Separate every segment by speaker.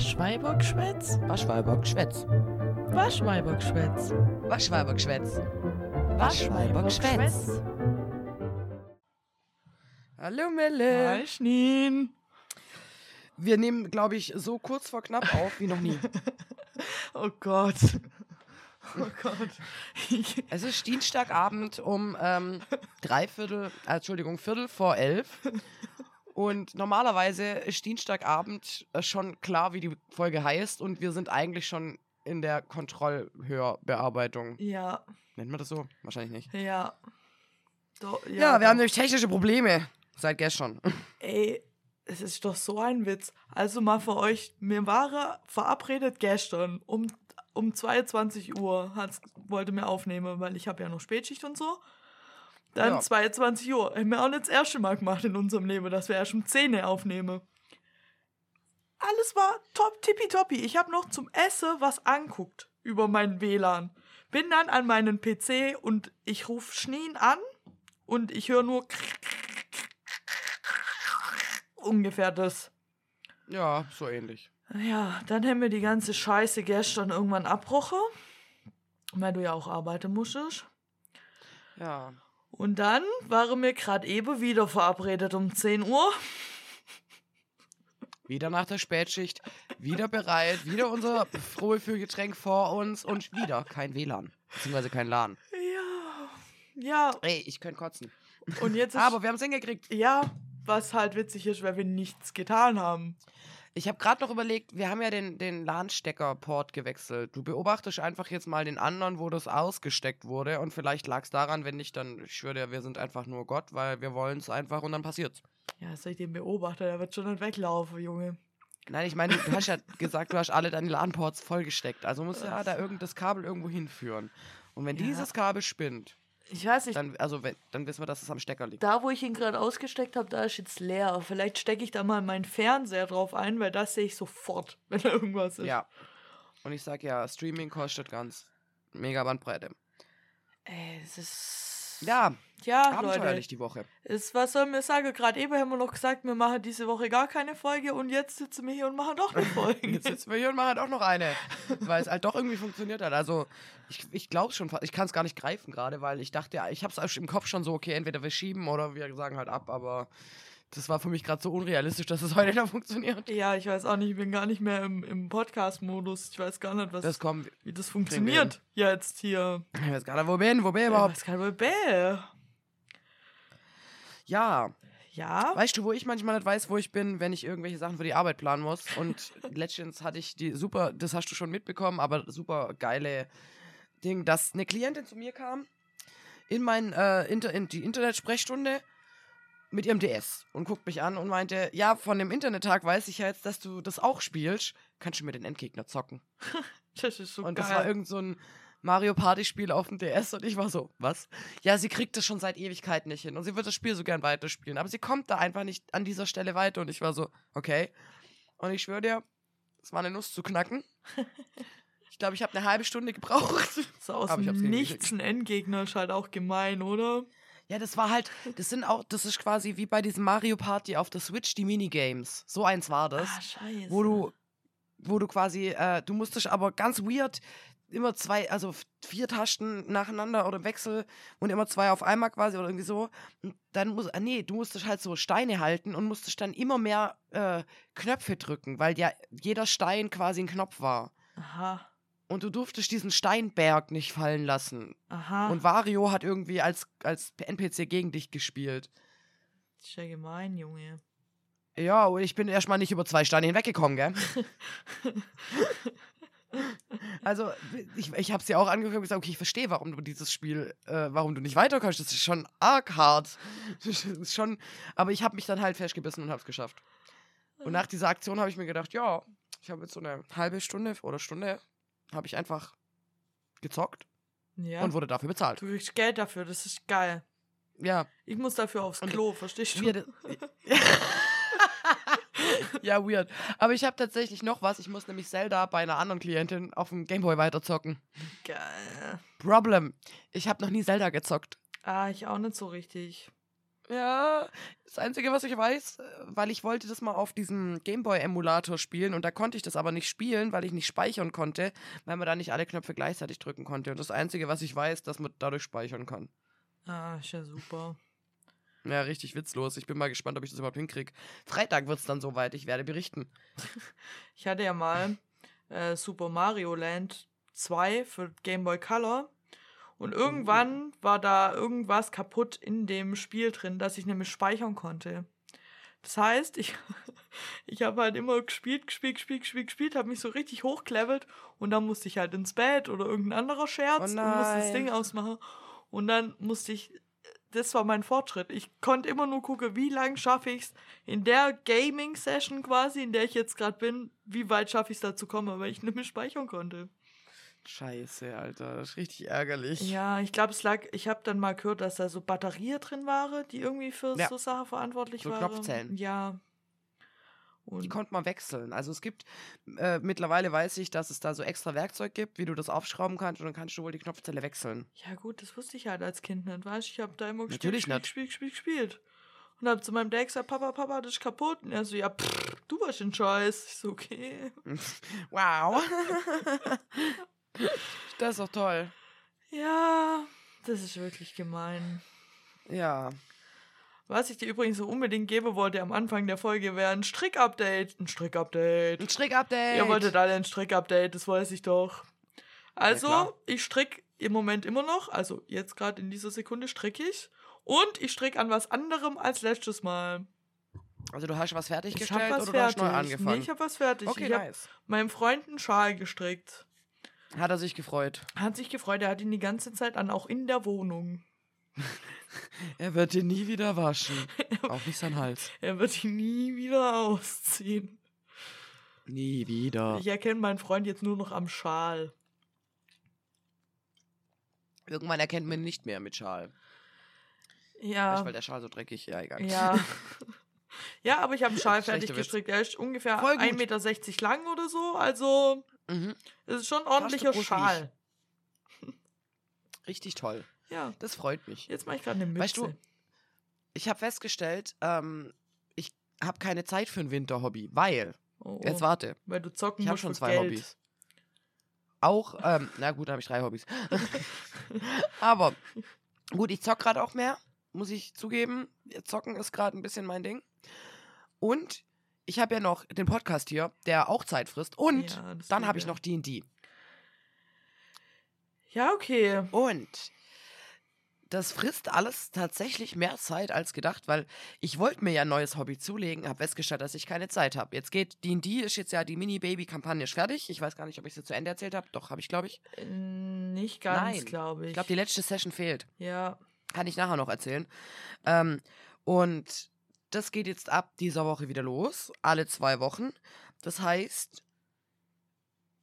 Speaker 1: Waschweibergschwätz?
Speaker 2: Waschweibergschwätz.
Speaker 1: Waschweibergschwätz.
Speaker 2: Waschweibergschwätz. Waschweibergschwätz. Hallo Melle.
Speaker 1: Hi, Schneen.
Speaker 2: Wir nehmen, glaube ich, so kurz vor knapp auf wie noch nie.
Speaker 1: Oh Gott. Oh Gott.
Speaker 2: Es ist Dienstagabend um ähm, dreiviertel, äh, Entschuldigung, Viertel vor elf. Und normalerweise ist Dienstagabend äh, schon klar, wie die Folge heißt. Und wir sind eigentlich schon in der Kontrollhörbearbeitung.
Speaker 1: ja,
Speaker 2: Nennt man das so? Wahrscheinlich nicht.
Speaker 1: ja. Do,
Speaker 2: Ja, wir
Speaker 1: doch.
Speaker 2: haben nämlich technische Probleme. Seit gestern.
Speaker 1: Ey, es ist doch so ein Witz. Also mal für euch, mir war verabredet gestern um, um 22 Uhr, wollte mir aufnehmen, weil ich habe ja noch Spätschicht und so. Dann
Speaker 2: Ja.
Speaker 1: 22 Uhr. Haben wir auch nicht das erste Mal gemacht in unserem Leben, dass wir erst um 10 Uhr aufnehmen. Alles war top, tippitoppi. Ich habe noch zum Essen was anguckt über meinen WLAN. Bin dann an meinen PC und ich rufe Schneen an und ich höre nur ungefähr das.
Speaker 2: Ja, so ähnlich.
Speaker 1: Ja, dann haben wir die ganze Scheiße gestern irgendwann abbrochen, weil du ja auch arbeiten musstest.
Speaker 2: Ja.
Speaker 1: Und dann waren wir gerade eben wieder verabredet um 10 Uhr.
Speaker 2: Wieder nach der Spätschicht, wieder bereit, wieder unser frohe für Getränk vor uns und wieder kein WLAN. Beziehungsweise kein LAN.
Speaker 1: Ja, ja,
Speaker 2: Ey, ich könnte kotzen.
Speaker 1: und jetzt
Speaker 2: Aber wir haben es hingekriegt.
Speaker 1: ja, was halt witzig ist, weil wir nichts getan haben.
Speaker 2: Ich habe gerade noch überlegt, wir haben ja den, den LAN-Stecker-Port gewechselt. Du beobachtest einfach jetzt mal den anderen, wo das ausgesteckt wurde. Und vielleicht lag es daran, wenn nicht, dann, ich schwöre dir, wir sind einfach nur Gott, weil wir wollen es einfach und dann passiert's.
Speaker 1: Ja, soll ich den beobachten? Der wird schon nicht weglaufen, Junge.
Speaker 2: Nein, ich meine, du hast ja gesagt, du hast alle deine LAN-Ports vollgesteckt. Also muss ja da irgendein Kabel irgendwo hinführen. Und wenn
Speaker 1: Ja.
Speaker 2: dieses Kabel spinnt,
Speaker 1: Ich weiß nicht,
Speaker 2: dann, also wenn, dann wissen wir, dass es am Stecker liegt.
Speaker 1: da wo ich ihn gerade ausgesteckt habe, da ist jetzt leer. Vielleicht stecke ich da mal meinen Fernseher drauf ein, weil das sehe ich sofort, wenn da irgendwas ist.
Speaker 2: Ja. Und ich sag ja, Streaming kostet ganz mega Bandbreite.
Speaker 1: Ey, es ist.
Speaker 2: Ja,
Speaker 1: ja,
Speaker 2: abenteuerlich
Speaker 1: Leute.
Speaker 2: die Woche.
Speaker 1: Ist, was sollen wir sagen? Gerade eben haben wir noch gesagt, wir machen diese Woche gar keine Folge und jetzt sitzen wir hier und machen doch eine Folge.
Speaker 2: Jetzt sitzen wir hier und machen halt auch noch eine, weil es halt doch irgendwie funktioniert hat. Also ich, ich glaube schon, ich kann es gar nicht greifen gerade, weil ich dachte, ja, ich habe es im Kopf schon so, okay, entweder wir schieben oder wir sagen halt ab, aber das war für mich gerade so unrealistisch, dass es heute noch funktioniert.
Speaker 1: ja, ich weiß auch nicht, ich bin gar nicht mehr im, im Podcast-Modus. Ich weiß gar nicht, was,
Speaker 2: Das kommt,
Speaker 1: wie das funktioniert jetzt hier.
Speaker 2: ich weiß gar nicht, wo bin, wo bin ich
Speaker 1: Ich
Speaker 2: überhaupt?
Speaker 1: weiß gar nicht, wo ich bin.
Speaker 2: Ja,
Speaker 1: Ja,
Speaker 2: weißt du, wo ich manchmal nicht weiß, wo ich bin, wenn ich irgendwelche Sachen für die Arbeit planen muss? Und letztens hatte ich die super, das hast du schon mitbekommen, aber super geile Ding, dass eine Klientin zu mir kam in mein äh, Inter in die Internetsprechstunde mit ihrem DS und guckt mich an und meinte, ja, von dem Internettag weiß ich ja jetzt, dass du das auch spielst. Kannst du mir den Endgegner zocken?
Speaker 1: das ist so
Speaker 2: und
Speaker 1: geil.
Speaker 2: das war irgend so ein Mario Party Spiel auf dem DS und ich war so, was? Ja, sie kriegt das schon seit Ewigkeiten nicht hin und sie wird das Spiel so gern weiterspielen, aber sie kommt da einfach nicht an dieser Stelle weiter und ich war so, okay. Und ich schwöre dir, es war eine Nuss zu knacken. Ich glaube, ich habe eine halbe Stunde gebraucht.
Speaker 1: so aus
Speaker 2: Aber.
Speaker 1: Nichts ein Endgegner ist halt auch gemein, oder?
Speaker 2: Ja, das war halt, das sind auch, das ist quasi wie bei diesem Mario Party auf der Switch, die Minigames. So eins war das.
Speaker 1: ah, scheiße.
Speaker 2: wo du, wo du quasi, äh, du musstest aber ganz weird immer zwei, also vier Tasten nacheinander oder im Wechsel und immer zwei auf einmal quasi oder irgendwie so. Und dann muss, ah, nee, du musstest halt so Steine halten und musstest dann immer mehr äh, Knöpfe drücken, weil ja jeder Stein quasi ein Knopf war.
Speaker 1: Aha,
Speaker 2: Und du durftest diesen Steinberg nicht fallen lassen.
Speaker 1: aha.
Speaker 2: Und Wario hat irgendwie als, als NPC gegen dich gespielt.
Speaker 1: das ist ja gemein, Junge.
Speaker 2: Ja, und ich bin erstmal nicht über zwei Steine hinweggekommen, gell? also, ich, ich habe es ja auch angehört und gesagt, okay, ich verstehe, warum du dieses Spiel, äh, warum du nicht weiterkommst. Das ist schon arg hart. Das ist schon, aber ich habe mich dann halt festgebissen und habe es geschafft. Und nach dieser Aktion habe ich mir gedacht, ja, ich habe jetzt so eine halbe Stunde oder Stunde, habe ich einfach gezockt
Speaker 1: Ja.
Speaker 2: und wurde dafür bezahlt.
Speaker 1: du kriegst Geld dafür, das ist geil.
Speaker 2: Ja,
Speaker 1: Ich muss dafür aufs
Speaker 2: Und
Speaker 1: Klo, verstehst du?
Speaker 2: Weird. ja, weird. Aber ich habe tatsächlich noch was. Ich muss nämlich Zelda bei einer anderen Klientin auf dem Gameboy weiterzocken.
Speaker 1: Geil.
Speaker 2: Problem. Ich habe noch nie Zelda gezockt.
Speaker 1: Ah, ich auch nicht so richtig.
Speaker 2: Ja, das Einzige, was ich weiß, äh, weil ich wollte das mal auf diesem Gameboy-Emulator spielen und da konnte ich das aber nicht spielen, weil ich nicht speichern konnte, weil man da nicht alle Knöpfe gleichzeitig drücken konnte. Und das Einzige, was ich weiß, dass man dadurch speichern kann.
Speaker 1: Ah, ist ja super.
Speaker 2: Ja, richtig witzlos. Ich bin mal gespannt, ob ich das überhaupt hinkriege. Freitag wird es dann soweit. Ich werde berichten.
Speaker 1: Ich hatte ja mal äh, Super Mario Land 2 für Game Boy Color. Und irgendwann war da irgendwas kaputt in dem Spiel drin, dass ich nämlich speichern konnte. Das heißt, ich, ich habe halt immer gespielt, gespielt, gespielt, gespielt, gespielt, habe mich so richtig hochgelevelt und dann musste ich halt ins Bett oder irgendein anderer Scherz
Speaker 2: Oh
Speaker 1: und musste das. Ding ausmachen. Und dann musste ich, das war mein Fortschritt. Ich konnte immer nur gucken, wie lange schaffe ich es in der Gaming-Session quasi, in der ich jetzt gerade bin, wie weit schaffe ich es da zu kommen, weil ich nicht mehr speichern konnte.
Speaker 2: Scheiße, Alter. Das ist richtig ärgerlich.
Speaker 1: Ja, ich glaube, es lag, ich habe dann mal gehört, dass da so Batterien drin waren, die irgendwie für
Speaker 2: Ja.
Speaker 1: so Sachen verantwortlich
Speaker 2: So
Speaker 1: waren.
Speaker 2: Knopfzellen.
Speaker 1: Ja. Und
Speaker 2: Die konnte man wechseln. Also es gibt, äh, mittlerweile weiß ich, dass es da so extra Werkzeug gibt, wie du das aufschrauben kannst und dann kannst du wohl die Knopfzelle wechseln.
Speaker 1: ja gut, das wusste ich halt als Kind nicht, weißt du? Ich habe da immer gespielt, gespielt, gespielt, gespielt, gespielt. Und habe zu meinem Dad gesagt, Papa, Papa, das ist kaputt. Und er so, ja, pff, du warst ein Scheiß. Ich so, okay.
Speaker 2: Wow. das ist doch toll.
Speaker 1: Ja, das ist wirklich gemein.
Speaker 2: Ja.
Speaker 1: Was ich dir übrigens so unbedingt geben wollte am Anfang der Folge wäre ein Strick-Update. Ein Strick-Update.
Speaker 2: Ein Strick-Update.
Speaker 1: Ihr wolltet alle ein Strick-Update, das weiß ich doch. Also,
Speaker 2: klar.
Speaker 1: ich stricke im Moment immer noch, also jetzt gerade in dieser Sekunde stricke ich. Und ich stricke an was anderem als letztes Mal.
Speaker 2: Also du hast was
Speaker 1: Ich
Speaker 2: fertiggestellt
Speaker 1: habe was
Speaker 2: oder du hast
Speaker 1: fertig.
Speaker 2: neu angefangen?
Speaker 1: Nee, ich habe was fertig.
Speaker 2: okay,
Speaker 1: ich habe
Speaker 2: nice.
Speaker 1: meinem Freund einen Schal gestrickt.
Speaker 2: Hat er sich gefreut.
Speaker 1: Hat sich gefreut, er hat ihn die ganze Zeit an, auch in der Wohnung.
Speaker 2: Er wird ihn nie wieder waschen. Auch nicht sein Hals.
Speaker 1: Er wird ihn nie wieder ausziehen.
Speaker 2: Nie wieder.
Speaker 1: Ich erkenne meinen Freund jetzt nur noch am Schal.
Speaker 2: Irgendwann erkennt man ihn nicht mehr mit Schal.
Speaker 1: Ja.
Speaker 2: Vielleicht, weil der Schal so dreckig, ja, egal.
Speaker 1: Ja. Ja, aber ich habe einen Schal fertig gestrickt. Er ist ungefähr
Speaker 2: Voll gut.
Speaker 1: 1,60 Meter lang oder so. Also,
Speaker 2: Mhm.
Speaker 1: es ist schon ein ordentlicher Schal.
Speaker 2: Richtig toll.
Speaker 1: Ja,
Speaker 2: Das freut mich.
Speaker 1: jetzt mache ich gerade eine Mütze.
Speaker 2: Weißt du, Ich habe festgestellt, ähm, ich habe keine Zeit für ein Winterhobby, weil,
Speaker 1: oh, oh,
Speaker 2: jetzt warte,
Speaker 1: weil du zocken
Speaker 2: ich habe schon zwei
Speaker 1: Geld.
Speaker 2: Hobbys. Auch, ähm, na gut, da habe ich drei Hobbys. Aber gut, ich zock gerade auch mehr, muss ich zugeben. Zocken ist gerade ein bisschen mein Ding. Und ich habe ja noch den Podcast hier, der auch Zeit frisst. Und
Speaker 1: Ja,
Speaker 2: dann habe ich noch D&D.
Speaker 1: Ja, okay.
Speaker 2: Und das frisst alles tatsächlich mehr Zeit als gedacht, weil ich wollte mir ja ein neues Hobby zulegen, habe festgestellt, dass ich keine Zeit habe. Jetzt geht D&D, ist jetzt ja die Mini-Baby-Kampagne fertig. Ich weiß gar nicht, ob ich sie zu Ende erzählt habe. Doch, habe ich, glaube ich.
Speaker 1: Nicht ganz, glaube ich.
Speaker 2: Ich glaube, die letzte Session fehlt.
Speaker 1: ja,
Speaker 2: Kann ich nachher noch erzählen. Ähm, und das geht jetzt ab dieser Woche wieder los. Alle zwei Wochen. Das heißt,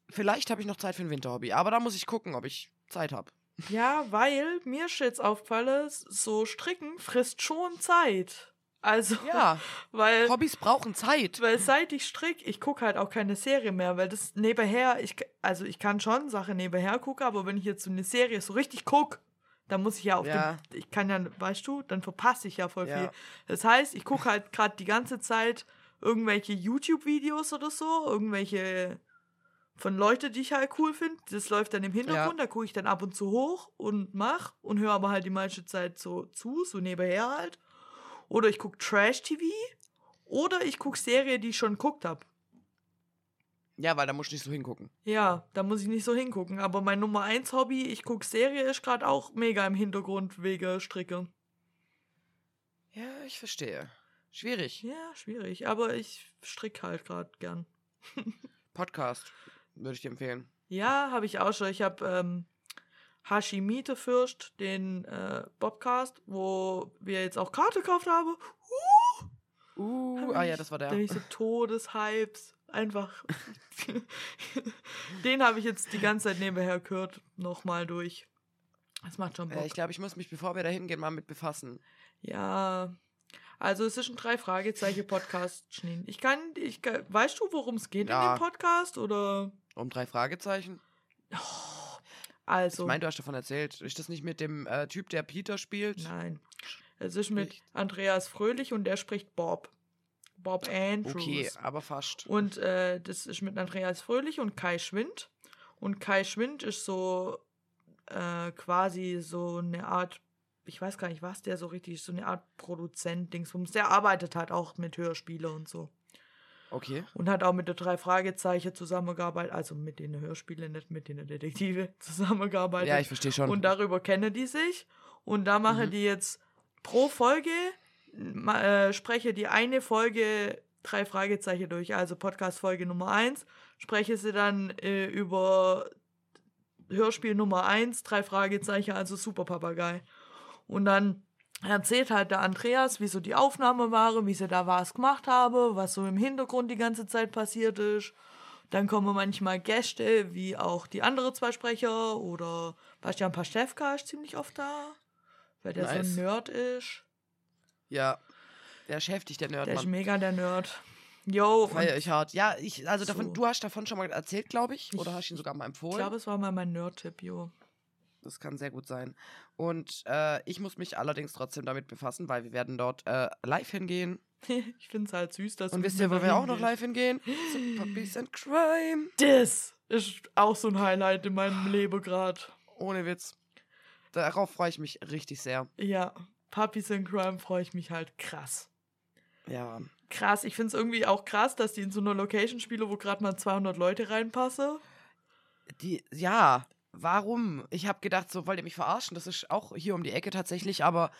Speaker 2: vielleicht habe ich noch Zeit für ein Winterhobby. Aber da muss ich gucken, ob ich Zeit habe.
Speaker 1: ja, weil mir ist jetzt aufgefallen, so stricken frisst schon Zeit. Also,
Speaker 2: Ja,
Speaker 1: weil,
Speaker 2: Hobbys brauchen Zeit.
Speaker 1: weil seit ich strick, ich gucke halt auch keine Serie mehr, weil das nebenher, ich, also ich kann schon Sachen nebenher gucken, aber wenn ich jetzt so eine Serie so richtig gucke, dann muss ich ja auf
Speaker 2: Ja.
Speaker 1: dem, ich kann ja, weißt du, dann verpasse ich ja voll
Speaker 2: Ja.
Speaker 1: viel. Das heißt, ich gucke halt gerade die ganze Zeit irgendwelche YouTube-Videos oder so, irgendwelche von Leuten, die ich halt cool finde. Das läuft dann im Hintergrund, da gucke ich dann ab und zu hoch und mach und höre aber halt die meiste Zeit so zu, so nebenher halt. Oder ich gucke Trash-TV oder ich gucke Serie, die ich schon geguckt habe.
Speaker 2: Ja, weil da musst du nicht so hingucken.
Speaker 1: Ja, da muss ich nicht so hingucken. Aber mein Nummer 1 Hobby, ich gucke Serie, ist gerade auch mega im Hintergrund wegen Stricke.
Speaker 2: Ja, ich verstehe. Schwierig.
Speaker 1: Ja, schwierig. Aber ich stricke halt gerade gern.
Speaker 2: Podcast würde ich dir empfehlen.
Speaker 1: Ja, habe ich auch schon. Ich habe ähm, Hashimite Fürst, den äh, Bobcast, wo wir jetzt auch Karte gekauft haben.
Speaker 2: Uh,
Speaker 1: Hab
Speaker 2: ah
Speaker 1: ich-
Speaker 2: ja, das war
Speaker 1: Da
Speaker 2: der.
Speaker 1: bin ich so Todeshypes. Einfach. den habe ich jetzt die ganze Zeit nebenher gehört. Nochmal durch. Das macht schon Bock.
Speaker 2: Äh, ich glaube, ich muss mich, bevor wir da hingehen, mal mit befassen.
Speaker 1: Ja. Also es ist ein drei Fragezeichen Podcast. Ich kann, ich kann, weißt du, worum es geht
Speaker 2: Ja.
Speaker 1: in dem Podcast oder?
Speaker 2: Um drei Fragezeichen.
Speaker 1: Also,
Speaker 2: Ich meine, du hast davon erzählt. Ist das nicht mit dem äh, Typ, der Peter spielt?
Speaker 1: nein. Es ist mit. Andreas Fröhlich und der spricht Bob. Bob Andrews.
Speaker 2: Okay, aber fast.
Speaker 1: Und äh, das ist mit Andreas Fröhlich und Kai Schwind. Und Kai Schwind ist so äh, quasi so eine Art, ich weiß gar nicht, was der so richtig ist, so eine Art Produzent, Dingsbums. Der arbeitet halt auch mit Hörspiele und so.
Speaker 2: Okay.
Speaker 1: Und hat auch mit der drei Fragezeichen zusammengearbeitet, also mit den Hörspielen, nicht mit den Detektive zusammengearbeitet.
Speaker 2: Ja, ich verstehe schon.
Speaker 1: Und darüber kennen die sich. Und da machen
Speaker 2: Mhm.
Speaker 1: die jetzt pro Folge, äh, spreche die eine Folge drei Fragezeichen durch. Also Podcast-Folge Nummer 1, spreche sie dann äh, über Hörspiel Nummer 1, drei Fragezeichen, also Super Papagei. Und dann erzählt halt der Andreas, wie so die Aufnahme war, wie sie da was gemacht habe, was so im Hintergrund die ganze Zeit passiert ist. Dann kommen manchmal Gäste, wie auch die anderen zwei Sprecher oder Bastian Pastewka ist ziemlich oft da, weil der so
Speaker 2: Nice.
Speaker 1: ein Nerd ist.
Speaker 2: Ja. Der ist heftig, der
Speaker 1: Der ist
Speaker 2: Nerdmann.
Speaker 1: mega der Nerd. Yo,
Speaker 2: Feier ich hart. Ja, ich, also davon,
Speaker 1: So.
Speaker 2: du hast davon schon mal erzählt, glaube ich. Oder
Speaker 1: Ich-
Speaker 2: hast ihn sogar mal
Speaker 1: ich
Speaker 2: empfohlen.
Speaker 1: glaube, es war mal mein Nerd-Tipp, jo.
Speaker 2: Das kann sehr gut sein. Und äh, ich muss mich allerdings trotzdem damit befassen, weil wir werden dort äh, live hingehen.
Speaker 1: ich finde es halt süß, dass
Speaker 2: Und wisst ihr, wo wir auch noch live hingehen? Zu Puppies and Crime.
Speaker 1: Das ist auch so ein Highlight in meinem Leben gerade.
Speaker 2: Ohne Witz. Darauf freue ich mich richtig sehr.
Speaker 1: Ja, Puppies in Crime freue ich mich halt krass.
Speaker 2: Ja.
Speaker 1: Krass, ich finde es irgendwie auch krass, dass die in so einer Location spielen, wo gerade mal 200 Leute reinpassen.
Speaker 2: Die, ja, warum? Ich habe gedacht, so wollt ihr mich verarschen? Das ist auch hier um die Ecke tatsächlich, aber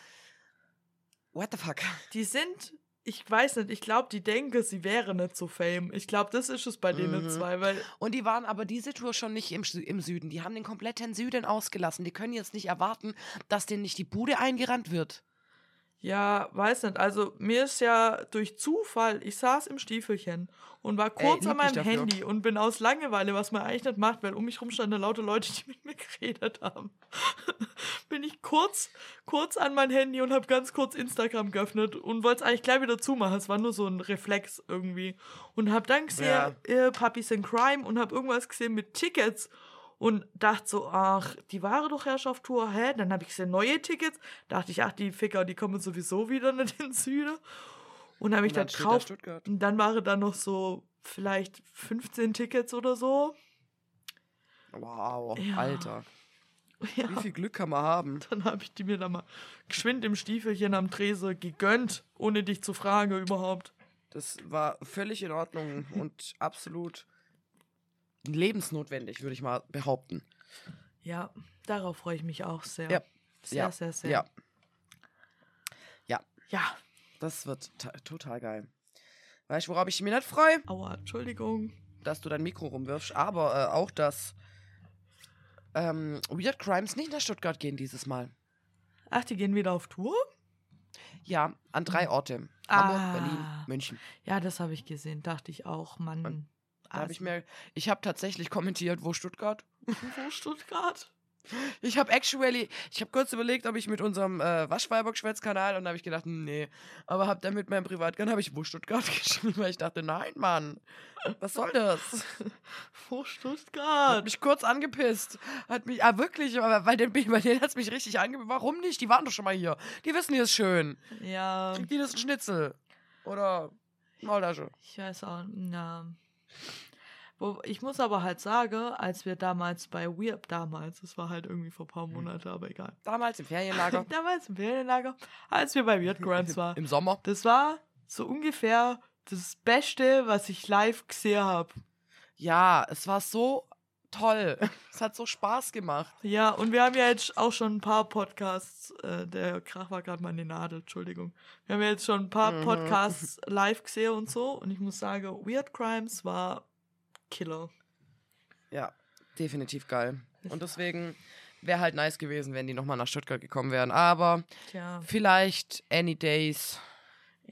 Speaker 2: what the fuck?
Speaker 1: Die sind, ich weiß nicht, ich glaube, die denken, sie wären nicht so fame. Ich glaube, das ist es bei denen
Speaker 2: Mhm.
Speaker 1: zwei, weil
Speaker 2: Und die waren aber diese Tour schon nicht im, im Süden. Die haben den kompletten Süden ausgelassen. Die können jetzt nicht erwarten, dass denen nicht die Bude eingerannt wird.
Speaker 1: Ja, weiß nicht. Also mir ist ja durch Zufall, ich saß im Stiefelchen und war kurz
Speaker 2: lieb
Speaker 1: an meinem. Handy und bin aus Langeweile, was man eigentlich nicht macht, weil um mich rum standen laute Leute, die mit mir geredet haben. bin ich kurz, kurz an mein Handy und habe ganz kurz Instagram geöffnet und wollte es eigentlich gleich wieder zumachen. Es war nur so ein Reflex irgendwie. Und habe dann gesehen, äh, Puppies in Crime und habe irgendwas gesehen mit Tickets und dachte so, ach, die waren doch erst auf Tour, hä? Dann habe ich gesehen, neue Tickets. Dachte ich, ach, die Ficker, die kommen sowieso wieder nicht in den Süden. Und habe ich da
Speaker 2: dann steht da.
Speaker 1: Und dann waren da noch so vielleicht 15 Tickets oder so.
Speaker 2: Wow,
Speaker 1: Ja.
Speaker 2: Alter.
Speaker 1: Ja,
Speaker 2: Wie viel Glück kann man haben?
Speaker 1: dann habe ich die mir da mal geschwind im Stiefelchen am Trese gegönnt, ohne dich zu fragen überhaupt.
Speaker 2: Das war völlig in Ordnung und absolut lebensnotwendig, würde ich mal behaupten.
Speaker 1: Ja, darauf freue ich mich auch sehr.
Speaker 2: Ja.
Speaker 1: Sehr,
Speaker 2: ja.
Speaker 1: sehr, sehr.
Speaker 2: Ja,
Speaker 1: Ja.
Speaker 2: das wird ta- total geil. Weißt du, worauf ich mich nicht freue?
Speaker 1: Aua, Entschuldigung.
Speaker 2: Dass du dein Mikro rumwirfst, aber äh, auch, dass ähm, Weird Crimes nicht nach Stuttgart gehen dieses Mal.
Speaker 1: Ach, die gehen wieder auf Tour?
Speaker 2: Ja, an drei Orte.
Speaker 1: Ah.
Speaker 2: Hamburg, Berlin, München.
Speaker 1: Ja, das habe ich gesehen. Dachte ich auch, Mann.
Speaker 2: Da
Speaker 1: Also,
Speaker 2: habe ich mir, ich habe tatsächlich kommentiert, wo Stuttgart.
Speaker 1: Wo Stuttgart?
Speaker 2: Ich habe actually, ich habe kurz überlegt, ob ich mit unserem äh, Waschweiberg-Schwätz-Kanal und da habe ich gedacht, nee. Aber habe dann mit meinem Privatkanal habe ich wo Stuttgart geschrieben, weil ich dachte, nein, Mann, was soll das?
Speaker 1: Wo
Speaker 2: Hat
Speaker 1: Stuttgart?
Speaker 2: mich kurz angepisst. Hat mich, ah wirklich, aber bei den, bei denen hat es mich richtig angepisst. Warum nicht? Die waren doch schon mal hier. Die wissen, hier ist schön.
Speaker 1: Ja,
Speaker 2: Kriegt die das ein Schnitzel? Oder Maultasche?
Speaker 1: ich weiß auch, na. Wo, ich muss aber halt sagen, als wir damals bei Weird, damals, das war halt irgendwie vor ein paar Monaten, aber egal.
Speaker 2: Damals im Ferienlager.
Speaker 1: damals im Ferienlager, als wir bei Weird Crimes waren.
Speaker 2: Im Sommer.
Speaker 1: Das war so ungefähr das Beste, was ich live gesehen habe.
Speaker 2: Ja, es war so toll. Es hat so Spaß gemacht.
Speaker 1: Ja, und wir haben ja jetzt auch schon ein paar Podcasts, äh, der Krach war gerade mal in die Nadel, Entschuldigung. Wir haben ja jetzt schon ein paar
Speaker 2: Mhm.
Speaker 1: Podcasts live gesehen und so. Und ich muss sagen, Weird Crimes war Killer.
Speaker 2: Ja, definitiv geil. Und deswegen wäre halt nice gewesen, wenn die nochmal nach Stuttgart gekommen wären. Aber
Speaker 1: Tja,
Speaker 2: vielleicht Any Days.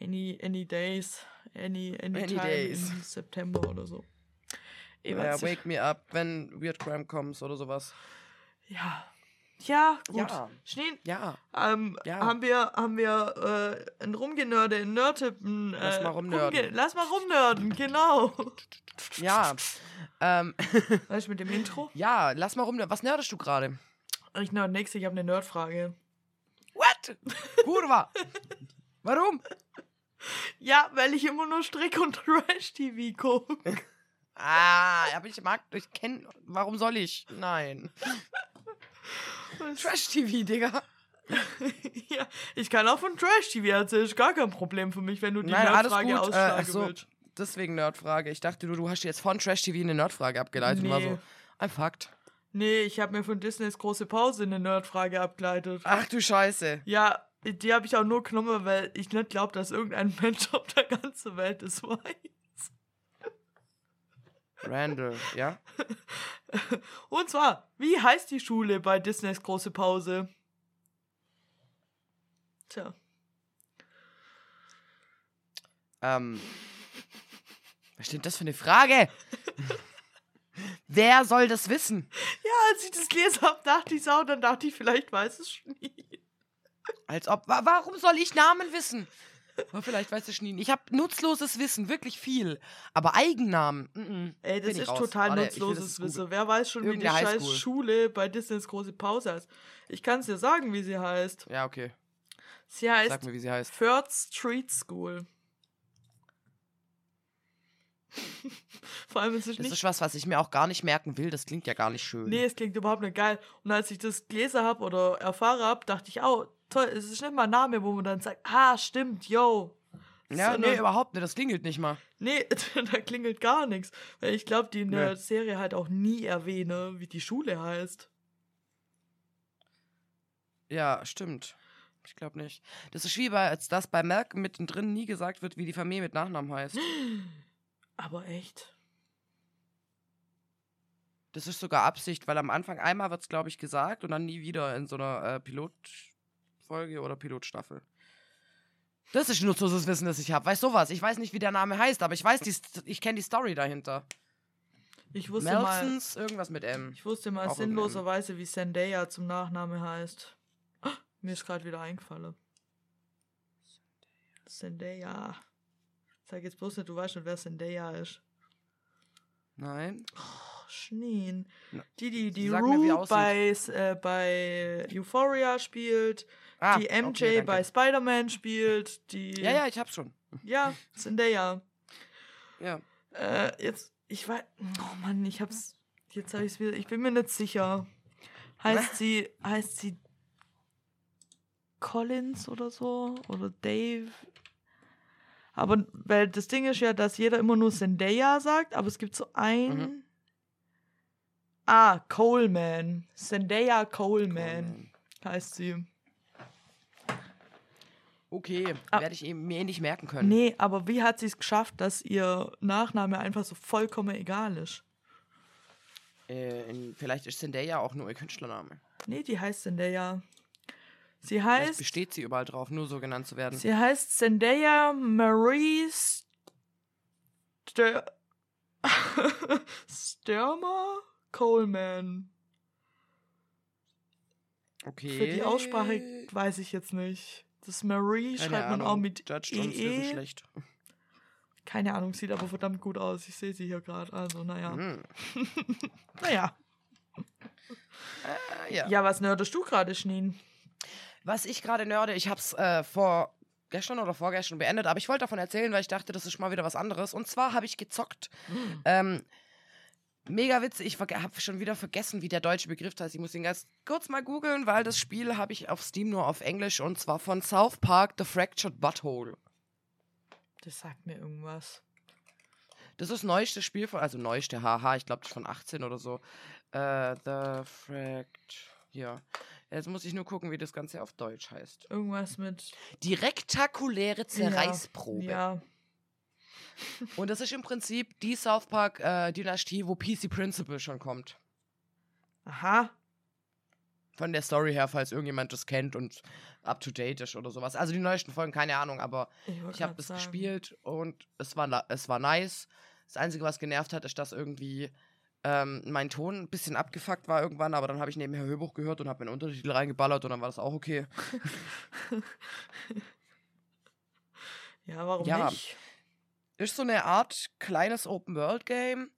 Speaker 1: any, any days, any, any,
Speaker 2: Any
Speaker 1: time
Speaker 2: days.
Speaker 1: September oder so.
Speaker 2: Ja. Wake Me Up, wenn Weird Crime kommt oder sowas.
Speaker 1: ja. Ja, gut.
Speaker 2: Ja.
Speaker 1: Schnee,
Speaker 2: Ja,
Speaker 1: ähm,
Speaker 2: Ja.
Speaker 1: haben wir, haben wir äh, ein Rumgenörde, ein Nerdtippen. Äh,
Speaker 2: Lass mal rumnörden.
Speaker 1: rumge- Lass mal rumnörden, genau.
Speaker 2: ja. ähm,
Speaker 1: Weißt du, mit dem Intro?
Speaker 2: ja, lass mal rum. Was nerdest du gerade?
Speaker 1: Ich nerd nix, ich habe eine Nerdfrage.
Speaker 2: What? Kurva. Warum?
Speaker 1: Ja, weil ich immer nur Strick- und Trash-TV gucke.
Speaker 2: Ah, aber ich mag, ich kenne, warum soll ich? Nein. Trash-TV, Digga.
Speaker 1: ja, ich kann auch von Trash-TV erzählen, ist gar kein Problem für mich, wenn du die
Speaker 2: Nein, alles
Speaker 1: Nerdfrage
Speaker 2: gut. Äh,
Speaker 1: ausschlagen
Speaker 2: ach so.
Speaker 1: willst.
Speaker 2: Deswegen Nerdfrage. Ich dachte, du, du hast jetzt von Trash-TV eine Nerdfrage abgeleitet. und War
Speaker 1: Nee.
Speaker 2: so, ein Fakt.
Speaker 1: Nee, ich habe mir von Disneys große Pause eine Nerdfrage abgeleitet.
Speaker 2: Ach du Scheiße.
Speaker 1: Ja, die habe ich auch nur genommen, weil ich nicht glaube, dass irgendein Mensch auf der ganzen Welt es weiß.
Speaker 2: Randall, ja?
Speaker 1: Und zwar, wie heißt die Schule bei Disneys große Pause? Tja,
Speaker 2: Ähm. Was steht das für eine Frage? Wer soll das wissen?
Speaker 1: ja, als ich das gelesen habe, dachte ich so, dann dachte ich, vielleicht weiß es Schnee.
Speaker 2: Als ob. Wa warum soll ich Namen wissen? Aber vielleicht weiß es nie. Ich habe nutzloses Wissen, wirklich viel. Aber Eigennamen. Mm -mm,
Speaker 1: Ey, das
Speaker 2: bin ich
Speaker 1: ist
Speaker 2: raus.
Speaker 1: total
Speaker 2: Warte, ich
Speaker 1: nutzloses
Speaker 2: das.
Speaker 1: Wissen. Wer weiß schon, wie die
Speaker 2: Irgendeine
Speaker 1: scheiß. Schule bei Disneys große Pause heißt. Ich kann es dir sagen, wie sie heißt.
Speaker 2: Ja, okay.
Speaker 1: Sie heißt
Speaker 2: Sag mir, wie sie heißt.
Speaker 1: Third Street School. Vor allem ist es
Speaker 2: Das
Speaker 1: nicht
Speaker 2: ist was, was ich mir auch gar nicht merken will. Das klingt ja gar nicht schön.
Speaker 1: Nee, es klingt überhaupt nicht geil. Und als ich das gelesen habe oder erfahren habe, dachte ich, oh, toll, es ist nicht mal ein Name, wo man dann sagt, ah, stimmt, yo.
Speaker 2: ja,
Speaker 1: Sondern-
Speaker 2: nee, überhaupt nicht. Das klingelt nicht mal.
Speaker 1: Nee, da klingelt gar nichts. Weil ich glaube, die in der
Speaker 2: Nee.
Speaker 1: Serie halt auch nie erwähne, wie die Schule heißt.
Speaker 2: Ja, stimmt. Ich glaube nicht. Das ist wie bei, als das bei Malcolm mittendrin nie gesagt wird, wie die Familie mit Nachnamen heißt.
Speaker 1: Aber echt.
Speaker 2: Das ist sogar Absicht, weil am Anfang einmal wird es, glaube ich, gesagt und dann nie wieder in so einer äh, Pilotfolge oder Pilotstaffel. Das ist nutzloses Wissen, das ich habe. Weißt du sowas? Ich weiß nicht, wie der Name heißt, aber ich weiß, die, ich kenne die Story dahinter.
Speaker 1: Ich wusste mal,
Speaker 2: Melsons, irgendwas mit M.
Speaker 1: ich wusste mal
Speaker 2: Auch
Speaker 1: sinnloserweise, wie Zendaya zum Nachname heißt. Ah, Mir ist gerade wieder eingefallen. Zendaya. Sag jetzt bloß nicht, du weißt nicht, wer Zendaya ist.
Speaker 2: Nein.
Speaker 1: Oh, Schneen.
Speaker 2: Na,
Speaker 1: Die, die, die Rue bei, äh, bei Euphoria spielt,
Speaker 2: Ah,
Speaker 1: die MJ
Speaker 2: okay,
Speaker 1: bei Spider-Man spielt, die.
Speaker 2: Ja, ja, ich hab's schon.
Speaker 1: Ja, Zendaya.
Speaker 2: Ja.
Speaker 1: Äh, jetzt, ich weiß. Oh Mann, ich hab's. Jetzt hab ich's wieder. Ich bin mir nicht sicher. Heißt sie. Heißt sie. Collins oder so? Oder Dave? Aber, weil das Ding ist ja, dass jeder immer nur Zendaya sagt, aber es gibt so ein.
Speaker 2: Mhm.
Speaker 1: Ah, Coleman. Zendaya Coleman heißt sie.
Speaker 2: Okay,
Speaker 1: Ah.
Speaker 2: werde ich eben mir nicht merken können.
Speaker 1: Nee, aber wie hat sie es geschafft, dass ihr Nachname einfach so vollkommen egal ist?
Speaker 2: Äh, vielleicht ist Zendaya auch nur ihr Künstlername.
Speaker 1: Nee, die heißt Zendaya. Sie
Speaker 2: Vielleicht
Speaker 1: heißt,
Speaker 2: besteht sie überall drauf, nur so genannt zu werden.
Speaker 1: sie heißt Zendaya Marie Ster Sturmer Coleman.
Speaker 2: Okay.
Speaker 1: Für die Aussprache weiß ich jetzt nicht. Das Marie
Speaker 2: Keine
Speaker 1: schreibt man
Speaker 2: Ahnung.
Speaker 1: auch mit
Speaker 2: Judged uns, wir sind
Speaker 1: EE.
Speaker 2: schlecht.
Speaker 1: Keine Ahnung, sieht aber verdammt gut aus. Ich sehe sie hier gerade. Also, naja.
Speaker 2: Hm.
Speaker 1: Naja.
Speaker 2: Äh, ja.
Speaker 1: Ja, was nerdest du gerade, Schneen?
Speaker 2: Was ich gerade nörde, ich hab's äh, vor gestern oder vorgestern beendet, aber ich wollte davon erzählen, weil ich dachte, das ist mal wieder was anderes. Und zwar habe ich gezockt. Ähm, mega witzig, ich habe schon wieder vergessen, wie der deutsche Begriff heißt. Ich muss ihn ganz kurz mal googeln, weil das Spiel habe ich auf Steam nur auf Englisch und zwar von South Park The Fractured Butthole.
Speaker 1: Das sagt mir irgendwas.
Speaker 2: Das ist das neueste Spiel von, also neueste, haha, ich glaube, das ist von 18 oder so. Äh, The Fract. Ja. Jetzt muss ich nur gucken, wie das Ganze auf Deutsch heißt.
Speaker 1: Irgendwas mit.
Speaker 2: Die rektakuläre Zerreißprobe.
Speaker 1: Ja.
Speaker 2: Und das ist im Prinzip die South Park äh, Dynastie, wo PC Principle schon kommt.
Speaker 1: Aha.
Speaker 2: Von der Story her, falls irgendjemand das kennt und up to date ist oder sowas. Also die neuesten Folgen, keine Ahnung, aber
Speaker 1: Ich,
Speaker 2: ich habe das
Speaker 1: sagen.
Speaker 2: gespielt und es war, es war nice. Das Einzige, was genervt hat, ist, dass irgendwie ähm, mein Ton ein bisschen abgefuckt war irgendwann, aber dann habe ich nebenher Hörbuch gehört und habe meinen Untertitel reingeballert und dann war das auch okay.
Speaker 1: Ja, warum
Speaker 2: Ja.
Speaker 1: nicht?
Speaker 2: Ist so eine Art kleines Open-World-Game,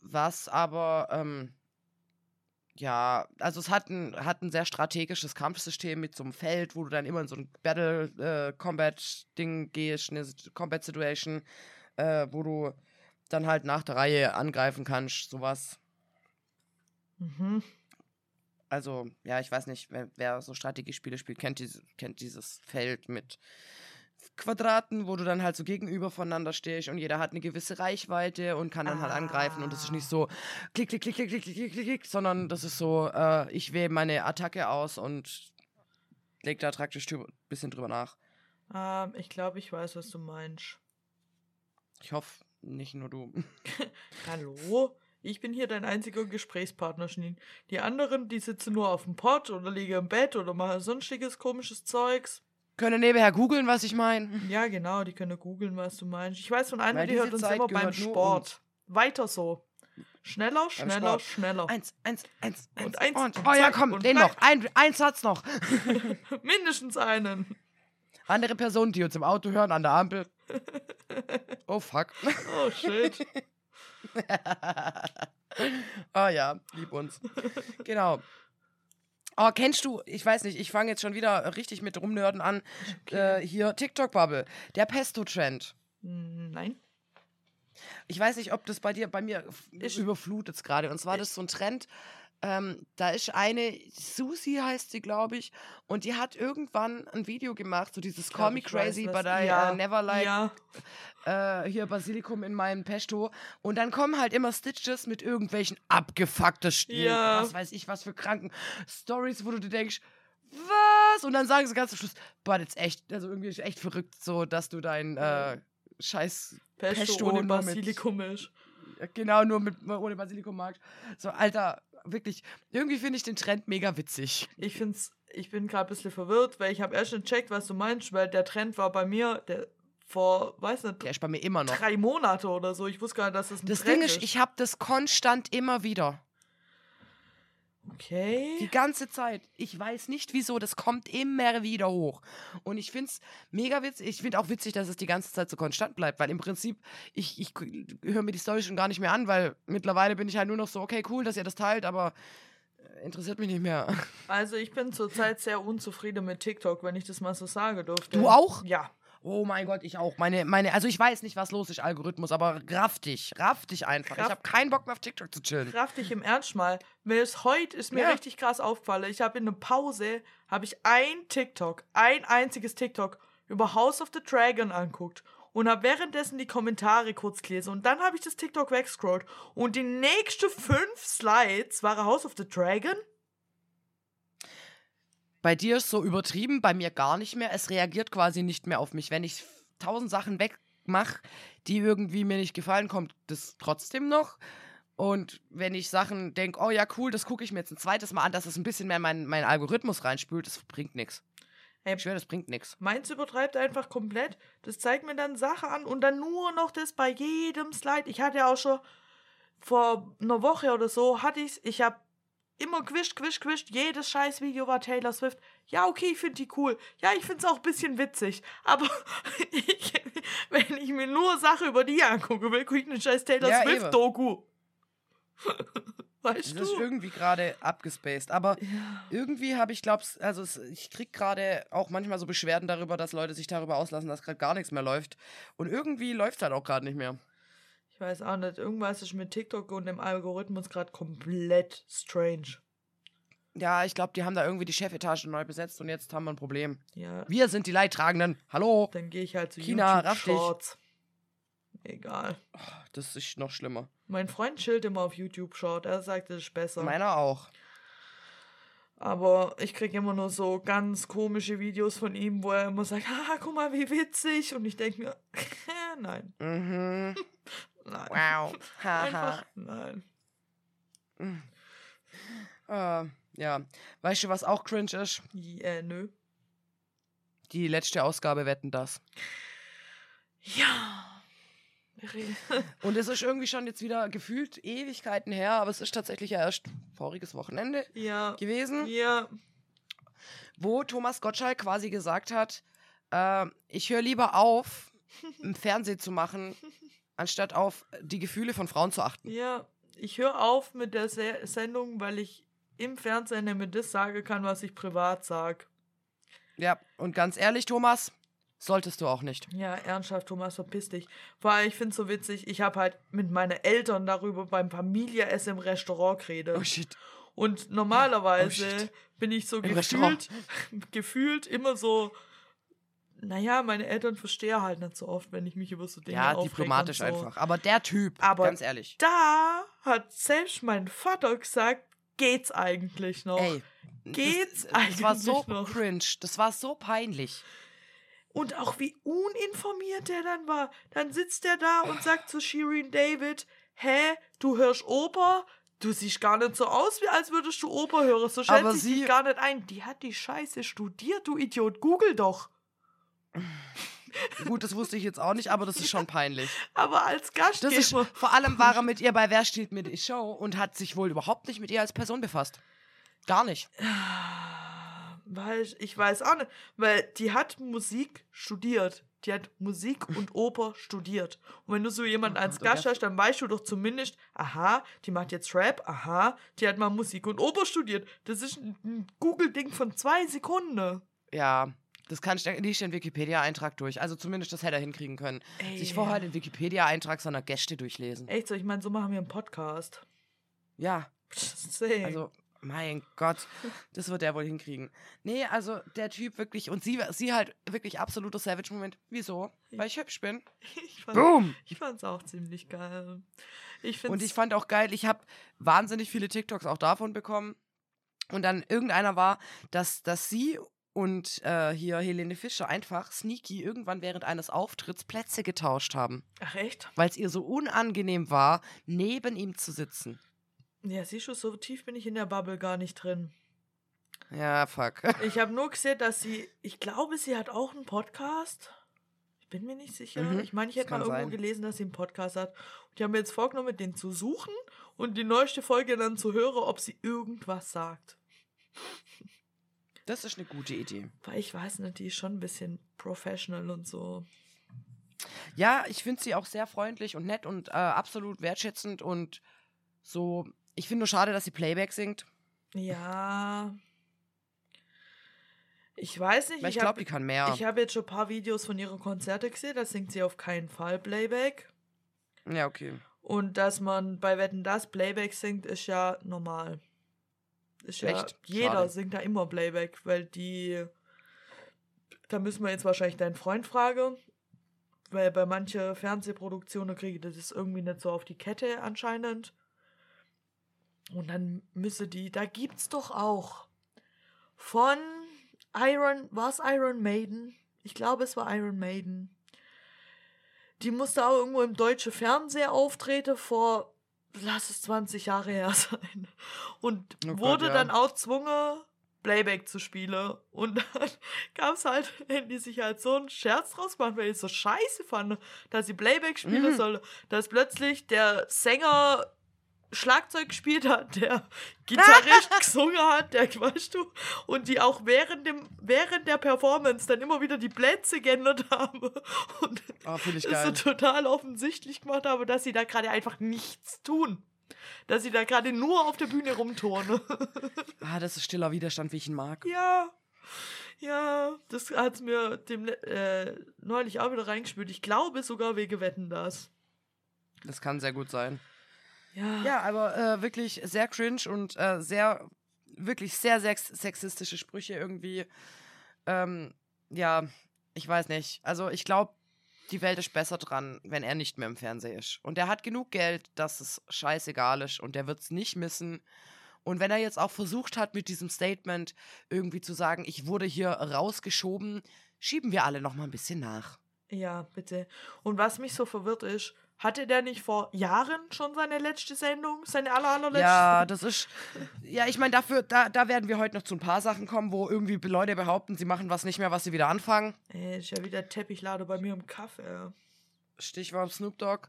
Speaker 2: was aber, ähm, ja, also es hat ein, hat ein sehr strategisches Kampfsystem mit so einem Feld, wo du dann immer in so ein Battle-Combat-Ding gehst, eine Combat-Situation, äh, wo du dann halt nach der Reihe angreifen kannst, sowas.
Speaker 1: Mhm.
Speaker 2: Also, ja, ich weiß nicht, wer, wer so Strategiespiele spielt, kennt, diese, kennt dieses Feld mit Quadraten, wo du dann halt so gegenüber voneinander stehst und jeder hat eine gewisse Reichweite und kann dann ah. halt angreifen und das ist nicht so klick, klick, klick, klick, klick, klick, klick, klick sondern das ist so, äh, ich wähle meine Attacke aus und leg da praktisch ein bisschen drüber nach.
Speaker 1: Ähm, ich glaube, ich weiß, was du meinst.
Speaker 2: Ich hoffe, nicht nur du.
Speaker 1: Hallo? Ich bin hier dein einziger Gesprächspartner, Schnin. Die anderen, die sitzen nur auf dem Pott oder liegen im Bett oder machen sonstiges komisches Zeugs.
Speaker 2: Können nebenher googeln, was ich meine.
Speaker 1: Ja, genau, die können googeln, was du meinst. Ich weiß von einer,
Speaker 2: Weil
Speaker 1: die hört uns
Speaker 2: Zeit
Speaker 1: immer beim Sport. Weiter so. Schneller, schneller, schneller.
Speaker 2: Eins, eins, eins,
Speaker 1: Und
Speaker 2: eins.
Speaker 1: eins,
Speaker 2: Und,
Speaker 1: und
Speaker 2: oh ja, komm, den noch. Ein, ein Satz noch.
Speaker 1: Mindestens einen.
Speaker 2: Andere Personen, die uns im Auto hören, an der Ampel. Oh, fuck.
Speaker 1: Oh, shit.
Speaker 2: oh ja, lieb uns. Genau. Oh, kennst du, ich weiß nicht, ich fange jetzt schon wieder richtig mit Rumnörden an. Äh, hier, TikTok-Bubble. Der Pesto-Trend.
Speaker 1: Hm, Nein.
Speaker 2: Ich weiß nicht, ob das bei dir, bei mir
Speaker 1: Ich-
Speaker 2: überflutet es gerade. Und zwar das ist so ein Trend. Ähm, da ist eine, Susi heißt sie, glaube ich, und die hat irgendwann ein Video gemacht, so dieses Call Me
Speaker 1: weiß,
Speaker 2: Crazy,
Speaker 1: was-
Speaker 2: but I
Speaker 1: ja,
Speaker 2: uh, never like
Speaker 1: Ja,
Speaker 2: äh, hier Basilikum in meinem Pesto. Und dann kommen halt immer Stitches mit irgendwelchen abgefuckten Stil,
Speaker 1: Ja.
Speaker 2: was weiß ich, was für kranken Stories, wo du dir denkst, was? Und dann sagen sie ganz zum Schluss, boah, das ist echt, also irgendwie ist echt verrückt, so, dass du dein äh, scheiß
Speaker 1: Pesto,
Speaker 2: Pesto
Speaker 1: ohne Basilikum ist.
Speaker 2: Genau, nur mit ohne Basilikum mag. So, Alter, wirklich, irgendwie finde ich den Trend mega witzig.
Speaker 1: Ich find's, ich bin gerade ein bisschen verwirrt, weil ich habe erst nicht checkt, was du meinst, weil der Trend war bei mir, der vor, weiß nicht,
Speaker 2: Der ist bei mir immer noch.
Speaker 1: drei Monate oder so. Ich wusste gar nicht, dass das ein
Speaker 2: Das
Speaker 1: Trend
Speaker 2: Ding ist, ich habe das konstant immer wieder. Die
Speaker 1: Okay.
Speaker 2: ganze Zeit. Ich weiß nicht wieso, das kommt immer wieder hoch. Und ich finde es mega witzig. Ich finde auch witzig, dass es die ganze Zeit so konstant bleibt, weil im Prinzip, ich, ich höre mir die Story schon gar nicht mehr an, weil mittlerweile bin ich halt nur noch so, okay, cool, dass ihr das teilt, aber äh, interessiert mich nicht mehr.
Speaker 1: Also ich bin zurzeit sehr unzufrieden mit TikTok, wenn ich das mal so sagen dürfte.
Speaker 2: Du auch?
Speaker 1: Ja.
Speaker 2: Oh mein Gott, ich auch. Meine, meine, also ich weiß nicht, was los ist, Algorithmus, aber raff dich, raff dich einfach.
Speaker 1: Raff-
Speaker 2: Ich habe keinen Bock mehr auf TikTok zu chillen.
Speaker 1: Kraft dich im Ernst mal. Weil es heute ist mir
Speaker 2: Ja.
Speaker 1: richtig krass aufgefallen. Ich habe in einer Pause, habe ich ein TikTok, ein einziges TikTok über House of the Dragon anguckt und habe währenddessen die Kommentare kurz gelesen und dann habe ich das TikTok weggescrollt und die nächsten fünf Slides waren House of the Dragon.
Speaker 2: Bei dir ist so übertrieben, bei mir gar nicht mehr. Es reagiert quasi nicht mehr auf mich. Wenn ich tausend Sachen wegmache, die irgendwie mir nicht gefallen, kommt das trotzdem noch. Und wenn ich Sachen denke, oh ja, cool, das gucke ich mir jetzt ein zweites Mal an, dass es ein bisschen mehr mein, mein Algorithmus reinspült, das bringt nichts.
Speaker 1: Ey,
Speaker 2: Ich schwöre, das bringt nichts.
Speaker 1: Meins übertreibt einfach komplett. Das zeigt mir dann Sachen an und dann nur noch das bei jedem Slide. Ich hatte ja auch schon vor einer Woche oder so, hatte ich's. Ich habe immer gewischt, gewischt, gewischt. Jedes scheiß Video war Taylor Swift. Ja, okay, ich finde die cool. Ja, ich finde es auch ein bisschen witzig. Aber ich, wenn ich mir nur Sachen über die angucke, will, gucke ich eine scheiß Taylor
Speaker 2: Ja.
Speaker 1: Swift-Doku.
Speaker 2: Das
Speaker 1: weißt
Speaker 2: ist
Speaker 1: du?
Speaker 2: irgendwie gerade abgespaced. Aber
Speaker 1: Ja.
Speaker 2: irgendwie habe ich, glaub's, also es, ich krieg gerade auch manchmal so Beschwerden darüber, dass Leute sich darüber auslassen, dass gerade gar nichts mehr läuft. Und irgendwie läuft halt auch gerade nicht mehr.
Speaker 1: Ich weiß auch nicht. Irgendwas ist mit TikTok und dem Algorithmus gerade komplett strange.
Speaker 2: Ja, ich glaube, die haben da irgendwie die Chefetage neu besetzt und jetzt haben wir ein Problem.
Speaker 1: Ja.
Speaker 2: Wir sind die Leidtragenden. Hallo.
Speaker 1: Dann gehe ich halt zu
Speaker 2: China,
Speaker 1: YouTube. Shorts. Egal.
Speaker 2: Das ist noch schlimmer.
Speaker 1: Mein Freund chillt immer auf YouTube Short. Er sagt, es ist besser.
Speaker 2: Meiner auch.
Speaker 1: Aber ich kriege immer nur so ganz komische Videos von ihm, wo er immer sagt, haha, guck mal, wie witzig. Und ich denke mir, nein,
Speaker 2: Mhm.
Speaker 1: nein.
Speaker 2: Wow. Haha.
Speaker 1: Einfach nein.
Speaker 2: Äh, ja. Weißt du, was auch cringe ist?
Speaker 1: Äh, nö.
Speaker 2: Die letzte Ausgabe wetten das.
Speaker 1: Ja.
Speaker 2: Und es ist irgendwie schon jetzt wieder gefühlt Ewigkeiten her, aber es ist tatsächlich ja erst voriges Wochenende
Speaker 1: ja.
Speaker 2: gewesen,
Speaker 1: Ja.
Speaker 2: wo Thomas Gottschalk quasi gesagt hat, äh, ich höre lieber auf, im Fernsehen zu machen, anstatt auf die Gefühle von Frauen zu achten.
Speaker 1: Ja. Ich höre auf mit der Se Sendung, weil ich im Fernsehen nicht mehr das sagen kann, was ich privat sag.
Speaker 2: Ja, und ganz ehrlich, Thomas, solltest du auch nicht.
Speaker 1: Ja, ernsthaft, Thomas, verpiss dich. Vor allem, ich find's so witzig, ich habe halt mit meinen Eltern darüber beim Familieessen im Restaurant geredet.
Speaker 2: Oh shit.
Speaker 1: Und normalerweise
Speaker 2: Oh,
Speaker 1: bin ich so
Speaker 2: Im
Speaker 1: gefühlt, gefühlt immer so, naja, meine Eltern verstehen halt nicht so oft, wenn ich mich über so Dinge
Speaker 2: Ja, diplomatisch
Speaker 1: so.
Speaker 2: einfach. Aber der Typ,
Speaker 1: Aber
Speaker 2: ganz ehrlich.
Speaker 1: Da hat selbst mein Vater gesagt, geht's eigentlich noch?
Speaker 2: Ey,
Speaker 1: Geht's
Speaker 2: das, das war so
Speaker 1: eigentlich noch?
Speaker 2: cringe. Das war so peinlich.
Speaker 1: Und auch wie uninformiert der dann war. Dann sitzt der da und sagt zu Shirin David, hä, du hörst Oper? Du siehst gar nicht so aus, wie als würdest du Oper hören. So schätze ich
Speaker 2: sie-
Speaker 1: dich gar nicht ein. Die hat die Scheiße studiert, du Idiot. Google doch.
Speaker 2: Gut, das wusste ich jetzt auch nicht, aber das ist schon peinlich.
Speaker 1: Aber als
Speaker 2: Das
Speaker 1: Gastgeber...
Speaker 2: ist, vor allem war er mit ihr bei Wer steht mit die Show und hat sich wohl überhaupt nicht mit ihr als Person befasst. Gar nicht.
Speaker 1: Weil ich, weiß auch nicht, weil die hat Musik studiert. Die hat Musik und Oper studiert. Und wenn du so jemanden als Gast hast, dann weißt du doch zumindest, aha, die macht jetzt Rap, aha, die hat mal Musik und Oper studiert. Das ist ein Google-Ding von zwei Sekunden.
Speaker 2: Ja, das kann ich nicht den Wikipedia-Eintrag durch. Also zumindest das hätte er hinkriegen können.
Speaker 1: Ey,
Speaker 2: Sich vorher den Wikipedia-Eintrag seiner Gäste durchlesen.
Speaker 1: Echt so, ich meine, so machen wir einen Podcast.
Speaker 2: Ja,
Speaker 1: Deswegen.
Speaker 2: also, mein Gott, das wird er wohl hinkriegen. Nee, also der Typ wirklich, und sie, sie halt wirklich absoluter Savage-Moment. Wieso? Weil ich hübsch bin.
Speaker 1: ich, fand,
Speaker 2: Boom!
Speaker 1: ich fand's auch ziemlich geil. Ich
Speaker 2: Und ich fand auch geil, ich habe wahnsinnig viele TikToks auch davon bekommen. Und dann irgendeiner war, dass, dass sie und äh, hier Helene Fischer einfach sneaky irgendwann während eines Auftritts Plätze getauscht haben.
Speaker 1: Ach echt?
Speaker 2: Weil es ihr so unangenehm war, neben ihm zu sitzen.
Speaker 1: Ja, siehst du, so tief bin ich in der Bubble gar nicht drin.
Speaker 2: Ja, fuck.
Speaker 1: Ich habe nur gesehen, dass sie, ich glaube, sie hat auch einen Podcast. Ich bin mir nicht sicher.
Speaker 2: Mhm,
Speaker 1: ich meine, ich hätte mal irgendwo
Speaker 2: sein.
Speaker 1: gelesen, dass sie einen Podcast hat. Und ich habe mir jetzt vorgenommen, den zu suchen und die neueste Folge dann zu hören, ob sie irgendwas sagt.
Speaker 2: Das ist eine gute Idee.
Speaker 1: Weil ich weiß nicht, die ist schon ein bisschen professional und so.
Speaker 2: Ja, ich finde sie auch sehr freundlich und nett und äh, absolut wertschätzend und so. Ich finde nur schade, dass sie Playback singt.
Speaker 1: Ja. Ich weiß nicht.
Speaker 2: Weil ich
Speaker 1: hab-
Speaker 2: glaube, die kann mehr.
Speaker 1: Ich habe jetzt schon ein paar Videos von ihren Konzerten gesehen, da singt sie auf keinen Fall Playback.
Speaker 2: Ja, okay.
Speaker 1: Und dass man bei Wetten das Playback singt, ist ja normal. Ist ja,
Speaker 2: Echt?
Speaker 1: jeder
Speaker 2: Schade.
Speaker 1: singt da immer Playback, weil die. Da müssen wir jetzt wahrscheinlich deinen Freund fragen. Weil bei manchen Fernsehproduktionen kriege ich das irgendwie nicht so auf die Kette anscheinend. Und dann müsse die. Da gibt's doch auch von Iron. War es Iron Maiden? Ich glaube, es war Iron Maiden. Die musste auch irgendwo im deutschen Fernseher auftreten vor, lass es 20 Jahre her sein. Und
Speaker 2: Oh Gott,
Speaker 1: wurde
Speaker 2: ja.
Speaker 1: dann auch gezwungen, Playback zu spielen. Und dann gab es halt, wenn die sich halt so einen Scherz draus gemacht, weil ich so scheiße fand, dass sie Playback spielen
Speaker 2: Mhm.
Speaker 1: soll, dass plötzlich der Sänger Schlagzeug gespielt hat, der Gitarrist gesungen hat, der, weißt du, und die auch während, dem, während der Performance dann immer wieder die Plätze geändert haben und
Speaker 2: Oh,
Speaker 1: das so total offensichtlich gemacht haben, dass sie da gerade einfach nichts tun. Dass sie da gerade nur auf der Bühne rumturnen.
Speaker 2: Ah, das ist stiller Widerstand, wie ich ihn mag.
Speaker 1: ja. Ja, das hat mir dem, äh, neulich auch wieder reingespült. Ich glaube sogar wegen Wetten das.
Speaker 2: Das kann sehr gut sein.
Speaker 1: Ja.
Speaker 2: Ja, aber äh, wirklich sehr cringe und äh, sehr, wirklich sehr sex sexistische Sprüche irgendwie. Ähm, ja, ich weiß nicht. Also ich glaube, die Welt ist besser dran, wenn er nicht mehr im Fernsehen ist. Und er hat genug Geld, dass es scheißegal ist und er wird es nicht missen. Und wenn er jetzt auch versucht hat, mit diesem Statement irgendwie zu sagen, ich wurde hier rausgeschoben, schieben wir alle noch mal ein bisschen nach.
Speaker 1: Ja, bitte. Und was mich so verwirrt ist, hatte der nicht vor Jahren schon seine letzte Sendung? Seine aller, allerletzte?
Speaker 2: Ja, das ist. Ja, ich meine, dafür, da, da werden wir heute noch zu ein paar Sachen kommen, wo irgendwie Leute behaupten, sie machen was nicht mehr, was sie wieder anfangen.
Speaker 1: Ey, ist ja wieder Teppichlade bei mir im Kaffee.
Speaker 2: Stichwort Snoop Dogg.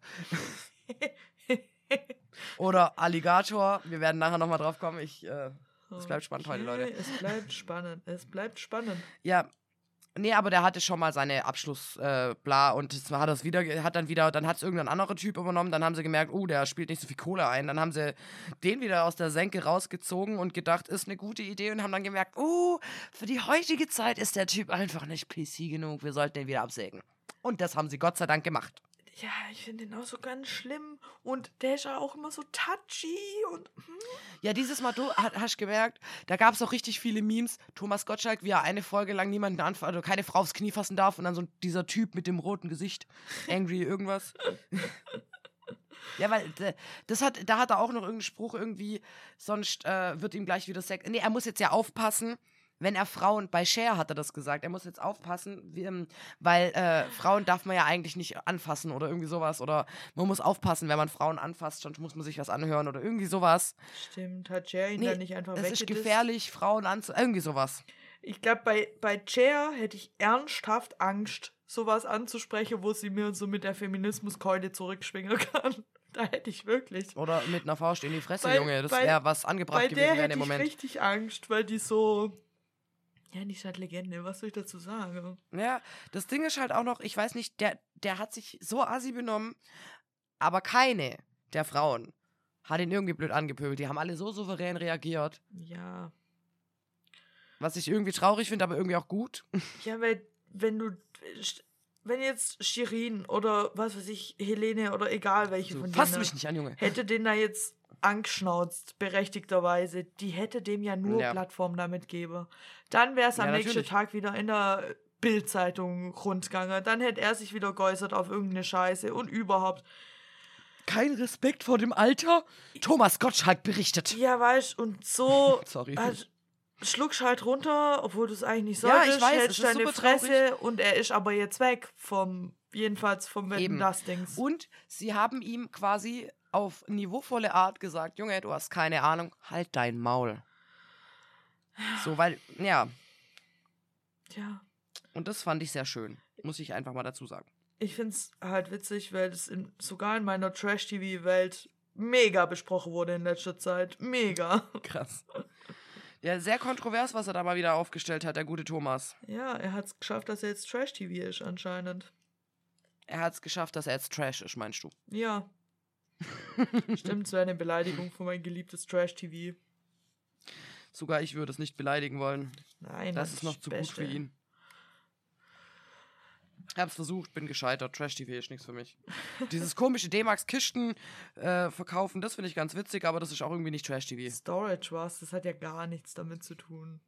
Speaker 2: Oder Alligator. Wir werden nachher nochmal drauf kommen. Ich, äh, Es bleibt spannend heute, Leute.
Speaker 1: Es bleibt spannend. Es bleibt spannend.
Speaker 2: ja, Nee, aber der hatte schon mal seine Abschluss, äh, und das hat das wieder, hat dann wieder, dann hat es irgendein anderer Typ übernommen, dann haben sie gemerkt, oh, der spielt nicht so viel Kohle ein. Dann haben sie den wieder aus der Senke rausgezogen und gedacht, ist eine gute Idee und haben dann gemerkt, oh, für die heutige Zeit ist der Typ einfach nicht PC genug, wir sollten den wieder absägen. Und das haben sie Gott sei Dank gemacht.
Speaker 1: Ja, ich finde den auch so ganz schlimm. Und der ist ja auch immer so touchy und. Hm.
Speaker 2: Ja, dieses Mal, du ha- hast gemerkt, da gab es auch richtig viele Memes. Thomas Gottschalk, wie er eine Folge lang niemanden anf also keine Frau aufs Knie fassen darf und dann so dieser Typ mit dem roten Gesicht, angry irgendwas. ja, weil das hat, da hat er auch noch irgendeinen Spruch irgendwie, sonst äh, wird ihm gleich wieder Sex. Nee, er muss jetzt ja aufpassen. Wenn er Frauen, bei Cher hat er das gesagt, er muss jetzt aufpassen, ähm, weil äh, Frauen darf man ja eigentlich nicht anfassen oder irgendwie sowas. Oder man muss aufpassen, wenn man Frauen anfasst, sonst muss man sich was anhören oder irgendwie sowas.
Speaker 1: Stimmt, hat Jerry ihn
Speaker 2: Nee,
Speaker 1: dann nicht einfach
Speaker 2: Es ist gefährlich, Frauen anzu... Irgendwie sowas.
Speaker 1: Ich glaube, bei, bei Cher hätte ich ernsthaft Angst, sowas anzusprechen, wo sie mir so mit der Feminismuskeule zurückschwingen kann. Da hätte ich wirklich.
Speaker 2: Oder mit einer Faust in die Fresse,
Speaker 1: Bei-
Speaker 2: Junge. Das
Speaker 1: bei-
Speaker 2: wäre was angebracht
Speaker 1: Bei
Speaker 2: gewesen
Speaker 1: der
Speaker 2: wäre in
Speaker 1: hätte
Speaker 2: dem
Speaker 1: ich
Speaker 2: Moment.
Speaker 1: richtig Angst, weil die so. Ja, die ist halt Legende, was soll ich dazu sagen?
Speaker 2: Ja, das Ding ist halt auch noch, ich weiß nicht, der, der hat sich so assi benommen, aber keine der Frauen hat ihn irgendwie blöd angepöbelt. Die haben alle so souverän reagiert,
Speaker 1: Ja.
Speaker 2: was ich irgendwie traurig finde, aber irgendwie auch gut.
Speaker 1: Ja, weil, wenn du. Wenn jetzt Shirin oder was weiß ich, Helene oder egal welche
Speaker 2: So,
Speaker 1: von
Speaker 2: fass
Speaker 1: denen
Speaker 2: mich nicht an, Junge.
Speaker 1: hätte den da jetzt angeschnauzt, berechtigterweise, die hätte dem ja nur
Speaker 2: Ja.
Speaker 1: Plattform damit geben. Dann wäre es am
Speaker 2: Ja,
Speaker 1: nächsten
Speaker 2: natürlich.
Speaker 1: Tag wieder in der Bildzeitung rundgegangen. Dann hätte er sich wieder geäußert auf irgendeine Scheiße und überhaupt.
Speaker 2: Kein Respekt vor dem Alter? Thomas Gottschalk berichtet.
Speaker 1: Ja, weißt und so
Speaker 2: Sorry.
Speaker 1: halt, schluckst halt runter, obwohl du es eigentlich nicht
Speaker 2: Ja, ich
Speaker 1: solltest,
Speaker 2: weiß,
Speaker 1: hältst
Speaker 2: ist
Speaker 1: deine
Speaker 2: super
Speaker 1: Fresse und er ist aber jetzt weg vom, jedenfalls vom Wetten das Dings.
Speaker 2: Und sie haben ihm quasi auf niveauvolle Art gesagt, Junge, du hast keine Ahnung, halt dein Maul. So, weil, ja,
Speaker 1: ja.
Speaker 2: und das fand ich sehr schön, muss ich einfach mal dazu sagen.
Speaker 1: Ich find's halt witzig, weil das in, sogar in meiner Trash-TV-Welt mega besprochen wurde in letzter Zeit. Mega.
Speaker 2: Krass. Ja, sehr kontrovers, was er da mal wieder aufgestellt hat, der gute Thomas.
Speaker 1: Ja, er hat's geschafft, dass er jetzt Trash-TV ist, anscheinend.
Speaker 2: Er hat es geschafft, dass er jetzt Trash ist, meinst du?
Speaker 1: Ja. Stimmt, wäre eine Beleidigung für mein geliebtes Trash-TV.
Speaker 2: Sogar ich würde es nicht beleidigen wollen.
Speaker 1: Nein,
Speaker 2: Das ist noch zu gut für
Speaker 1: Beste.
Speaker 2: ihn. Ich hab's versucht, bin gescheitert. Trash-TV ist nichts für mich. Dieses komische D-Max-Kisten äh, verkaufen, das finde ich ganz witzig, aber das ist auch irgendwie nicht Trash-TV.
Speaker 1: Storage was, das hat ja gar nichts damit zu tun.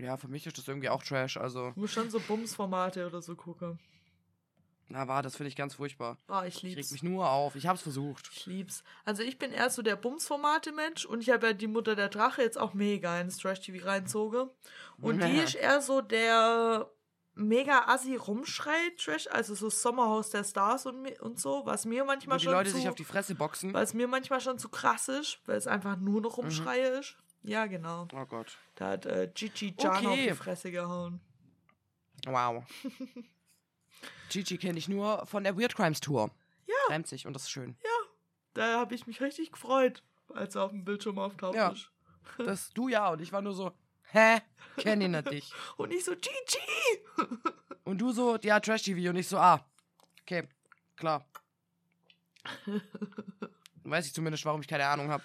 Speaker 2: Ja, für mich ist das irgendwie auch Trash, also.
Speaker 1: Du musst schon so Bums-Formate oder so gucken.
Speaker 2: Na, war, das finde ich ganz furchtbar.
Speaker 1: Ah, ich
Speaker 2: Ich reg
Speaker 1: lieb's.
Speaker 2: mich nur auf. Ich hab's versucht.
Speaker 1: Ich lieb's. Also ich bin eher so der Bums-Formate-Mensch und ich habe ja die Mutter der Drache jetzt auch mega ins Trash-TV reinzoge. Und die ist eher so der mega assi rumschreit Trash, also so Sommerhaus der Stars und, und so, was mir
Speaker 2: Wo
Speaker 1: manchmal
Speaker 2: die
Speaker 1: schon
Speaker 2: Leute
Speaker 1: zu,
Speaker 2: sich auf die Fresse boxen.
Speaker 1: was mir manchmal schon zu krass ist, weil es einfach nur
Speaker 2: Mhm.
Speaker 1: noch Rumschreie ist. Ja, genau.
Speaker 2: Oh Gott.
Speaker 1: Da hat äh, Gigi auf
Speaker 2: Okay.
Speaker 1: die Fresse gehauen.
Speaker 2: Wow. Gigi kenne ich nur von der Weird Crimes Tour.
Speaker 1: Ja.
Speaker 2: Reimt sich und das ist schön.
Speaker 1: Da habe ich mich richtig gefreut, als er auf dem Bildschirm auftaucht
Speaker 2: Ja. Das du ja und ich war nur so, hä? Kenn ihn nicht.
Speaker 1: Und ich so, Gigi!
Speaker 2: Und du so, ja, Trash-TV und ich so, ah, okay, klar. Weiß ich zumindest, warum ich keine Ahnung habe.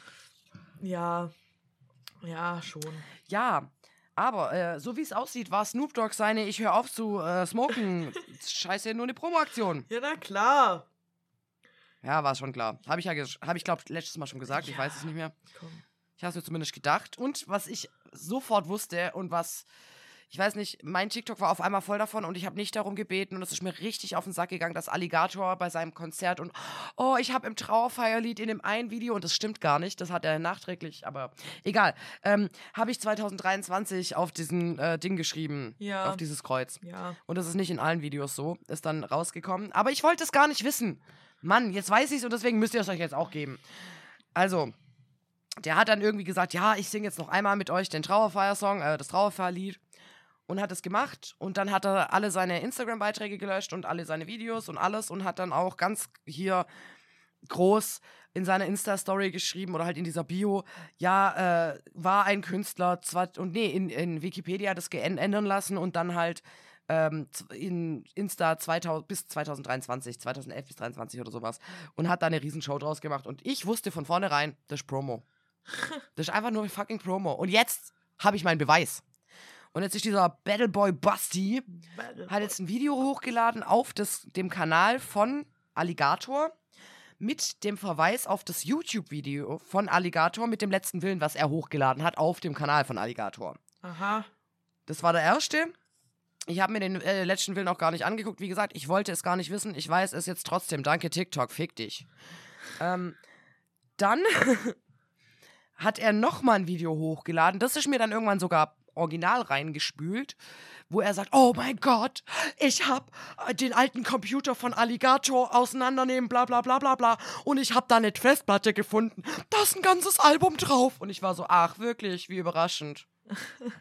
Speaker 1: Ja, ja, schon.
Speaker 2: Ja, aber äh, so wie es aussieht, war Snoop Dogg seine Ich höre auf zu äh, smoken. Scheiße, nur eine Promoaktion.
Speaker 1: Ja, na klar.
Speaker 2: Ja, war schon klar. Habe ich ja, habe ich glaube letztes Mal schon gesagt. Ich weiß es nicht mehr.
Speaker 1: Komm.
Speaker 2: Ich habe es mir zumindest gedacht. Und was ich sofort wusste und was, ich weiß nicht, mein TikTok war auf einmal voll davon und ich habe nicht darum gebeten und es ist mir richtig auf den Sack gegangen, dass Alligator bei seinem Konzert und oh, ich habe im Trauerfeierlied in dem einen Video und das stimmt gar nicht, das hat er nachträglich, aber egal, ähm, habe ich 2023 auf diesen äh, Ding geschrieben,
Speaker 1: Ja.
Speaker 2: auf dieses Kreuz.
Speaker 1: Ja.
Speaker 2: Und das ist nicht in allen Videos so, ist dann rausgekommen. Aber ich wollte es gar nicht wissen. Mann, jetzt weiß ich es und deswegen müsst ihr es euch jetzt auch geben. Also, der hat dann irgendwie gesagt, ja, ich singe jetzt noch einmal mit euch den Trauerfeiersong, äh, das Trauerfeierlied. Und hat es gemacht. Und dann hat er alle seine Instagram-Beiträge gelöscht und alle seine Videos und alles und hat dann auch ganz hier groß in seiner Insta-Story geschrieben oder halt in dieser Bio, ja, äh, war ein Künstler, zwar, und nee, in, in Wikipedia das geän- ändern lassen und dann halt ähm, in Insta 2000, bis 2023, 2011 bis 2023 oder sowas. Und hat da eine Riesenshow draus gemacht. Und ich wusste von vornherein, das ist Promo. Das ist einfach nur fucking Promo. Und jetzt habe ich meinen Beweis. Und jetzt ist dieser Battleboy Busty, hat jetzt ein Video hochgeladen auf das, dem Kanal von Alligator mit dem Verweis auf das YouTube-Video von Alligator mit dem letzten Willen, was er hochgeladen hat auf dem Kanal von Alligator.
Speaker 1: Aha.
Speaker 2: Das war der erste. Ich habe mir den äh, letzten Willen auch gar nicht angeguckt. Wie gesagt, ich wollte es gar nicht wissen. Ich weiß es jetzt trotzdem. Danke, TikTok. Fick dich. Ähm, dann hat er nochmal ein Video hochgeladen. Das ist mir dann irgendwann sogar original reingespült, wo er sagt, oh mein Gott, ich habe den alten Computer von Alligator auseinandernehmen, bla bla bla bla bla. Und ich habe da eine Festplatte gefunden. Da ist ein ganzes Album drauf. Und ich war so, ach wirklich, wie überraschend.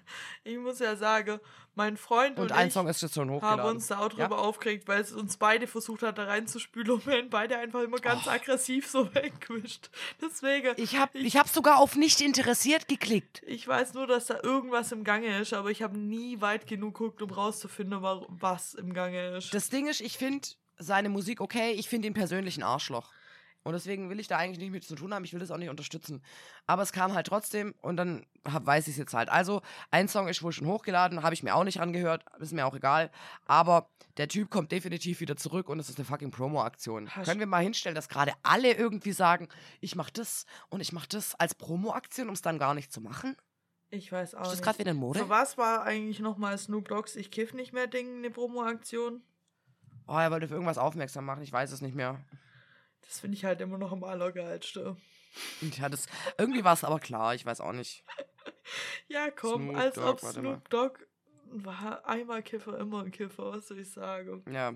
Speaker 1: Ich muss ja sagen, mein Freund und,
Speaker 2: Und ein
Speaker 1: ich
Speaker 2: Song ist jetzt schon
Speaker 1: haben uns da auch
Speaker 2: Ja?
Speaker 1: drüber aufgeregt, weil es uns beide versucht hat, da reinzuspülen und wir haben beide einfach immer ganz aggressiv so weggewischt. Deswegen,
Speaker 2: Oh. Ich habe ich hab sogar auf nicht interessiert geklickt.
Speaker 1: ich weiß nur, dass da irgendwas im Gange ist, aber ich habe nie weit genug geguckt, um rauszufinden, wa- was im Gange ist.
Speaker 2: Das Ding ist, ich finde seine Musik okay, ich finde ihn persönlich ein Arschloch. Und deswegen will ich da eigentlich nicht mit zu tun haben, ich will das auch nicht unterstützen. Aber es kam halt trotzdem und dann hab, weiß ich es jetzt halt. Also, ein Song ist wohl schon hochgeladen, habe ich mir auch nicht angehört, ist mir auch egal. Aber der Typ kommt definitiv wieder zurück und es ist eine fucking Promo-Aktion. Können wir mal hinstellen, dass gerade alle irgendwie sagen, ich mach das und ich mach das als Promo-Aktion, um es dann gar nicht zu machen?
Speaker 1: ich weiß auch
Speaker 2: Ist das gerade wieder in Mode?
Speaker 1: Für was war eigentlich nochmal Snoop Dogg's Ich kiff nicht mehr Ding eine Promo-Aktion?
Speaker 2: Oh, er wollte auf irgendwas aufmerksam machen, ich weiß es nicht mehr.
Speaker 1: Das finde ich halt immer noch am allergeilsten.
Speaker 2: Ja, das, irgendwie war es aber klar, ich weiß auch nicht.
Speaker 1: Ja, komm,
Speaker 2: Snoop
Speaker 1: als
Speaker 2: Dogg,
Speaker 1: ob Snoop Dogg war einmal Kiffer, immer ein Kiffer, was soll ich sagen?
Speaker 2: Ja.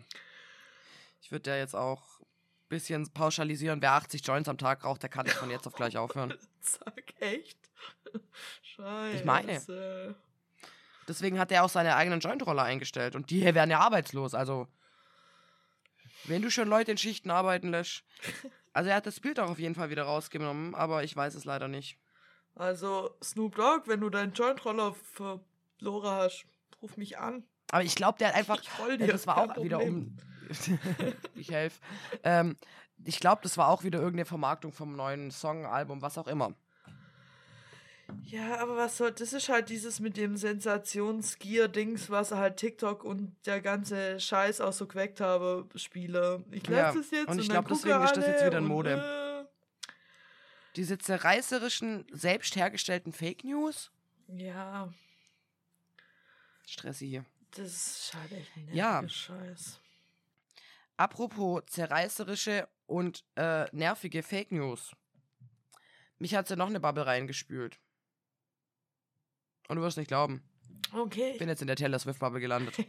Speaker 2: Ich würde ja jetzt auch ein bisschen pauschalisieren. Wer 80 Joints am Tag raucht, der kann von jetzt auf gleich aufhören.
Speaker 1: Sag echt? Scheiße.
Speaker 2: Ich meine. Deswegen hat er auch seine eigenen Joint-Roller eingestellt. Und die hier werden ja arbeitslos. Also, wenn du schon Leute in Schichten arbeiten lässt. Also, er hat das Bild auch auf jeden Fall wieder rausgenommen, aber ich weiß es leider nicht.
Speaker 1: Also, Snoop Dogg, wenn du deinen Joint-Roller verloren hast, ruf mich an.
Speaker 2: Aber ich glaube, der hat einfach.
Speaker 1: Ich dir,
Speaker 2: das war auch wieder um. ich helfe. Ähm, ich glaube, das war auch wieder irgendeine Vermarktung vom neuen Song, Album, was auch immer.
Speaker 1: Ja, aber was soll, das ist halt dieses mit dem Sensationsgier-Dings, was halt TikTok und der ganze Scheiß auch so geweckt habe, Spiele. Ich
Speaker 2: Ja,
Speaker 1: lasse es jetzt
Speaker 2: und ich
Speaker 1: dann
Speaker 2: glaub,
Speaker 1: gucke
Speaker 2: deswegen ist das jetzt wieder in Mode. Diese zerreißerischen, selbst hergestellten Fake News.
Speaker 1: Äh, ja,
Speaker 2: Stressi hier.
Speaker 1: das ist halt echt ein
Speaker 2: Ja.
Speaker 1: Scheiß.
Speaker 2: Apropos zerreißerische und äh, nervige Fake News. Mich hat ja noch eine Bubble reingespült. Und du wirst nicht glauben.
Speaker 1: Okay.
Speaker 2: Ich bin jetzt in der Taylor Swift Bubble gelandet.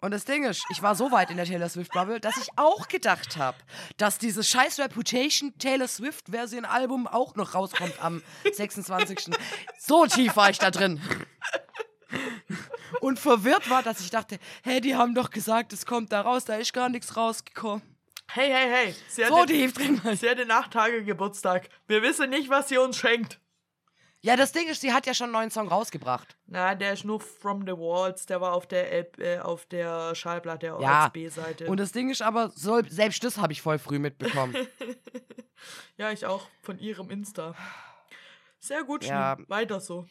Speaker 2: Und das Ding ist, ich war so weit in der Taylor Swift Bubble, dass ich auch gedacht habe, dass dieses scheiß Reputation Taylor Swift Version Album auch noch rauskommt am 26. So tief war ich da drin. Und verwirrt war, dass ich dachte, hey, die haben doch gesagt, es kommt da raus, da ist gar nichts rausgekommen.
Speaker 1: hey, hey, hey. Sie
Speaker 2: So
Speaker 1: den,
Speaker 2: tief drin
Speaker 1: sie hat den acht Tage Geburtstag. Wir wissen nicht, was sie uns schenkt.
Speaker 2: Ja, das Ding ist, sie hat ja schon einen neuen Song rausgebracht.
Speaker 1: Na, der ist nur From the Walls. Der war auf der, L äh, auf der Schallplatte
Speaker 2: Ja,
Speaker 1: als B-Seite.
Speaker 2: Und das Ding ist aber, so, selbst das habe ich voll früh mitbekommen.
Speaker 1: Ja, ich auch. Von ihrem Insta. Sehr gut,
Speaker 2: Ja.
Speaker 1: Weiter so.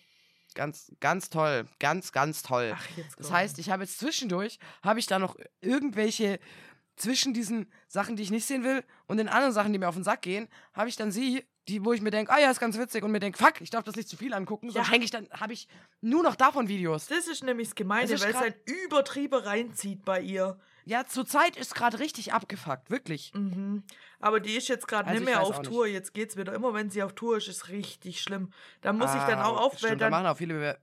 Speaker 2: ganz, ganz toll. Ganz, ganz toll.
Speaker 1: Ach, jetzt
Speaker 2: Das heißt, ich habe jetzt zwischendurch, habe ich da noch irgendwelche, zwischen diesen Sachen, die ich nicht sehen will und den anderen Sachen, die mir auf den Sack gehen, habe ich dann sie, die, wo ich mir denke, ah ja, ist ganz witzig und mir denke, fuck, ich darf das nicht zu viel angucken, sonst
Speaker 1: Ja.
Speaker 2: hänge ich dann, habe ich nur noch davon Videos.
Speaker 1: Das ist nämlich das Gemeine,
Speaker 2: Das
Speaker 1: weil es halt übertrieben reinzieht bei ihr.
Speaker 2: Ja, zurzeit ist gerade richtig abgefuckt, wirklich.
Speaker 1: Mhm. Aber die ist jetzt gerade
Speaker 2: Also
Speaker 1: nicht
Speaker 2: ich
Speaker 1: mehr auf
Speaker 2: auch nicht.
Speaker 1: Tour. Jetzt geht's wieder. Immer wenn sie auf Tour ist, ist richtig schlimm. Da muss ich dann
Speaker 2: Ah,
Speaker 1: auch auf, weil
Speaker 2: da
Speaker 1: dann
Speaker 2: machen auch viele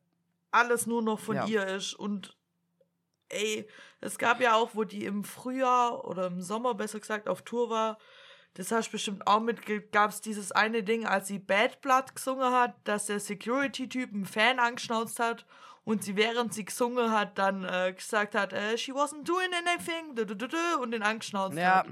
Speaker 1: alles nur noch von
Speaker 2: Ja.
Speaker 1: ihr ist. Und ey, es gab ja auch, wo die im Frühjahr oder im Sommer besser gesagt auf Tour war. Das hast du bestimmt auch mit, gab es dieses eine Ding, als sie Bad Blood gesungen hat, dass der Security-Typ einen Fan angeschnauzt hat und sie, während sie gesungen hat, dann äh, gesagt hat, äh, she wasn't doing anything, und den angeschnauzt
Speaker 2: Ja,
Speaker 1: hat.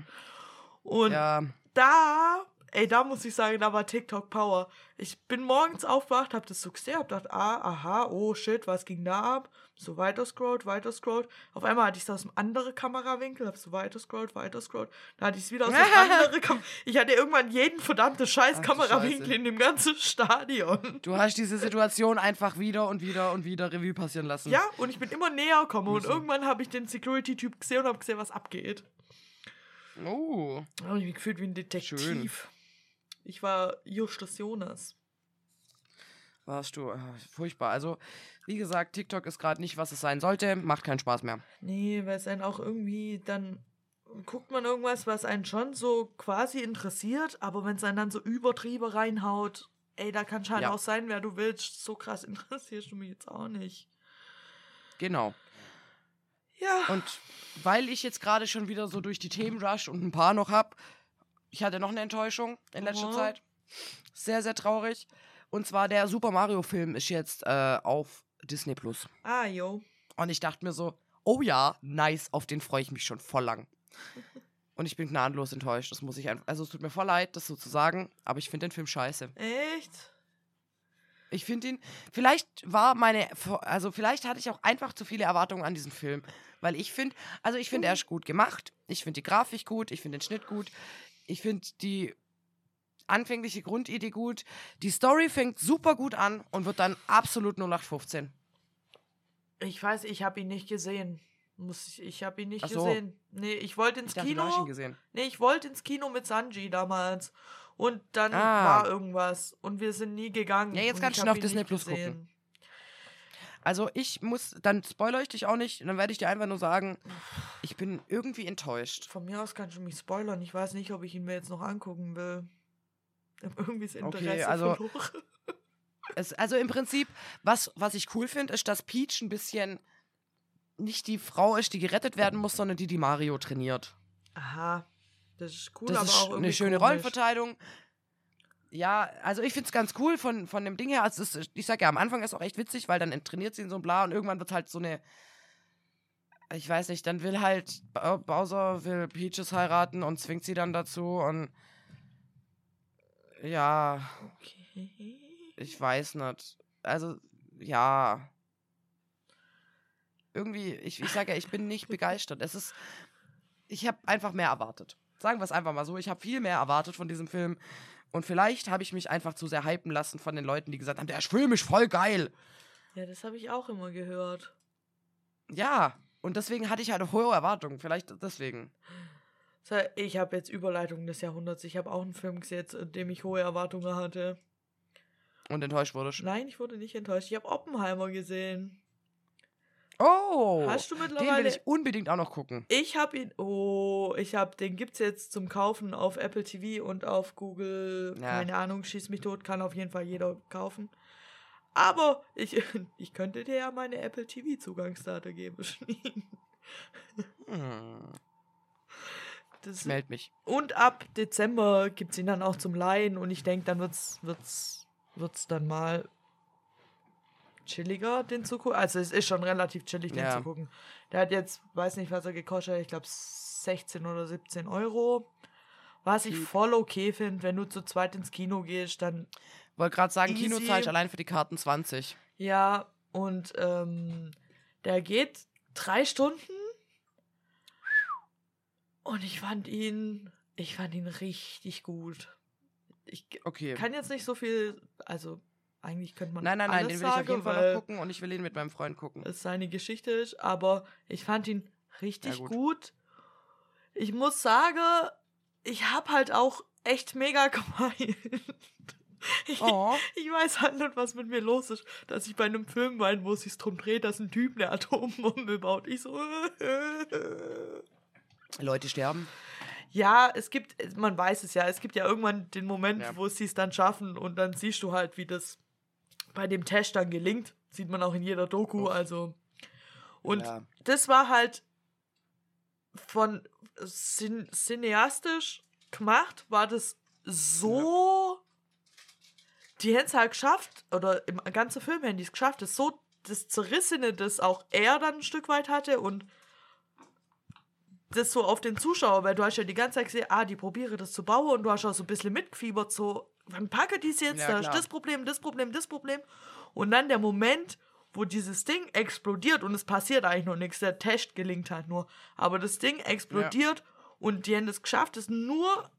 Speaker 1: Und
Speaker 2: ja,
Speaker 1: da ey, da muss ich sagen, da war TikTok Power. Ich bin morgens aufgewacht, hab das so gesehen, hab gedacht, ah, aha, oh shit, was ging da ab? So weiter scrollt, weiter scrollt. Auf einmal hatte ich es aus einem anderen Kamerawinkel, hab so weiter scrollt, weiter scrollt. Dann hatte ich es wieder aus einem anderen Kam Ich hatte irgendwann jeden verdammten scheiß
Speaker 2: Ach
Speaker 1: Kamerawinkel in dem ganzen Stadion.
Speaker 2: Du hast diese Situation einfach wieder und wieder und wieder Revue passieren lassen.
Speaker 1: Ja, und ich bin immer näher gekommen und irgendwann habe ich den Security-Typ gesehen und habe gesehen, was abgeht.
Speaker 2: Oh.
Speaker 1: Da habe ich mich gefühlt wie ein Detektiv.
Speaker 2: Schön.
Speaker 1: Ich war Justus Jonas.
Speaker 2: Warst du. Äh, furchtbar. Also, wie gesagt, TikTok ist gerade nicht, was es sein sollte. Macht keinen Spaß mehr.
Speaker 1: Nee, weil es einen auch irgendwie dann guckt man irgendwas, was einen schon so quasi interessiert, aber wenn es einen dann so übertrieben reinhaut, ey, da kann halt
Speaker 2: Ja.
Speaker 1: auch sein, wer du willst. So krass interessierst du mich jetzt auch nicht.
Speaker 2: Genau.
Speaker 1: Ja.
Speaker 2: Und weil ich jetzt gerade schon wieder so durch die Themen rush und ein paar noch hab, ich hatte noch eine Enttäuschung in letzter
Speaker 1: Oh.
Speaker 2: Zeit. Sehr, sehr traurig. Und zwar der Super Mario Film ist jetzt äh, auf Disney Plus.
Speaker 1: Ah, yo.
Speaker 2: Und ich dachte mir so, oh ja, nice, auf den freue ich mich schon voll lang. Und ich bin gnadenlos enttäuscht. Das muss ich einfach. Also es tut mir voll leid, das so zu sagen, aber ich finde den Film scheiße.
Speaker 1: Echt?
Speaker 2: Ich finde ihn. Vielleicht war meine. Also vielleicht hatte ich auch einfach zu viele Erwartungen an diesen Film. Weil ich finde, also ich finde, er ist gut gemacht. Ich finde die Grafik gut, ich finde den Schnitt gut. Ich finde die anfängliche Grundidee gut. Die Story fängt super gut an und wird dann absolut 0815.
Speaker 1: Ich weiß, ich habe ihn nicht gesehen. Muss ich ich habe ihn nicht
Speaker 2: so.
Speaker 1: gesehen. Nee, ich wollte ins
Speaker 2: Ich dachte,
Speaker 1: Kino.
Speaker 2: gesehen.
Speaker 1: Nee, ich wollte ins Kino mit Sanji damals. Und dann
Speaker 2: Ah.
Speaker 1: war irgendwas. Und wir sind nie gegangen.
Speaker 2: Ja, jetzt kannst
Speaker 1: ich
Speaker 2: du
Speaker 1: hab
Speaker 2: auf Disney Plus gucken. Also ich muss, dann spoilere ich dich auch nicht, dann werde ich dir einfach nur sagen, ich bin irgendwie enttäuscht.
Speaker 1: Von mir aus kannst du mich spoilern. Ich weiß nicht, ob ich ihn mir jetzt noch angucken will. Ich hab irgendwie das
Speaker 2: Okay,
Speaker 1: Interesse
Speaker 2: also-
Speaker 1: verloren.
Speaker 2: Es, also im Prinzip, was, was ich cool finde, ist, dass Peach ein bisschen nicht die Frau ist, die gerettet werden muss, sondern die, die Mario trainiert.
Speaker 1: Aha. Das ist cool,
Speaker 2: das
Speaker 1: aber
Speaker 2: ist
Speaker 1: auch irgendwie
Speaker 2: eine schöne
Speaker 1: komisch.
Speaker 2: Rollenverteilung. Ja, also ich finde es ganz cool von, von dem Ding her. Also ist, ich sag ja, am Anfang ist es auch echt witzig, weil dann trainiert sie in so ein Bla und irgendwann wird halt so eine. Ich weiß nicht, dann will halt Bowser will Peaches heiraten und zwingt sie dann dazu und. Ja,
Speaker 1: Okay.
Speaker 2: ich weiß nicht. Also, ja. Irgendwie, ich, ich sage ja, ich bin nicht begeistert. Es ist. Ich habe einfach mehr erwartet. Sagen wir es einfach mal so. Ich habe viel mehr erwartet von diesem Film. Und vielleicht habe ich mich einfach zu sehr hypen lassen von den Leuten, die gesagt haben, der Film ist voll geil.
Speaker 1: Ja, das habe ich auch immer gehört.
Speaker 2: Ja. Und deswegen hatte ich halt hohe Erwartungen. Vielleicht deswegen.
Speaker 1: Ich habe jetzt Überleitung des Jahrhunderts. Ich habe auch einen Film gesehen, in dem ich hohe Erwartungen hatte.
Speaker 2: Und enttäuscht wurde ich.
Speaker 1: Nein, ich wurde nicht enttäuscht. Ich habe Oppenheimer gesehen.
Speaker 2: Oh!
Speaker 1: Hast du
Speaker 2: Den will
Speaker 1: mittlerweile.
Speaker 2: ich unbedingt auch noch gucken.
Speaker 1: Ich habe ihn. Oh, ich habe den gibt's jetzt zum Kaufen auf Apple TV und auf Google.
Speaker 2: Ja.
Speaker 1: Keine Ahnung, schieß mich tot, kann auf jeden Fall jeder kaufen. Aber ich, ich könnte dir ja meine Apple TV Zugangsdaten geben.
Speaker 2: Hm.
Speaker 1: Das,
Speaker 2: Meld mich.
Speaker 1: und ab Dezember gibt's ihn dann auch zum Leihen und ich denke, dann wird's, wird's, wird's dann mal chilliger, den zu gucken. Also es ist schon relativ chillig, den
Speaker 2: Ja.
Speaker 1: zu gucken. Der hat jetzt, weiß nicht, was er gekostet hat, ich glaube 16 oder 17 Euro. Was ich voll okay finde, wenn du zu zweit ins Kino gehst, dann
Speaker 2: Wollte gerade sagen,
Speaker 1: Easy.
Speaker 2: Kino zahle ich allein für die Karten 20.
Speaker 1: ja, und ähm, der geht drei Stunden und ich fand ihn, ich fand ihn richtig gut. Ich
Speaker 2: Okay.
Speaker 1: kann jetzt nicht so viel, also eigentlich könnte man
Speaker 2: Nein, nein, nein, den will ich auf jeden Fall noch gucken und ich will ihn mit meinem Freund gucken.
Speaker 1: es seine Geschichte ist, aber ich fand ihn richtig
Speaker 2: Ja, gut.
Speaker 1: gut. Ich muss sagen, ich habe halt auch echt mega gemeint. Ich,
Speaker 2: Oh,
Speaker 1: ich weiß halt nicht, was mit mir los ist, dass ich bei einem Film weine, wo es sich drum dreht, dass ein Typ eine Atombombe baut. Ich so.
Speaker 2: Leute sterben.
Speaker 1: Ja, es gibt, man weiß es ja, es gibt ja irgendwann den Moment,
Speaker 2: Ja.
Speaker 1: wo sie es dann schaffen und dann siehst du halt, wie das bei dem Test dann gelingt. Sieht man auch in jeder Doku,
Speaker 2: Uff.
Speaker 1: also. Und
Speaker 2: Ja.
Speaker 1: das war halt von cin cineastisch gemacht, war das so. Die hätten es halt geschafft, oder im ganzen Film hätten die es geschafft, das so das Zerrissene, das auch er dann ein Stück weit hatte und das so auf den Zuschauer, weil du hast ja die ganze Zeit gesehen, ah, die probiere das zu bauen und du hast auch so ein bisschen mitgefiebert, so, wann packe die es jetzt?
Speaker 2: Ja,
Speaker 1: da ist das Problem, das Problem, das Problem. Und dann der Moment, wo dieses Ding explodiert und es passiert eigentlich noch nichts, der Test gelingt halt nur. Aber das Ding explodiert und die haben es geschafft, es nur,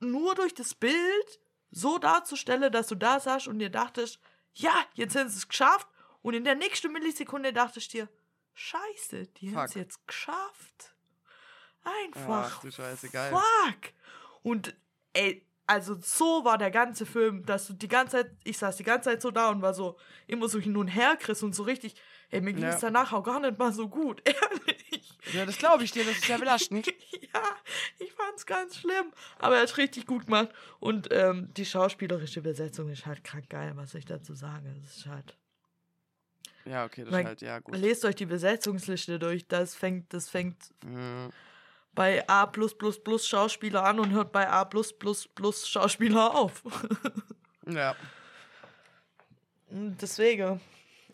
Speaker 1: nur durch das Bild so darzustellen, dass du da saßt und dir dachtest, ja, jetzt haben sie es geschafft. Und in der nächsten Millisekunde dachtest dir, scheiße, die haben es jetzt geschafft. Einfach.
Speaker 2: Ach du Scheiße, geil.
Speaker 1: Fuck. Und ey, also so war der ganze Film, dass du die ganze Zeit, ich saß die ganze Zeit so da und war so immer so hin und her gerissen und so richtig, ey, mir ging
Speaker 2: Ja.
Speaker 1: es danach auch gar nicht mal so gut, ehrlich.
Speaker 2: Ja, das glaube ich dir, das ist ja belastend.
Speaker 1: Ja, ich fand's ganz schlimm. Aber er hat richtig gut gemacht. Und ähm, die schauspielerische Besetzung ist halt krank geil, was ich dazu sagen. Das ist halt.
Speaker 2: Ja, okay, das ist halt, ja, gut.
Speaker 1: Lest euch die Besetzungsliste durch. Das fängt, das fängt
Speaker 2: Mhm.
Speaker 1: Bei A Schauspieler an und hört bei A Schauspieler auf.
Speaker 2: Ja.
Speaker 1: Deswegen,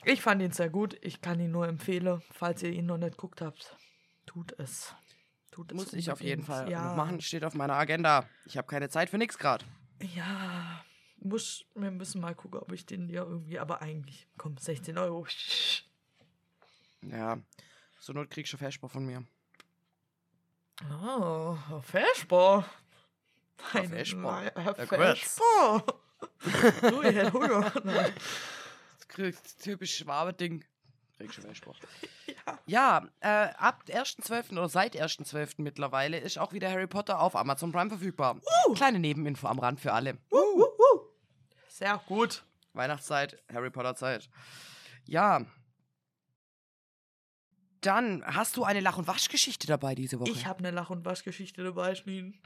Speaker 1: ich fand ihn sehr gut. Ich kann ihn nur empfehlen, falls ihr ihn noch nicht geguckt habt. Tut es. Tut es
Speaker 2: Muss ich auf jeden. Fall
Speaker 1: ja.
Speaker 2: machen, steht auf meiner Agenda. Ich habe keine Zeit für nix gerade.
Speaker 1: Ja, muss, wir müssen mal gucken, ob ich den ja irgendwie, aber eigentlich, komm, 16 Euro.
Speaker 2: Ja. So Not kriegst du Versprochen von mir.
Speaker 1: Oh, Herr Vesper.
Speaker 2: Herr
Speaker 1: du, ich hätte Hunger. Nein.
Speaker 2: Das kriegst typisch Schwabe-Ding. Kriegst du.
Speaker 1: Ja.
Speaker 2: Ja, äh, ab 1.12. oder seit 1.12. mittlerweile ist auch wieder Harry Potter auf Amazon Prime verfügbar. Kleine Nebeninfo am Rand für alle.
Speaker 1: Uh, uh, uh. Sehr gut.
Speaker 2: Weihnachtszeit, Harry Potter Zeit. Ja. Dann hast du eine Lach- und Waschgeschichte dabei diese Woche.
Speaker 1: Ich habe eine Lach- und Waschgeschichte dabei, Schneen.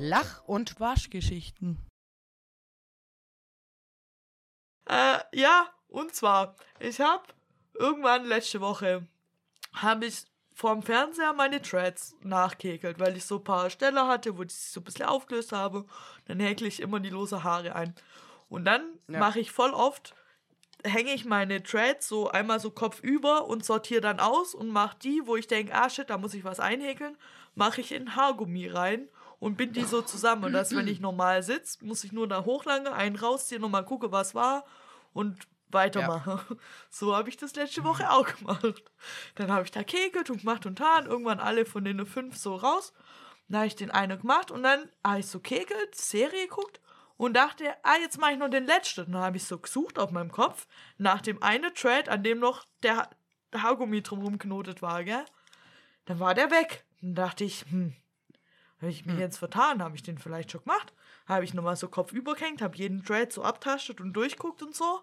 Speaker 1: Lach- und Waschgeschichten. Äh, ja, und zwar, ich habe irgendwann letzte Woche, habe ich vorm Fernseher meine Threads nachgehäkelt, weil ich so ein paar Stellen hatte, wo ich sie so ein bisschen aufgelöst habe. Dann häkle ich immer die lose Haare ein. Und dann
Speaker 2: Ja.
Speaker 1: mache ich voll oft, hänge ich meine Threads so einmal so kopfüber und sortiere dann aus und mache die, wo ich denke, ah shit, da muss ich was einhäkeln, mache ich in Haargummi rein und bind die so zusammen. Und dass, wenn ich normal sitze, muss ich nur da hochlange, einen rausziehen, nochmal gucke, was war und weitermache. So habe ich das letzte Woche auch gemacht. Dann habe ich da kekelt und gemacht und tan, irgendwann alle von den fünf so raus. Dann habe ich den einen gemacht und dann habe ich so kekelt, Serie geguckt und dachte, ah, jetzt mache ich noch den letzten. Dann habe ich so gesucht auf meinem Kopf nach dem einen Thread, an dem noch der Ha- Haargummi drumherum knotet war, gell? Dann war der weg. Dann dachte ich, hm, habe ich mich jetzt vertan? Habe ich den vielleicht schon gemacht? Habe ich nochmal so Kopf übergehängt, habe jeden Thread so abtastet und durchguckt und so.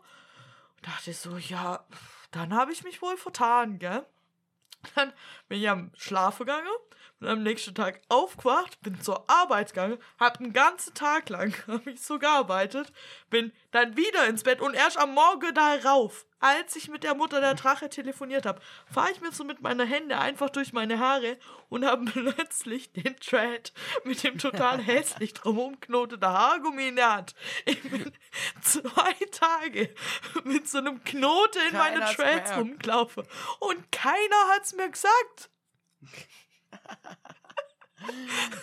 Speaker 1: Dachte so, ja, dann habe ich mich wohl vertan, gell? Dann bin ich am Schlafen gegangen, bin am nächsten Tag aufgewacht, bin zur Arbeit gegangen, hab einen ganzen Tag lang hab ich so gearbeitet, bin dann wieder ins Bett und erst am Morgen da rauf, als ich mit der Mutter der Drache telefoniert habe, fahre ich mir so mit meiner Hände einfach durch meine Haare und habe plötzlich den Thread mit dem total hässlich drumherum knoteten Haargummi in der Hand. Ich bin zwei Tage mit so einem Knoten in meine
Speaker 2: Keiner
Speaker 1: Threads
Speaker 2: gemerkt.
Speaker 1: rumgelaufen und keiner hat's mir gesagt.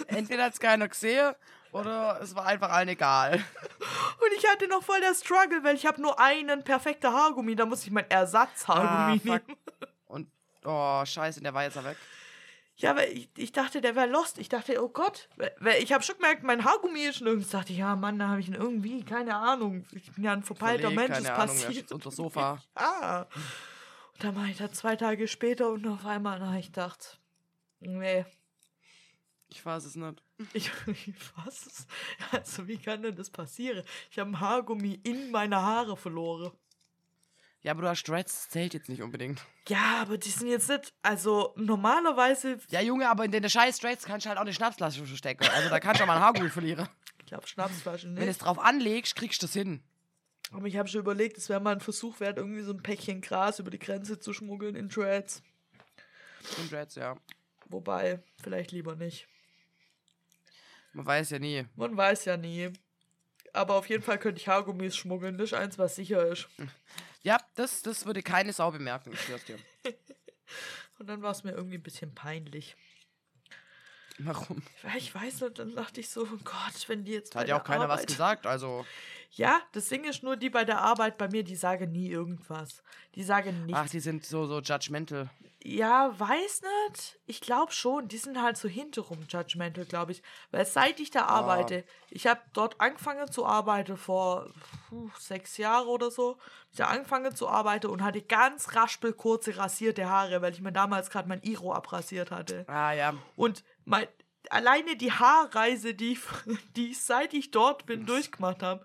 Speaker 2: Entweder hat es keiner gesehen oder es war einfach allen egal.
Speaker 1: Und ich hatte noch voll der Struggle, weil ich habe nur einen perfekten Haargummi, da muss ich mein Ersatzhaargummi
Speaker 2: Ah,
Speaker 1: nehmen.
Speaker 2: Und, oh, scheiße, der war jetzt weg.
Speaker 1: Ja, weil ich, ich dachte, der wäre lost. Ich dachte, oh Gott, weil- ich habe schon gemerkt, mein Haargummi ist nirgends. Dachte ich, ja, Mann, da habe ich ihn irgendwie, keine Ahnung. Ich bin ja ein verpeilter Mensch, es
Speaker 2: keine Ahnung, er
Speaker 1: passiert.
Speaker 2: unter das Sofa.
Speaker 1: Ja. Und dann mache ich das zwei Tage später und auf einmal habe ich gedacht, nee,
Speaker 2: Ich weiß es nicht.
Speaker 1: ich, was? Also, wie kann denn das passieren? Ich habe ein Haargummi in meine Haare verloren.
Speaker 2: Ja, aber du hast Dreads, das zählt jetzt nicht unbedingt.
Speaker 1: Ja, aber die sind jetzt nicht, also normalerweise,
Speaker 2: Ja, Junge, aber in den scheiß Dreads kannst du halt auch eine Schnapsflasche verstecken. Also da kannst du auch mal ein Haargummi verlieren.
Speaker 1: ich glaube Schnapsflaschen
Speaker 2: Wenn du
Speaker 1: nicht.
Speaker 2: es drauf anlegst, kriegst du das hin.
Speaker 1: Aber ich habe schon überlegt, es wäre mal ein Versuch wert, irgendwie so ein Päckchen Gras über die Grenze zu schmuggeln in Dreads.
Speaker 2: In Dreads, ja.
Speaker 1: Wobei, vielleicht lieber nicht.
Speaker 2: Man weiß ja nie.
Speaker 1: Man weiß ja nie. Aber auf jeden Fall könnte ich Haargummis schmuggeln. Das ist eins, was sicher ist.
Speaker 2: Ja, das, das würde keine Sau bemerken, ich schwör's dir.
Speaker 1: Und dann war es mir irgendwie ein bisschen peinlich.
Speaker 2: Warum?
Speaker 1: Ich weiß nicht, dann dachte ich so, oh Gott, wenn die jetzt.
Speaker 2: Da hat ja auch keiner was
Speaker 1: Arbeit-
Speaker 2: gesagt, also.
Speaker 1: Ja, das Ding ist nur, die bei der Arbeit bei mir, die sagen nie irgendwas. Die sagen nichts.
Speaker 2: Ach, die sind so, so judgmental.
Speaker 1: Ja, weiß nicht. Ich glaube schon. Die sind halt so hinterrum judgmental, glaube ich. Weil seit ich da arbeite, ich habe dort angefangen zu arbeiten vor puh, sechs Jahren oder so. Ich habe angefangen zu arbeiten und hatte ganz raspelkurze rasierte Haare, weil ich mir damals gerade mein Iro abrasiert hatte.
Speaker 2: Ah, ja.
Speaker 1: Und mein, alleine die Haarreise, die die ich seit ich dort bin durchgemacht habe,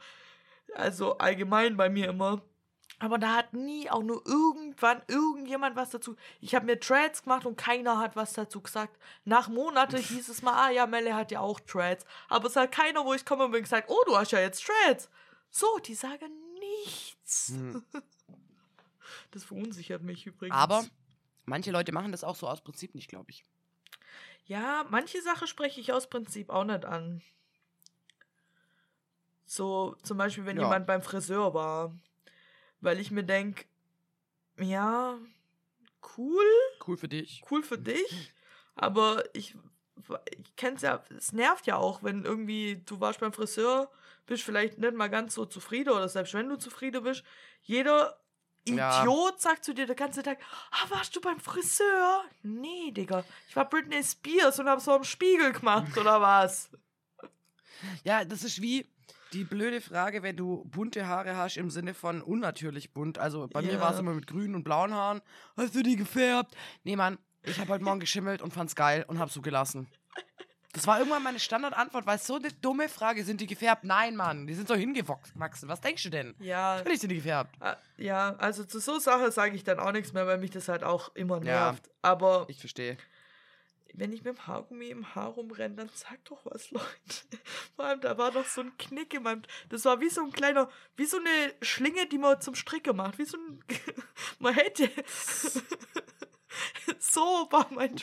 Speaker 1: also allgemein bei mir immer. Aber da hat nie auch nur irgendwann irgendjemand was dazu. Ich habe mir Threads gemacht und keiner hat was dazu gesagt. Nach Monaten hieß es mal, ah ja, Melle hat ja auch Threads. Aber es hat keiner, wo ich komme und mir gesagt, oh, du hast ja jetzt Threads. So, die sagen nichts.
Speaker 2: Hm.
Speaker 1: Das verunsichert mich übrigens.
Speaker 2: Aber manche Leute machen das auch so aus Prinzip nicht, glaube ich.
Speaker 1: Ja, manche Sachen spreche ich aus Prinzip auch nicht an. So, zum Beispiel, wenn
Speaker 2: Ja.
Speaker 1: jemand beim Friseur war. Weil ich mir denke, ja, cool,
Speaker 2: Cool für dich.
Speaker 1: cool für dich. Aber ich, ich kenn's ja, es nervt ja auch, wenn irgendwie du warst beim Friseur, bist vielleicht nicht mal ganz so zufrieden oder selbst wenn du zufrieden bist, jeder
Speaker 2: Ja.
Speaker 1: Idiot sagt zu dir den ganzen Tag, ah, warst du beim Friseur? Nee, Digga, ich war Britney Spears und hab so am Spiegel gemacht oder was?
Speaker 2: Ja, das ist wie die blöde Frage, wenn du bunte Haare hast im Sinne von unnatürlich bunt. Also bei mir
Speaker 1: Ja.
Speaker 2: war es immer mit grünen und blauen Haaren. Hast du die gefärbt? Nee, Mann, ich habe heute Morgen geschimmelt und fand's geil und hab's so gelassen. Das war irgendwann meine Standardantwort, weil es so eine dumme Frage sind die gefärbt? Nein, Mann, die sind so hingewachsen. Was denkst du denn?
Speaker 1: Ja,
Speaker 2: Natürlich sind die gefärbt.
Speaker 1: ah, ja, also zu so Sachen sage ich dann auch nichts mehr, weil mich das halt auch immer
Speaker 2: Ja.
Speaker 1: nervt. Aber
Speaker 2: Ich verstehe.
Speaker 1: Wenn ich mit dem Haargummi im Haar rumrenne, dann sag doch was, Leute. Vor allem, da war noch so ein Knick in meinem. Das war wie so ein kleiner, wie so eine Schlinge, die man zum Stricken macht. Wie so ein. man hätte. so war mein.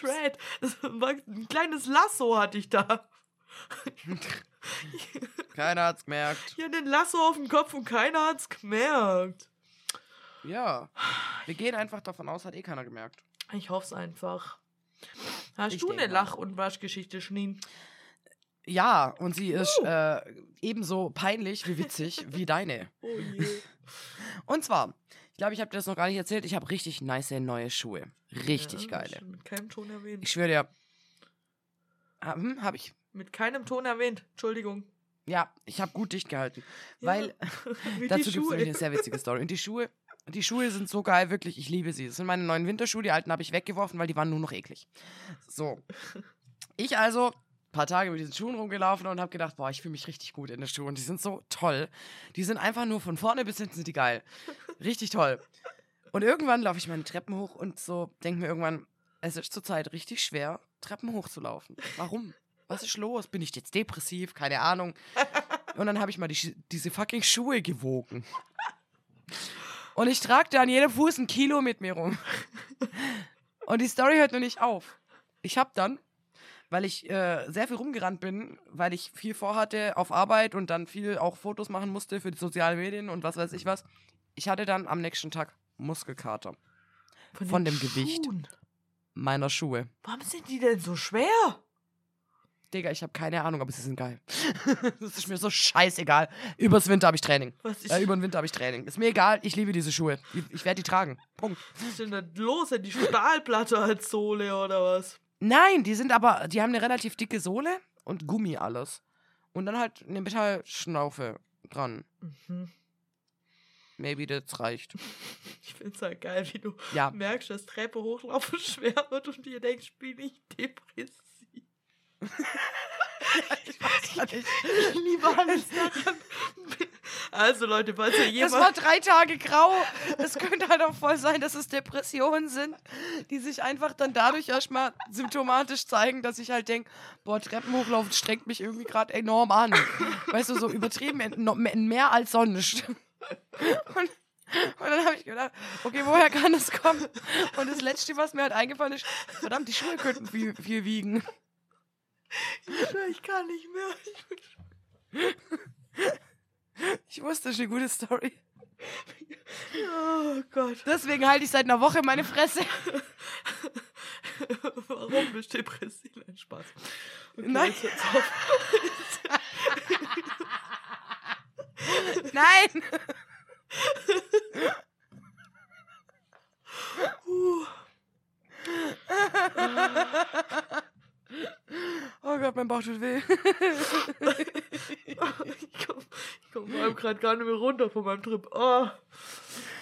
Speaker 1: Das war ein kleines Lasso hatte ich da.
Speaker 2: Keiner hat's gemerkt.
Speaker 1: Hatte den Lasso auf dem Kopf und keiner hat's gemerkt.
Speaker 2: Ja. Wir gehen einfach davon aus, hat eh keiner gemerkt.
Speaker 1: Ich hoffe es einfach. Hast
Speaker 2: Ich
Speaker 1: du eine. Lach- und Waschgeschichte, Schneen?
Speaker 2: Ja, und sie ist äh, ebenso peinlich wie witzig wie deine.
Speaker 1: Oh je.
Speaker 2: Und zwar, ich glaube, ich habe dir das noch gar nicht erzählt, ich habe richtig nice neue Schuhe. Richtig
Speaker 1: Ja,
Speaker 2: geile.
Speaker 1: Mit keinem Ton erwähnt.
Speaker 2: Ich schwöre dir. Ah, Hm, habe ich.
Speaker 1: Mit keinem Ton erwähnt. Entschuldigung.
Speaker 2: Ja, ich habe gut dicht gehalten.
Speaker 1: Ja,
Speaker 2: Weil dazu gibt es nämlich eine sehr witzige Story. Und die Schuhe, die Schuhe sind so geil, wirklich, ich liebe sie. Das sind meine neuen Winterschuhe, die alten habe ich weggeworfen, weil die waren nur noch eklig. So. Ich also ein paar Tage mit diesen Schuhen rumgelaufen und habe gedacht, boah, ich fühle mich richtig gut in den Schuhen. Die sind so toll. Die sind einfach nur von vorne bis hinten sind die geil. Richtig toll. Und irgendwann laufe ich meine Treppen hoch und so denke mir irgendwann, es ist zurzeit richtig schwer, Treppen hochzulaufen. Warum? Was ist los? Bin ich jetzt depressiv? Keine Ahnung. Und dann habe ich mal die, diese fucking Schuhe gewogen. Und ich trage an jedem Fuß ein Kilo mit mir rum. Und die Story hört noch nicht auf. Ich habe dann, weil ich äh, sehr viel rumgerannt bin, weil ich viel vorhatte auf Arbeit und dann viel auch Fotos machen musste für die sozialen Medien und was weiß ich was. Ich hatte dann am nächsten Tag Muskelkater von
Speaker 1: den
Speaker 2: dem Gewicht.
Speaker 1: Schuhen.
Speaker 2: meiner Schuhe.
Speaker 1: Warum sind die denn so schwer?
Speaker 2: Digga, ich habe keine Ahnung, aber sie sind geil. das ist mir so scheißegal. Übers Winter habe ich Training.
Speaker 1: Was ist,
Speaker 2: Äh, über den Winter habe ich Training. Ist mir egal, ich liebe diese Schuhe. Die- Ich werde die tragen. Punkt.
Speaker 1: was ist denn da los? Hat die Stahlplatte als Sohle oder was?
Speaker 2: Nein, die sind aber, die haben eine relativ dicke Sohle und Gummi alles. Und dann halt eine Metallschnaufe dran.
Speaker 1: Mhm.
Speaker 2: Maybe das reicht.
Speaker 1: Ich find's halt geil, wie du
Speaker 2: Ja,
Speaker 1: merkst, dass Treppe hochlaufen schwer wird und dir denkst, bin ich depressiv.
Speaker 2: Ich
Speaker 1: liebe alles daran. Also Leute, falls ihr jemand...
Speaker 2: war drei Tage grau. Es könnte halt auch voll sein, dass es Depressionen sind, die sich einfach dann dadurch erstmal symptomatisch zeigen, dass ich halt denke, boah, Treppen hochlaufen strengt mich irgendwie gerade enorm an. Weißt du, so übertrieben, mehr als sonst. Und, und dann habe ich gedacht, okay, woher kann das kommen? Und das Letzte, was mir halt eingefallen ist, verdammt, die Schuhe könnten viel, viel wiegen.
Speaker 1: Ich schwör, ich kann nicht mehr.
Speaker 2: Ich wusste, das ist eine gute Story.
Speaker 1: Oh Gott.
Speaker 2: Deswegen halte ich seit einer Woche meine Fresse.
Speaker 1: Warum bist du depressiv? Nein, Spaß. Okay,
Speaker 2: Nein.
Speaker 1: jetzt hört's auf.
Speaker 2: Nein!
Speaker 1: Uh.
Speaker 2: Oh Gott, mein Bauch tut weh.
Speaker 1: Ich komme komm vor allem gerade gar nicht mehr runter von meinem Trip. Oh.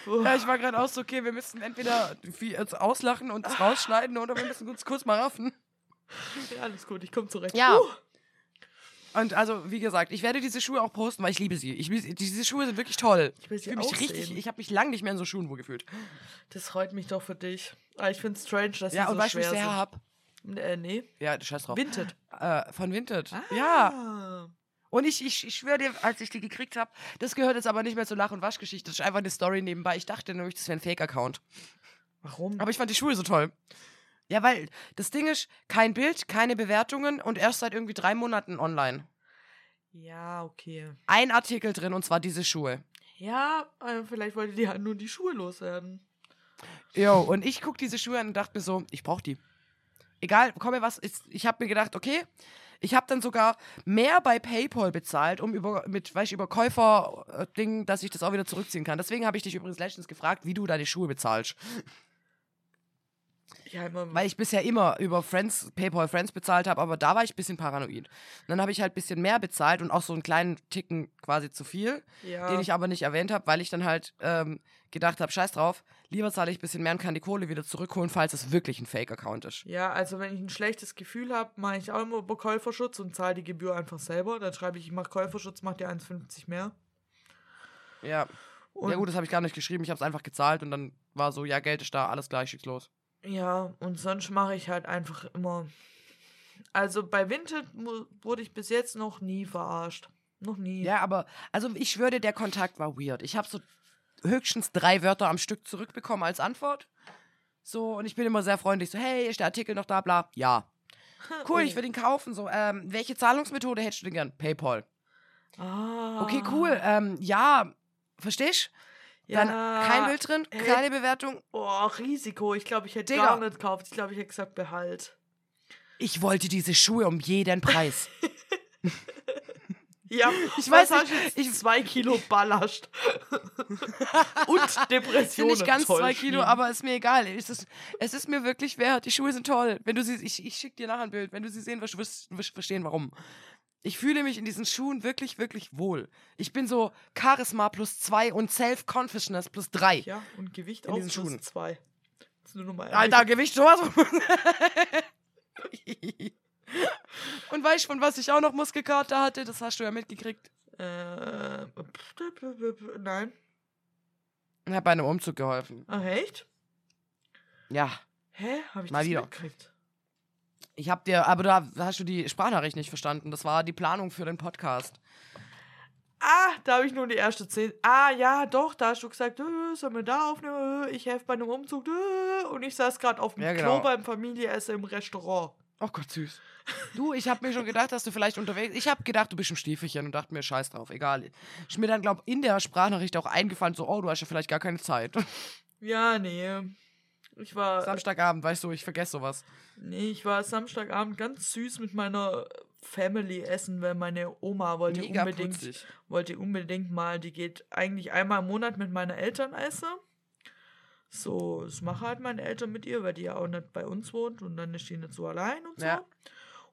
Speaker 1: Oh.
Speaker 2: Ja, ich war gerade auch so, okay, wir müssen entweder jetzt auslachen und es rausschneiden oder wir müssen uns kurz mal raffen.
Speaker 1: Ja, alles gut, ich komme zurecht.
Speaker 2: Ja.
Speaker 1: Uh.
Speaker 2: Und also, wie gesagt, ich werde diese Schuhe auch posten, weil ich liebe sie. Ich, diese Schuhe sind wirklich toll.
Speaker 1: Ich will sie
Speaker 2: fühle mich richtig, ich habe mich lange nicht mehr in so Schuhen wohl gefühlt.
Speaker 1: Das freut mich doch für dich. Aber ich finde es strange, dass
Speaker 2: Ja,
Speaker 1: sie
Speaker 2: und
Speaker 1: so
Speaker 2: weißt du, wo ich
Speaker 1: schwer
Speaker 2: sie her
Speaker 1: sind.
Speaker 2: hab?
Speaker 1: Äh, nee.
Speaker 2: Ja, scheiß drauf.
Speaker 1: Vinted.
Speaker 2: Äh, von Vinted.
Speaker 1: Ah.
Speaker 2: Ja. Und ich, ich, ich schwöre dir, als ich die gekriegt habe, das gehört jetzt aber nicht mehr zur Lach- und Waschgeschichte. Das ist einfach eine Story nebenbei. Ich dachte nämlich, das wäre ein Fake-Account.
Speaker 1: Warum?
Speaker 2: Aber ich fand die Schuhe so toll. Ja, weil das Ding ist, kein Bild, keine Bewertungen und erst seit irgendwie drei Monaten online.
Speaker 1: Ja, okay.
Speaker 2: Ein Artikel drin und zwar diese Schuhe.
Speaker 1: Ja, äh, vielleicht wollte die halt nur die Schuhe loswerden.
Speaker 2: Jo, und ich guck diese Schuhe an und dachte mir so, ich brauch die. Egal, komme was, ist, ich habe mir gedacht, okay, ich habe dann sogar mehr bei PayPal bezahlt, um über mit weiß ich, über Käufer Ding, dass ich das auch wieder zurückziehen kann. Deswegen habe ich dich übrigens letztens gefragt, wie du deine Schuhe bezahlst,
Speaker 1: Ja, immer.
Speaker 2: weil ich bisher immer über Friends PayPal Friends bezahlt habe, aber da war ich ein bisschen paranoid. Und dann habe ich halt ein bisschen mehr bezahlt und auch so einen kleinen Ticken quasi zu viel,
Speaker 1: ja.
Speaker 2: den ich aber nicht erwähnt habe, weil ich dann halt ähm, gedacht habe, scheiß drauf, lieber zahle ich ein bisschen mehr und kann die Kohle wieder zurückholen, falls es wirklich ein Fake-Account ist.
Speaker 1: ja, also wenn ich ein schlechtes Gefühl habe, mache ich auch immer über Käuferschutz und zahle die Gebühr einfach selber. Dann schreibe ich, ich mache Käuferschutz, macht ihr 1,50 mehr.
Speaker 2: Ja.
Speaker 1: Und
Speaker 2: ja gut, das habe ich gar nicht geschrieben, ich habe es einfach gezahlt und dann war so, ja, Geld ist da, alles klar, ich schick's los.
Speaker 1: Ja, und sonst mache ich halt einfach immer. Also bei Vinted wurde ich bis jetzt noch nie verarscht. Noch nie.
Speaker 2: Ja, aber, also ich schwöre dir, der Kontakt war weird. Ich habe so höchstens drei Wörter am Stück zurückbekommen als Antwort. So, und ich bin immer sehr freundlich, so, hey, ist der Artikel noch da, bla, ja. Cool,
Speaker 1: Oh.
Speaker 2: ich würde ihn kaufen, so, ähm, welche Zahlungsmethode hättest du denn gern? Paypal.
Speaker 1: Ah.
Speaker 2: Okay, cool, ähm, ja, verstehst? Dann
Speaker 1: Ja.
Speaker 2: kein Bild drin, keine Bewertung.
Speaker 1: Oh, Risiko. Ich glaube, ich hätte
Speaker 2: Digga.
Speaker 1: gar nicht gekauft. Ich glaube, ich hätte gesagt, behalt.
Speaker 2: Ich wollte diese Schuhe um jeden Preis.
Speaker 1: Ja,
Speaker 2: Ich weiß nicht,
Speaker 1: jetzt? zwei Kilo Ballast. Und
Speaker 2: sind
Speaker 1: Depressionen.
Speaker 2: nicht ganz zwei Kilo, aber ist mir egal. Es ist, es ist mir wirklich wert. Die Schuhe sind toll. Wenn du sie, ich, ich schicke dir nachher ein Bild. Wenn du sie sehen wirst, wirst du wirst verstehen, warum. Ich fühle mich in diesen Schuhen wirklich, wirklich wohl. Ich bin so Charisma plus zwei und Self-Confidence plus drei.
Speaker 1: Ja, und Gewicht
Speaker 2: In
Speaker 1: auch
Speaker 2: diesen
Speaker 1: plus
Speaker 2: Schuhen.
Speaker 1: zwei. Das ist nur Nummer
Speaker 2: Alter, Gewicht sowas. und weißt du, von was ich auch noch Muskelkater hatte? Das hast du ja mitgekriegt.
Speaker 1: Äh, nein.
Speaker 2: Ich habe bei einem Umzug geholfen.
Speaker 1: Ah, echt?
Speaker 2: Ja.
Speaker 1: Hä? Hab ich
Speaker 2: Mal
Speaker 1: das
Speaker 2: wieder.
Speaker 1: mitgekriegt?
Speaker 2: Ich hab dir, aber da hast du die Sprachnachricht nicht verstanden. Das war die Planung für den Podcast.
Speaker 1: Ah, da habe ich nur die erste zehn. Ah, ja, doch, da hast du gesagt, äh, sollen wir da aufnehmen? Äh, Ich helfe bei einem Umzug. Äh, und ich saß gerade auf dem
Speaker 2: Ja,
Speaker 1: Klo
Speaker 2: genau.
Speaker 1: beim Familieessen im Restaurant.
Speaker 2: Oh Gott, süß. Du, ich hab mir schon gedacht, dass du vielleicht unterwegs. Ich hab gedacht, du bist im Stiefelchen und dachte mir, scheiß drauf, egal. Ist mir dann, glaub in der Sprachnachricht auch eingefallen, so, oh, du hast ja vielleicht gar keine Zeit.
Speaker 1: Ja, nee. Ich war.
Speaker 2: Samstagabend, weißt du, ich vergesse sowas.
Speaker 1: Nee, ich war Samstagabend ganz süß mit meiner Family essen, weil meine Oma wollte
Speaker 2: Mega
Speaker 1: unbedingt,
Speaker 2: putzig.
Speaker 1: wollte unbedingt mal, die geht eigentlich einmal im Monat mit meinen Eltern essen. So, das machen halt meine Eltern mit ihr, weil die ja auch nicht bei uns wohnt und dann ist die nicht so allein und so.
Speaker 2: Ja.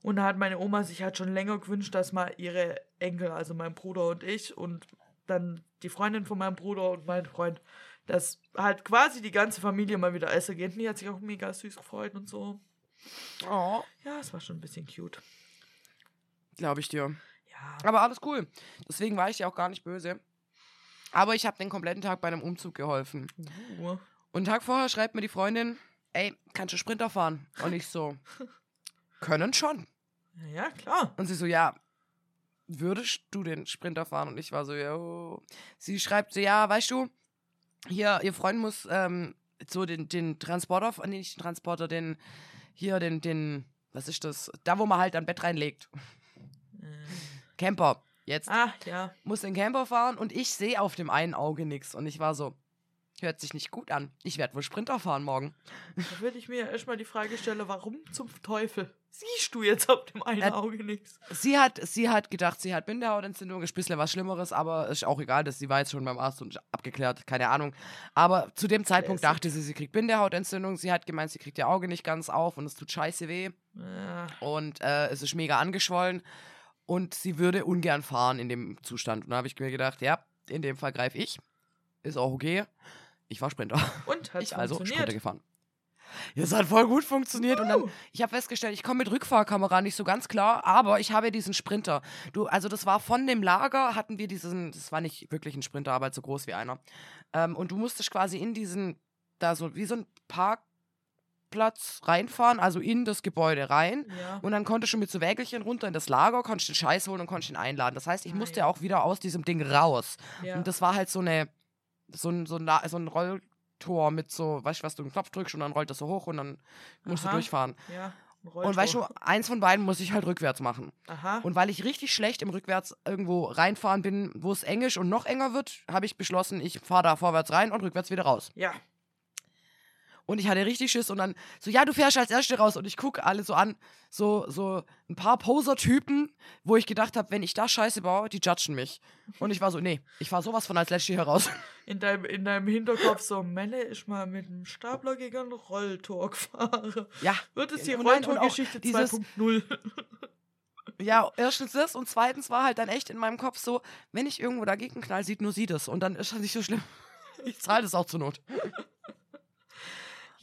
Speaker 1: Und da hat meine Oma sich halt schon länger gewünscht, dass mal ihre Enkel, also mein Bruder und ich und dann die Freundin von meinem Bruder und mein Freund, dass halt quasi die ganze Familie mal wieder essen geht. Und die hat sich auch mega süß gefreut und so.
Speaker 2: Oh,
Speaker 1: Ja, es war schon ein bisschen cute.
Speaker 2: glaube ich dir.
Speaker 1: Ja.
Speaker 2: Aber alles cool. Deswegen war ich ja auch gar nicht böse. Aber ich habe den kompletten Tag bei einem Umzug geholfen.
Speaker 1: Uh.
Speaker 2: Und einen Tag vorher schreibt mir die Freundin, ey, kannst du Sprinter fahren? Und ich so, können schon.
Speaker 1: Ja, ja, klar.
Speaker 2: Und sie so, ja, würdest du den Sprinter fahren? Und ich war so, ja. Sie schreibt so, ja, weißt du, hier, ihr Freund muss ähm, so den, den Transporter, nee, nicht den Transporter, den, hier, den, den, was ist das? Da, wo man halt ein Bett reinlegt.
Speaker 1: Äh,
Speaker 2: Camper. Jetzt
Speaker 1: Ah, ja.
Speaker 2: muss den Camper fahren und ich sehe auf dem einen Auge nichts. Und ich war so, hört sich nicht gut an. Ich werde wohl Sprinter fahren morgen.
Speaker 1: Da würde ich mir ja erstmal die Frage stellen, warum zum Teufel siehst du jetzt auf dem einen
Speaker 2: Äh,
Speaker 1: Auge nichts?
Speaker 2: Sie hat, sie hat gedacht, sie hat Bindehautentzündung, ist ein bisschen was Schlimmeres, aber ist auch egal, dass sie war jetzt schon beim Arzt und abgeklärt, keine Ahnung. Aber zu dem Zeitpunkt
Speaker 1: Classic.
Speaker 2: dachte sie, sie kriegt Bindehautentzündung. Sie hat gemeint, sie kriegt ihr Auge nicht ganz auf und es tut scheiße weh
Speaker 1: Ja.
Speaker 2: und äh, es ist mega angeschwollen und sie würde ungern fahren in dem Zustand. Und da habe ich mir gedacht, ja, in dem Fall greife ich. Ist auch okay. Ich war Sprinter.
Speaker 1: Und hat
Speaker 2: ich also Sprinter gefahren. Ja, es hat voll gut funktioniert und dann, ich habe festgestellt, ich komme mit Rückfahrkamera nicht so ganz klar, aber ich habe diesen Sprinter. Du, also das war von dem Lager, hatten wir diesen, das war nicht wirklich ein Sprinter, aber halt so groß wie einer. Ähm, und du musstest quasi in diesen, da so, wie so ein Parkplatz reinfahren, also in das Gebäude rein.
Speaker 1: Ja.
Speaker 2: Und dann konntest du mit so Wägelchen runter in das Lager, konntest den Scheiß holen und konntest ihn einladen. Das heißt, ich musste
Speaker 1: ja.
Speaker 2: auch wieder aus diesem Ding raus.
Speaker 1: ja.
Speaker 2: Und das war halt so eine, so ein, so ein, so ein Rolltor mit so, weißt du, was du einen Knopf drückst und dann rollt das so hoch und dann musst
Speaker 1: Aha.
Speaker 2: du durchfahren.
Speaker 1: ja.
Speaker 2: Und weißt du, eins von beiden muss ich halt rückwärts machen.
Speaker 1: Aha.
Speaker 2: Und weil ich richtig schlecht im Rückwärts irgendwo reinfahren bin, wo es eng ist und noch enger wird, habe ich beschlossen, ich fahre da vorwärts rein und rückwärts wieder raus.
Speaker 1: ja.
Speaker 2: Und ich hatte richtig Schiss und dann so, ja, du fährst als Erste raus und ich gucke alle so an, so, so ein paar Poser-Typen, wo ich gedacht habe, wenn ich da Scheiße baue, die judgen mich. Und ich war so, nee, ich fahre sowas von als Letzte hier raus.
Speaker 1: In deinem, in deinem Hinterkopf so, Melle ist mal mit einem Stapler gegen einen Rolltor gefahren.
Speaker 2: Ja,
Speaker 1: Wird es
Speaker 2: auch
Speaker 1: Rolltorgeschichte
Speaker 2: dieses-
Speaker 1: 2.0?
Speaker 2: Ja, erstens das und zweitens war halt dann echt in meinem Kopf so, wenn ich irgendwo dagegen knall, sieht nur sie das und dann ist das nicht so schlimm. Ich zahle das auch zur Not.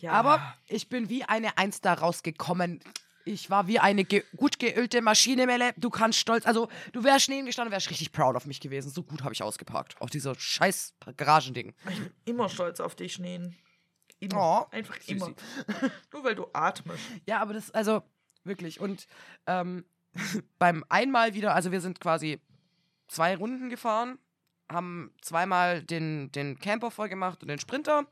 Speaker 1: Ja.
Speaker 2: Aber ich bin wie eine Eins da rausgekommen. Ich war wie eine ge gut geölte Maschine, Melle. Du kannst stolz, also du wärst neben gestanden, wärst richtig proud auf mich gewesen. So gut habe ich ausgeparkt. Auf dieser scheiß Garagending.
Speaker 1: ich bin immer stolz auf dich, Schneen. Immer.
Speaker 2: Oh,
Speaker 1: Einfach
Speaker 2: süßi.
Speaker 1: immer. Nur weil du atmest.
Speaker 2: Ja, aber das, also wirklich. Und ähm, beim einmal wieder, also wir sind quasi zwei Runden gefahren, haben zweimal den, den Camper voll gemacht und den Sprinter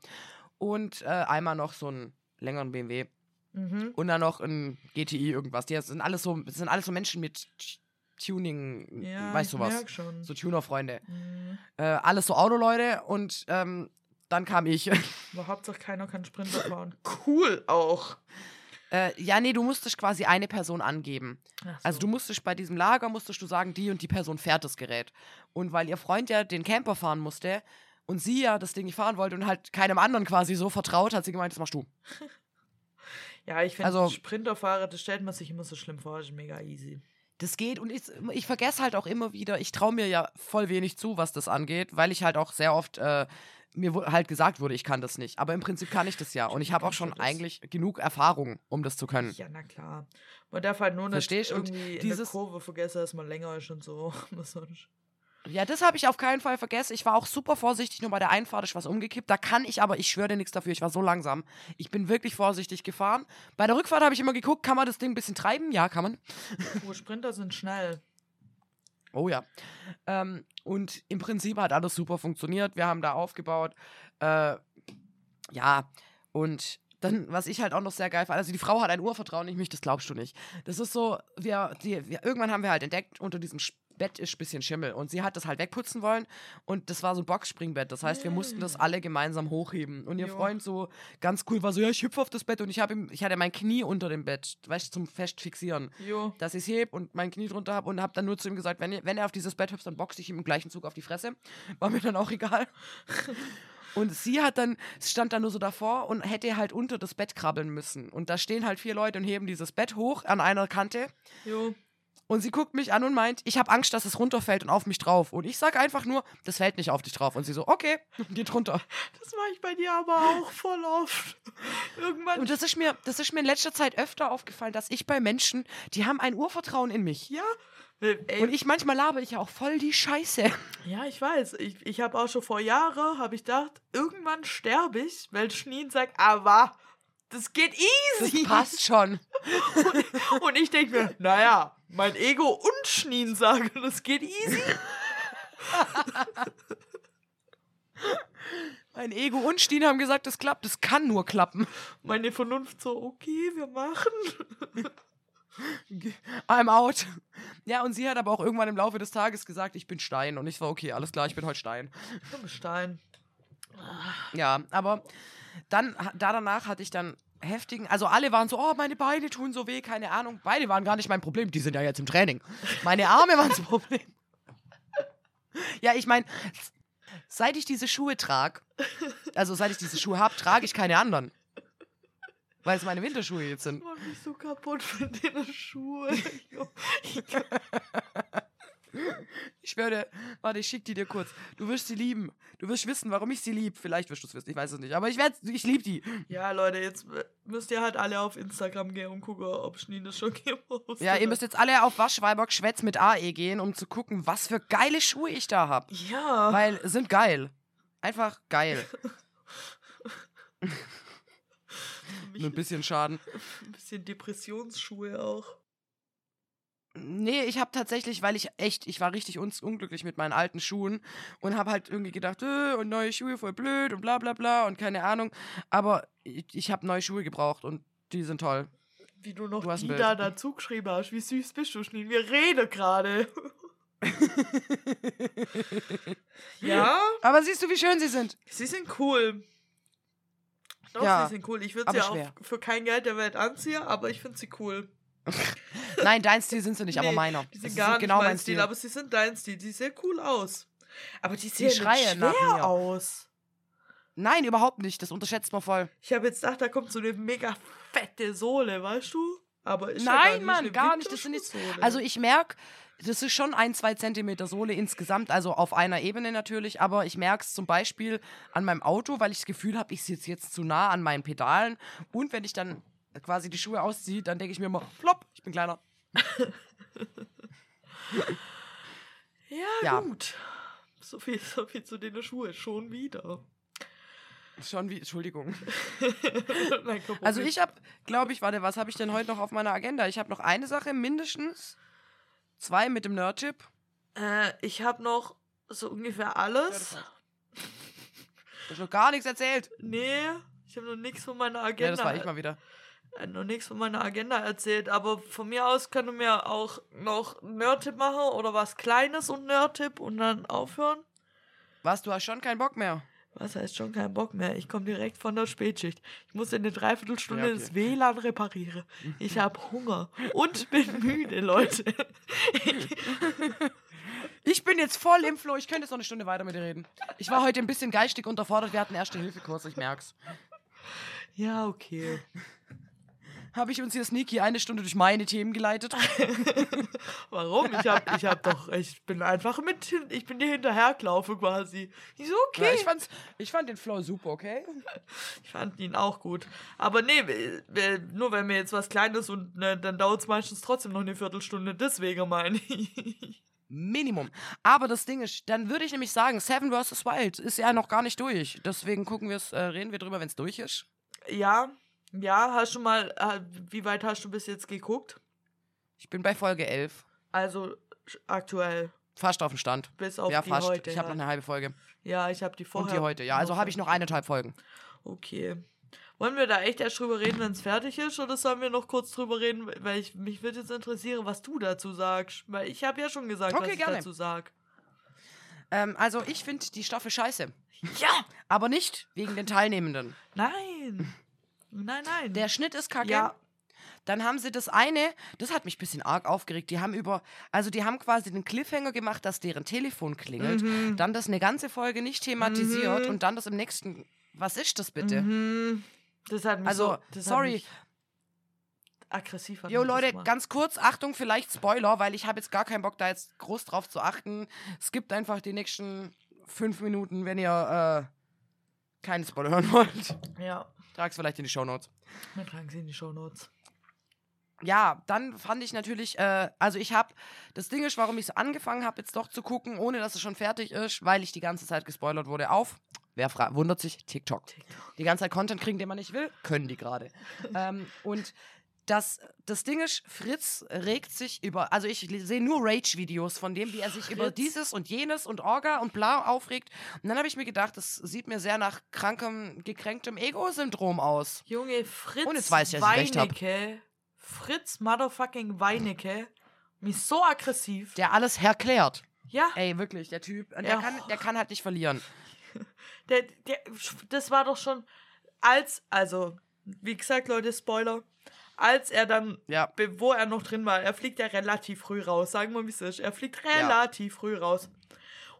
Speaker 2: und äh, einmal noch so einen längeren BMW
Speaker 1: Mhm.
Speaker 2: und dann noch ein GTI irgendwas. Die sind alles so, das sind alles so Menschen mit Tuning,
Speaker 1: Ja,
Speaker 2: weißt du was?
Speaker 1: schon.
Speaker 2: So Tuner-Freunde.
Speaker 1: Mhm.
Speaker 2: Äh, alles so Autoleute und ähm, dann kam ich.
Speaker 1: Aber Hauptsache keiner kann Sprinter fahren. Cool auch.
Speaker 2: äh, ja, nee, du musstest quasi eine Person angeben.
Speaker 1: Ach
Speaker 2: Also
Speaker 1: so.
Speaker 2: du musstest bei diesem Lager, musstest du sagen, die und die Person fährt das Gerät. Und weil ihr Freund ja den Camper fahren musste und sie ja das Ding nicht fahren wollte und halt keinem anderen quasi so vertraut, hat sie gemeint, das machst du.
Speaker 1: Ja, ich finde,
Speaker 2: also-
Speaker 1: Sprinterfahrer, das stellt man sich immer so schlimm vor, das ist mega easy.
Speaker 2: Das geht und ich, ich vergesse halt auch immer wieder, ich traue mir ja voll wenig zu, was das angeht, weil ich halt auch sehr oft äh, mir halt gesagt wurde, ich kann das nicht. Aber im Prinzip kann ich das ja. Und ich habe auch schon eigentlich genug Erfahrung, um das zu können.
Speaker 1: Ja, na klar. Man darf halt nur nicht
Speaker 2: Verstehst? Und
Speaker 1: irgendwie in der
Speaker 2: dieses-
Speaker 1: Kurve vergessen, dass man länger ist und so.
Speaker 2: Ja, das habe ich auf keinen Fall vergessen. Ich war auch super vorsichtig, nur bei der Einfahrt ist was umgekippt. Da kann ich aber, ich schwöre dir nichts dafür, ich war so langsam. Ich bin wirklich vorsichtig gefahren. Bei der Rückfahrt habe ich immer geguckt, kann man das Ding ein bisschen treiben? Ja, kann man.
Speaker 1: Oh, Sprinter sind schnell.
Speaker 2: Oh ja. Ähm, und im Prinzip hat alles super funktioniert. Wir haben da aufgebaut. Äh, ja, und dann, was ich halt auch noch sehr geil fand, also die Frau hat ein Urvertrauen in mich, das glaubst du nicht. Das ist so, wir, die, wir, irgendwann haben wir halt entdeckt, unter diesem Bett ist ein bisschen Schimmel. Und sie hat das halt wegputzen wollen. Und das war so ein Boxspringbett. Das heißt, wir mussten das alle gemeinsam hochheben. Und ihr
Speaker 1: Jo.
Speaker 2: Freund so ganz cool war so, ja, ich hüpfe auf das Bett. Und ich, ihm, ich hatte mein Knie unter dem Bett, weißt du, zum Festfixieren
Speaker 1: Jo.
Speaker 2: dass ich es heb und mein Knie drunter habe und habe dann nur zu ihm gesagt, wenn, wenn er auf dieses Bett hüpft, dann boxe ich ihm im gleichen Zug auf die Fresse. War mir dann auch egal. Und sie hat dann, stand dann nur so davor und hätte halt unter das Bett krabbeln müssen. Und da stehen halt vier Leute und heben dieses Bett hoch an einer Kante.
Speaker 1: Jo.
Speaker 2: Und sie guckt mich an und meint, ich habe Angst, dass es runterfällt und auf mich drauf. Und ich sag einfach nur, das fällt nicht auf dich drauf. Und sie so, okay, geht runter.
Speaker 1: Das mache ich bei dir aber auch voll oft. Irgendwann.
Speaker 2: Und das ist mir, das ist mir in letzter Zeit öfter aufgefallen, dass ich bei Menschen, die haben ein Urvertrauen in mich.
Speaker 1: ja. Ey,
Speaker 2: Und ich manchmal laber ich ja auch voll die Scheiße.
Speaker 1: ja, ich weiß. Ich, ich habe auch schon vor Jahren, habe ich gedacht, irgendwann sterbe ich, weil Schneen sagt, aber das geht
Speaker 2: Das
Speaker 1: easy.
Speaker 2: passt schon.
Speaker 1: Und ich denke mir, naja, mein Ego und Schneen sagen, das geht easy.
Speaker 2: Mein Ego und Stine haben gesagt, das klappt. Das kann nur klappen.
Speaker 1: Meine Vernunft so, okay, wir machen.
Speaker 2: I'm out. Ja, und sie hat aber auch irgendwann im Laufe des Tages gesagt, ich bin Stein. Und ich war, okay, alles klar, ich bin heute Stein.
Speaker 1: Du bist Stein.
Speaker 2: Ja, aber dann, da danach hatte ich dann heftigen, also alle waren so, oh, meine Beine tun so weh, keine Ahnung. Beine waren gar nicht mein Problem, die sind ja jetzt im Training. Meine Arme waren das Problem. Ja, ich meine, seit ich diese Schuhe trage, also seit ich diese Schuhe habe, trage ich keine anderen. Weil es meine Winterschuhe jetzt sind.
Speaker 1: Ich mach mich so kaputt von den Schuhen.
Speaker 2: Ich schwöre warte, ich schick die dir kurz. Du wirst sie lieben. Du wirst wissen, warum ich sie lieb. Vielleicht wirst du es wissen, ich weiß es nicht. Aber ich werde, ich lieb die.
Speaker 1: Ja, Leute, jetzt müsst ihr halt alle auf Instagram gehen und gucken, ob Schnee das schon gepostet
Speaker 2: Ja, ihr müsst jetzt alle auf Waschweiberg Schwätz mit AE gehen, um zu gucken, was für geile Schuhe ich da habe.
Speaker 1: Ja.
Speaker 2: Weil sind geil. Einfach geil. Nur ein bisschen Schaden.
Speaker 1: ein bisschen Depressionsschuhe auch.
Speaker 2: Nee, ich habe tatsächlich, weil ich echt, ich war richtig un unglücklich mit meinen alten Schuhen und habe halt irgendwie gedacht, äh, und neue Schuhe voll blöd und bla bla bla und keine Ahnung. Aber ich, ich habe neue Schuhe gebraucht und die sind toll.
Speaker 1: Wie du noch
Speaker 2: Du
Speaker 1: die da dazu geschrieben hast. Wie süß bist du, Schnee? Wir reden gerade. ja,
Speaker 2: Aber siehst du, wie schön sie sind?
Speaker 1: sie sind cool. Doch,
Speaker 2: Ja,
Speaker 1: sie sind cool. Ich würde sie auch
Speaker 2: schwer.
Speaker 1: für kein Geld der Welt anziehen, aber ich finde sie cool.
Speaker 2: Nein, dein Stil sind sie nicht, aber
Speaker 1: Nee,
Speaker 2: meiner.
Speaker 1: Die sind
Speaker 2: Das
Speaker 1: gar
Speaker 2: ist
Speaker 1: nicht
Speaker 2: genau
Speaker 1: mein Stil,
Speaker 2: Stil.
Speaker 1: aber sie sind dein Stil. Die sehen cool aus. Aber die
Speaker 2: Die
Speaker 1: sehen nicht
Speaker 2: schreien nach
Speaker 1: schwer
Speaker 2: mir.
Speaker 1: aus.
Speaker 2: Nein, überhaupt nicht. Das unterschätzt man voll.
Speaker 1: Ich habe jetzt gedacht, da kommt so eine mega fette Sohle, weißt du? Aber ist ja gar
Speaker 2: Nein,
Speaker 1: nicht
Speaker 2: Mann,
Speaker 1: eine
Speaker 2: gar nicht. Das sind nicht. Also ich merke, das ist schon ein, zwei Zentimeter Sohle insgesamt, also auf einer Ebene natürlich, aber ich merke es zum Beispiel an meinem Auto, weil ich das Gefühl habe, ich sitze jetzt zu nah an meinen Pedalen. Und wenn ich dann quasi die Schuhe ausziehe, dann denke ich mir immer, flop, ich bin kleiner.
Speaker 1: Ja,
Speaker 2: Ja.
Speaker 1: gut. So viel, so viel zu den Schuhen. Schon wieder.
Speaker 2: Schon wie, Entschuldigung.
Speaker 1: Nein,
Speaker 2: Also ich habe, glaube ich, warte, was habe ich denn heute noch auf meiner Agenda? Ich habe noch eine Sache mindestens. Zwei mit dem Nerdchip.
Speaker 1: Äh, ich habe noch so ungefähr alles.
Speaker 2: Du hast noch gar nichts erzählt.
Speaker 1: Nee, ich habe noch nichts von meiner Agenda.
Speaker 2: Ja, das war ich mal wieder.
Speaker 1: Äh, noch nichts von meiner Agenda erzählt, aber von mir aus kann du mir auch noch Nerdtipp machen oder was Kleines und Nerdtipp und dann aufhören.
Speaker 2: Was, du hast schon keinen Bock mehr?
Speaker 1: Was heißt schon kein Bock mehr? Ich komme direkt von der Spätschicht. Ich muss in eine Dreiviertelstunde
Speaker 2: Ja, okay.
Speaker 1: das WLAN reparieren. Ich habe Hunger und bin müde, Leute.
Speaker 2: Ich bin jetzt voll im Flow. Ich könnte jetzt noch eine Stunde weiter mit dir reden. Ich war heute ein bisschen geistig unterfordert. Wir hatten Erste-Hilfe-Kurs, ich merk's.
Speaker 1: Ja, okay.
Speaker 2: Habe ich uns hier sneaky eine Stunde durch meine Themen geleitet?
Speaker 1: Warum? Ich hab, ich hab doch, ich bin einfach mit, ich bin dir hinterhergelaufen quasi. Ich so, okay.
Speaker 2: Ja, ich, fand's, ich fand den Flow super, okay?
Speaker 1: Ich fand ihn auch gut. Aber nee, nur wenn mir jetzt was Kleines und ne, dann dauert es meistens trotzdem noch eine Viertelstunde. Deswegen meine ich.
Speaker 2: Minimum. Aber das Ding ist, dann würde ich nämlich sagen, Seven vs. Wild ist ja noch gar nicht durch. Deswegen gucken wir's, äh, reden wir drüber, wenn es durch ist.
Speaker 1: ja, ja, hast du mal, wie weit hast du bis jetzt geguckt?
Speaker 2: Ich bin bei Folge 11.
Speaker 1: Also aktuell,
Speaker 2: Fast auf dem Stand.
Speaker 1: bis auf
Speaker 2: ja,
Speaker 1: die
Speaker 2: fast.
Speaker 1: heute.
Speaker 2: ich habe
Speaker 1: ja.
Speaker 2: noch eine halbe Folge.
Speaker 1: ja, ich habe die vorher.
Speaker 2: Und die heute. Ja, also habe ich noch eineinhalb Folgen.
Speaker 1: Okay. Wollen wir da echt erst drüber reden, wenn es fertig ist, oder sollen wir noch kurz drüber reden? Weil ich, mich würde jetzt interessieren, was du dazu sagst. Weil ich habe ja schon gesagt,
Speaker 2: Okay,
Speaker 1: was ich
Speaker 2: gerne.
Speaker 1: dazu sag.
Speaker 2: Ähm, also ich finde die Staffel scheiße.
Speaker 1: Ja!
Speaker 2: Aber nicht wegen den Teilnehmenden.
Speaker 1: Nein! Nein, nein.
Speaker 2: Der Schnitt ist kacke.
Speaker 1: Ja.
Speaker 2: Dann haben sie das eine, das hat mich ein bisschen arg aufgeregt. Die haben über, also die haben quasi den Cliffhanger gemacht, dass deren Telefon klingelt.
Speaker 1: Mhm.
Speaker 2: Dann das eine ganze Folge nicht thematisiert
Speaker 1: Mhm.
Speaker 2: und dann das im nächsten. Was ist das bitte?
Speaker 1: Mhm. Das hat mich
Speaker 2: Also,
Speaker 1: so,
Speaker 2: sorry.
Speaker 1: aggressiv
Speaker 2: Jo Leute, ganz kurz, Achtung, vielleicht Spoiler, weil ich habe jetzt gar keinen Bock, da jetzt groß drauf zu achten. Skippt einfach die nächsten fünf Minuten, wenn ihr äh, keine Spoiler hören wollt.
Speaker 1: Ja,
Speaker 2: Trag's vielleicht in die Shownotes.
Speaker 1: dann tragen sie in die Shownotes.
Speaker 2: Ja, dann fand ich natürlich, äh, also ich habe, das Ding ist, warum ich so angefangen habe, jetzt doch zu gucken, ohne dass es schon fertig ist, weil ich die ganze Zeit gespoilert wurde auf, wer wundert sich, TikTok.
Speaker 1: TikTok.
Speaker 2: Die ganze Zeit Content kriegen, den man nicht will, können die gerade. ähm, und das, das Ding ist, Fritz regt sich über, also ich sehe nur Rage-Videos von dem, wie er sich über
Speaker 1: Fritz?
Speaker 2: dieses und jenes und Orga und bla aufregt. Und dann habe ich mir gedacht, das sieht mir sehr nach krankem, gekränktem Ego-Syndrom aus.
Speaker 1: Junge, Fritz
Speaker 2: Und jetzt weiß ich, dass ich.
Speaker 1: Weinecke Fritz Motherfucking Weinecke mich so aggressiv.
Speaker 2: Der alles herklärt.
Speaker 1: ja,
Speaker 2: Ey, wirklich, der Typ. Und
Speaker 1: Ja.
Speaker 2: der, kann, der kann halt nicht verlieren.
Speaker 1: der, der, das war doch schon als, also, wie gesagt, Leute, Spoiler, als er dann,
Speaker 2: Ja.
Speaker 1: wo er noch drin war, er fliegt ja relativ früh raus, sagen wir, wie es ist. Er fliegt relativ früh raus.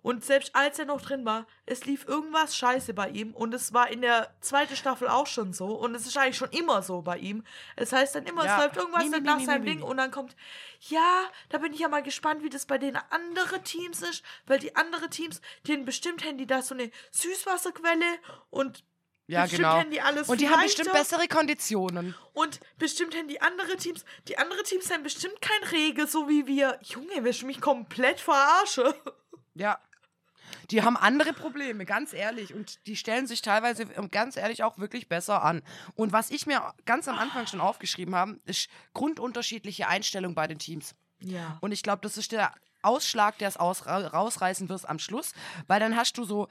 Speaker 1: Und selbst als er noch drin war, es lief irgendwas scheiße bei ihm und es war in der zweiten Staffel auch schon so und es ist eigentlich schon immer so bei ihm. Es heißt dann immer,
Speaker 2: Ja.
Speaker 1: es läuft irgendwas nicht
Speaker 2: mi,
Speaker 1: nach
Speaker 2: mi,
Speaker 1: seinem Ding und dann kommt, ja, da bin ich ja mal gespannt, wie das bei den anderen Teams ist, weil die anderen Teams, denen bestimmt haben die da so eine Süßwasserquelle und
Speaker 2: Ja,
Speaker 1: bestimmt
Speaker 2: genau.
Speaker 1: haben die alles
Speaker 2: Und die haben bestimmt bessere Konditionen.
Speaker 1: Und bestimmt haben die andere Teams, die andere Teams haben bestimmt kein Rege, so wie wir. Junge, willst du mich komplett verarsche?
Speaker 2: Ja. Die haben andere Probleme, ganz ehrlich. Und die stellen sich teilweise, ähm, ganz ehrlich, auch wirklich besser an. Und was ich mir ganz am Anfang schon aufgeschrieben habe, ist grundunterschiedliche Einstellung bei den Teams.
Speaker 1: Ja.
Speaker 2: Und ich glaube, das ist der Ausschlag, der es aus, ra- rausreißen wird am Schluss. Weil dann hast du so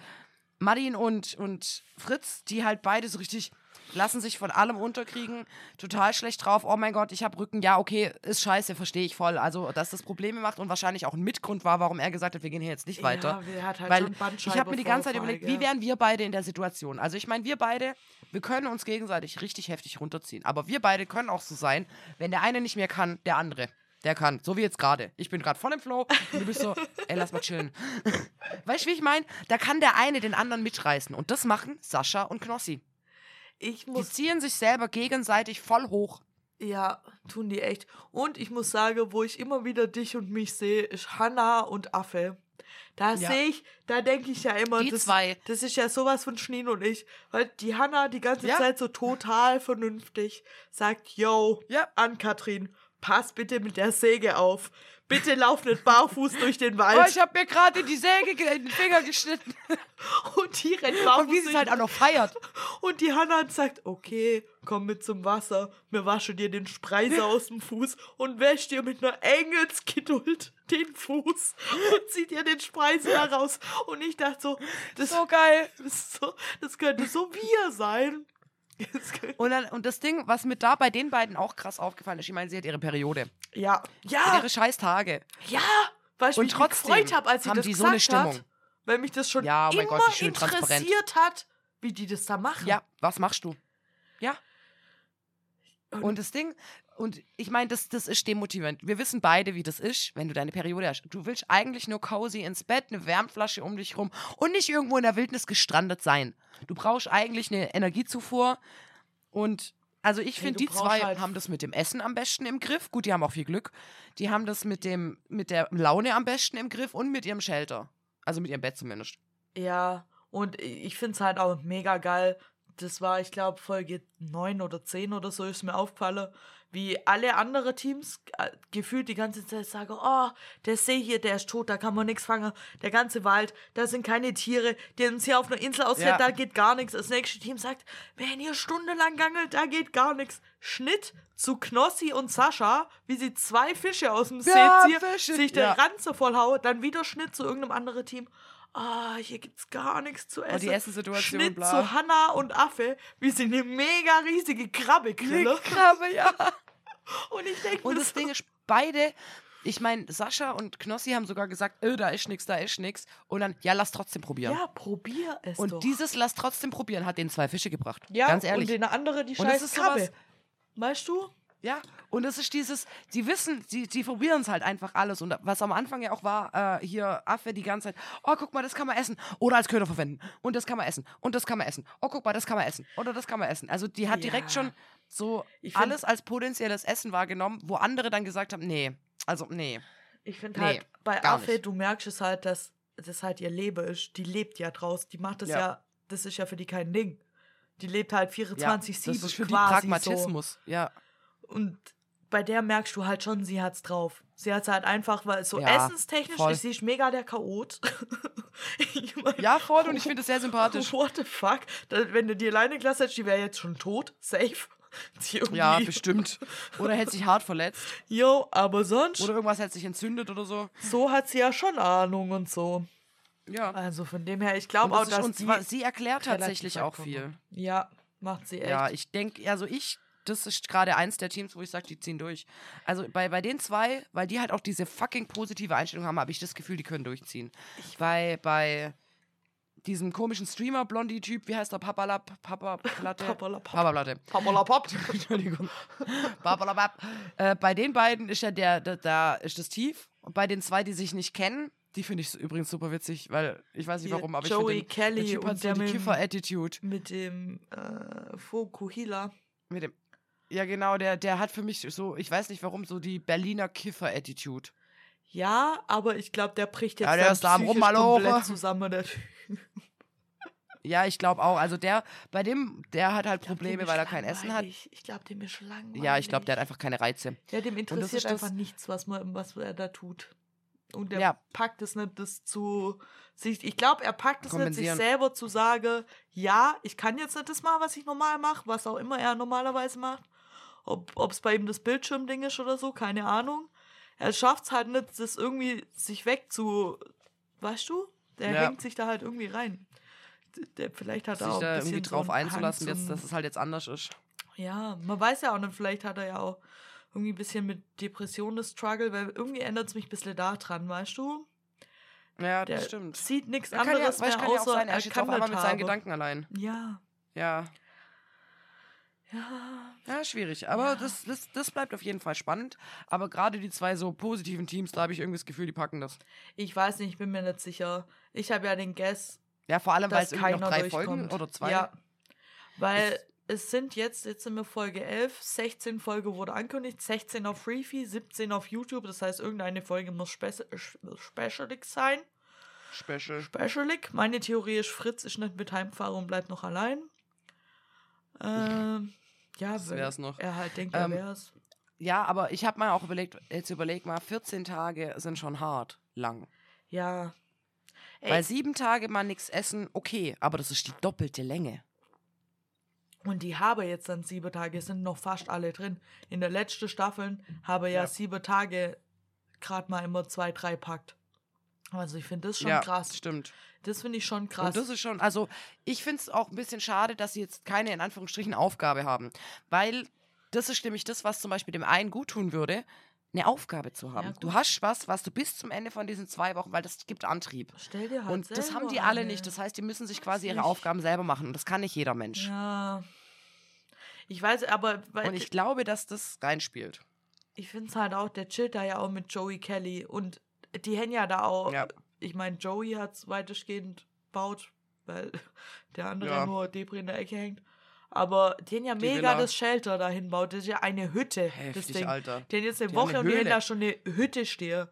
Speaker 2: Martin und, und Fritz, die halt beide so richtig lassen sich von allem unterkriegen, total schlecht drauf. Oh mein Gott, ich habe Rücken. Ja, okay, ist scheiße, verstehe ich voll. Also, dass das Probleme macht und wahrscheinlich auch ein Mitgrund war, warum er gesagt hat, wir gehen hier jetzt nicht weiter.
Speaker 1: Ja, halt
Speaker 2: Weil ich habe mir die ganze Zeit überlegt, wie wären wir beide in der Situation? Also ich meine, wir beide, wir können uns gegenseitig richtig heftig runterziehen. Aber wir beide können auch so sein, wenn der eine nicht mehr kann, der andere. Der kann. So wie jetzt gerade. Ich bin gerade voll im Flow und du bist so, ey, lass mal chillen. weißt du, wie ich meine? Da kann der eine den anderen mitreißen. Und das machen Sascha und Knossi.
Speaker 1: Ich
Speaker 2: Die
Speaker 1: muss.
Speaker 2: ziehen sich selber gegenseitig voll hoch.
Speaker 1: Ja, tun die echt. Und ich muss sagen, wo ich immer wieder dich und mich sehe, ist Hanna und Affe. Da
Speaker 2: Ja.
Speaker 1: sehe ich, da denke ich ja immer,
Speaker 2: Die
Speaker 1: das,
Speaker 2: zwei.
Speaker 1: das ist ja sowas von Schneen und ich. Weil die Hanna die ganze
Speaker 2: Ja.
Speaker 1: Zeit so total vernünftig sagt, yo,
Speaker 2: Ja.
Speaker 1: an Katrin, pass bitte mit der Säge auf. Bitte lauf nicht barfuß durch den
Speaker 2: Oh,
Speaker 1: Wald.
Speaker 2: ich habe mir gerade die Säge ge- in den Finger geschnitten.
Speaker 1: und die rennt barfuß
Speaker 2: Und wie sie es halt auch noch feiert.
Speaker 1: Und die Hanna sagt, okay, komm mit zum Wasser, mir wasche dir den Spreiser aus dem Fuß und wäsch dir mit einer Engelsgeduld den Fuß und zieh dir den Spreiser raus. Und ich dachte so, das,
Speaker 2: So geil.
Speaker 1: das, ist so, das könnte so wir sein.
Speaker 2: Und, dann, und das Ding, was mir da bei den beiden auch krass aufgefallen ist, ich meine, sie hat ihre Periode.
Speaker 1: Ja, ja,
Speaker 2: ihre scheiß Tage.
Speaker 1: ja. Weil ich
Speaker 2: Und
Speaker 1: mich
Speaker 2: trotzdem
Speaker 1: gefreut habe, als sie
Speaker 2: haben
Speaker 1: das
Speaker 2: die so eine Stimmung.
Speaker 1: hat. Weil mich das schon
Speaker 2: Ja, oh
Speaker 1: immer
Speaker 2: Gott, schön
Speaker 1: interessiert hat, wie die das da machen.
Speaker 2: Ja, was machst du? Ja. Und das Ding, und ich meine, das, das ist demotivierend. Wir wissen beide, wie das ist, wenn du deine Periode hast. Du willst eigentlich nur cozy ins Bett, eine Wärmflasche um dich rum und nicht irgendwo in der Wildnis gestrandet sein. Du brauchst eigentlich eine Energiezufuhr und also ich finde, die zwei
Speaker 1: halt-
Speaker 2: haben das mit dem Essen am besten im Griff. Gut, die haben auch viel Glück. Die haben das mit dem mit der Laune am besten im Griff und mit ihrem Shelter. Also mit ihrem Bett zumindest.
Speaker 1: Ja, und ich finde es halt auch mega geil. Das war, ich glaube, Folge 9 oder 10 oder so ist mir aufgefallen, wie alle andere Teams äh, gefühlt die ganze Zeit sagen, oh, der See hier, der ist tot, da kann man nichts fangen. Der ganze Wald, da sind keine Tiere, die uns hier auf einer Insel ausfährt,
Speaker 2: Ja.
Speaker 1: da geht gar nichts. Das nächste Team sagt, wenn ihr stundenlang gangelt, da geht gar nichts. Schnitt zu Knossi und Sascha, wie sie zwei Fische aus dem
Speaker 2: Ja,
Speaker 1: See ziehen, sich den
Speaker 2: ja.
Speaker 1: Ranze vollhauen, dann wieder Schnitt zu irgendeinem anderen Team. Ah, hier gibt's gar nichts zu essen.
Speaker 2: Oh, die Essensituation,
Speaker 1: Schnitt
Speaker 2: bla.
Speaker 1: zu Hanna und Affe, wie sie eine mega riesige Krabbe grillen.
Speaker 2: Krabbe, ja.
Speaker 1: Und ich denke
Speaker 2: Und das Ding ist, beide, ich meine, Sascha und Knossi haben sogar gesagt, öh, da ist nix, da ist nix. Und dann, ja, lass trotzdem probieren.
Speaker 1: ja, probier es
Speaker 2: und
Speaker 1: doch.
Speaker 2: dieses Lass trotzdem probieren hat den zwei Fische gebracht.
Speaker 1: ja,
Speaker 2: Ganz ehrlich.
Speaker 1: und den andere die
Speaker 2: Und
Speaker 1: scheiß Krabbe.
Speaker 2: sowas-
Speaker 1: Weißt du?
Speaker 2: Ja, und es ist dieses, sie wissen, sie, sie probieren es halt einfach alles. Und was am Anfang ja auch war, äh, hier Affe die ganze Zeit, oh, guck mal, das kann man essen. Oder als Köder verwenden. Und das kann man essen. Und das kann man essen. Oh, guck mal, das kann man essen. Oder das kann man essen. Also die hat direkt
Speaker 1: Ja.
Speaker 2: schon so
Speaker 1: find-
Speaker 2: alles als potenzielles Essen wahrgenommen, wo andere dann gesagt haben, nee, also nee.
Speaker 1: Ich finde
Speaker 2: Nee,
Speaker 1: halt, bei Affe,
Speaker 2: nicht.
Speaker 1: du merkst es halt, dass das halt ihr Leben ist. Die lebt ja draus. Die macht das ja,
Speaker 2: Ja.
Speaker 1: das ist ja für die kein Ding. Die lebt halt
Speaker 2: Ja,
Speaker 1: 24-7
Speaker 2: das ist für die
Speaker 1: quasi
Speaker 2: Pragmatismus. Ja.
Speaker 1: Und bei der merkst du halt schon, sie hat's drauf. Sie hat's halt einfach, weil so
Speaker 2: Ja,
Speaker 1: essenstechnisch
Speaker 2: voll.
Speaker 1: ist sie mega der Chaot. ich mein,
Speaker 2: ja, voll, und ich finde es sehr sympathisch.
Speaker 1: What the fuck? Wenn du die alleine gelassen hättest, die wäre jetzt schon tot. Safe. Sie
Speaker 2: Ja, bestimmt. Oder hätte sich hart verletzt.
Speaker 1: Jo, aber sonst,
Speaker 2: Oder irgendwas hätte sich entzündet oder so.
Speaker 1: so hat sie ja schon Ahnung und so.
Speaker 2: Ja.
Speaker 1: Also von dem her, ich glaube auch, dass
Speaker 2: und zwar, sie erklärt tatsächlich auch viel.
Speaker 1: Ja, macht sie echt.
Speaker 2: Ja, ich denke, also ich das ist gerade eins der Teams, wo ich sage, die ziehen durch. Also bei, bei den zwei, weil die halt auch diese fucking positive Einstellung haben, habe ich das Gefühl, die können durchziehen. bei, bei diesem komischen Streamer, Blondie-Typ, wie heißt der? Papalap, Papa Platte?
Speaker 1: Papalapap.
Speaker 2: Papa Platte.
Speaker 1: Papalapap.
Speaker 2: Entschuldigung. Papalapap. Äh, bei den beiden ist ja der, der, da ist das tief. Und bei den zwei, die sich nicht kennen, die finde ich übrigens super witzig, weil ich weiß nicht warum, aber
Speaker 1: Joey
Speaker 2: ich finde,
Speaker 1: Kelly
Speaker 2: der Typ hat
Speaker 1: und
Speaker 2: so
Speaker 1: der
Speaker 2: die
Speaker 1: mit dem-
Speaker 2: Kiffer-Attitude.
Speaker 1: Mit dem äh, Fokuhila.
Speaker 2: Mit dem. Ja, genau, der, der hat für mich so, ich weiß nicht warum, so die Berliner Kiffer-Attitude.
Speaker 1: Ja, aber ich glaube, der bricht jetzt
Speaker 2: Ja, der ist da
Speaker 1: psychisch
Speaker 2: Rummaloche.
Speaker 1: komplett zusammen. Der.
Speaker 2: Ja, ich glaube auch. Also der, bei dem, der hat halt
Speaker 1: glaub,
Speaker 2: Probleme, weil er kein Essen hat.
Speaker 1: Ich glaube, dem ist langweilig.
Speaker 2: Ja, ich glaube, der hat einfach keine Reize.
Speaker 1: Ja, dem interessiert
Speaker 2: ist das-
Speaker 1: einfach nichts, was, man, was er da tut. Und er
Speaker 2: Ja.
Speaker 1: packt es nicht, das zu sich. Ich glaube, er packt es nicht, sich selber zu sagen, ja, ich kann jetzt nicht das machen, was ich normal mache, was auch immer er normalerweise macht. Ob es bei ihm das Bildschirmding ist oder so, keine Ahnung. Er schafft es halt nicht, das irgendwie sich wegzu. Weißt du? Der
Speaker 2: Ja.
Speaker 1: hängt sich da halt irgendwie rein. Der, vielleicht hat er
Speaker 2: Sich
Speaker 1: auch
Speaker 2: da
Speaker 1: ein bisschen
Speaker 2: irgendwie
Speaker 1: so
Speaker 2: drauf
Speaker 1: einen
Speaker 2: einzulassen, jetzt, dass es halt jetzt anders ist.
Speaker 1: ja, man weiß ja auch nicht, vielleicht hat er ja auch irgendwie ein bisschen mit Depressionen Struggle, weil irgendwie ändert es mich ein bisschen da dran, weißt du?
Speaker 2: Ja,
Speaker 1: Der
Speaker 2: das stimmt.
Speaker 1: sieht nichts
Speaker 2: Ja, ja,
Speaker 1: anderes
Speaker 2: weißt,
Speaker 1: mehr
Speaker 2: kann ja auch
Speaker 1: außer
Speaker 2: sein, er
Speaker 1: er kann
Speaker 2: auf einmal
Speaker 1: das
Speaker 2: mit seinen
Speaker 1: haben.
Speaker 2: Gedanken allein.
Speaker 1: Ja,
Speaker 2: Ja,
Speaker 1: ja.
Speaker 2: ja, schwierig. Aber
Speaker 1: Ja.
Speaker 2: das, das, das bleibt auf jeden Fall spannend. Aber gerade die zwei so positiven Teams, da habe ich irgendwie das Gefühl, die packen das.
Speaker 1: Ich weiß nicht, ich bin mir nicht sicher. Ich habe ja den Guess,
Speaker 2: Ja, vor allem, weil es irgendwie noch drei Folgen
Speaker 1: durchkommt.
Speaker 2: oder zwei.
Speaker 1: Ja, weil es sind jetzt, jetzt sind wir Folge 11, 16 Folge wurde angekündigt, 16 auf Freefee, 17 auf YouTube, das heißt, irgendeine Folge muss spe specialig sein.
Speaker 2: Special.
Speaker 1: Specialig. Meine Theorie ist, Fritz ist nicht mit Heimfahrer und bleibt noch allein. Ähm, ja,
Speaker 2: wär's noch.
Speaker 1: Er halt denkt,
Speaker 2: Ähm,
Speaker 1: er wär's.
Speaker 2: Ja, aber ich habe mal auch überlegt, jetzt überleg mal, 14 Tage sind schon hart lang.
Speaker 1: Ja. Ey,
Speaker 2: Weil sieben Tage mal nichts essen, okay, aber das ist die doppelte Länge.
Speaker 1: und die habe jetzt dann sieben Tage, sind noch fast alle drin. In der letzten Staffel habe ja,
Speaker 2: Ja.
Speaker 1: sieben Tage gerade mal immer zwei, drei packt. Also ich finde das schon
Speaker 2: ja,
Speaker 1: krass.
Speaker 2: stimmt.
Speaker 1: Das finde ich schon krass.
Speaker 2: Und das ist schon, also ich finde es auch ein bisschen schade, dass sie jetzt keine in Anführungsstrichen Aufgabe haben. Weil das ist nämlich das, was zum Beispiel dem einen gut tun würde, eine Aufgabe zu haben.
Speaker 1: gut.
Speaker 2: du hast was, was du bis zum Ende von diesen zwei Wochen, weil das gibt Antrieb.
Speaker 1: Stell dir halt
Speaker 2: Und das haben die alle
Speaker 1: eine.
Speaker 2: nicht. Das heißt, die müssen sich quasi ihre. Aufgaben selber machen. Und das kann nicht jeder Mensch.
Speaker 1: Ja. Ich weiß, aber weil
Speaker 2: Und ich glaube, dass das reinspielt.
Speaker 1: ich finde es halt auch, der chillt da ja auch mit Joey Kelly und die hängen ja da auch.
Speaker 2: Ja.
Speaker 1: Ich meine, Joey hat es weitestgehend baut, weil der andere
Speaker 2: Ja.
Speaker 1: nur Debris in der Ecke hängt. Aber die haben ja
Speaker 2: Die
Speaker 1: mega
Speaker 2: Villa.
Speaker 1: das Shelter dahin baut. Das ist ja eine Hütte. das
Speaker 2: Heftig,
Speaker 1: Ding.
Speaker 2: Alter.
Speaker 1: Die haben jetzt eine
Speaker 2: Die haben
Speaker 1: Woche
Speaker 2: eine
Speaker 1: und die haben da schon eine Hütte stehen.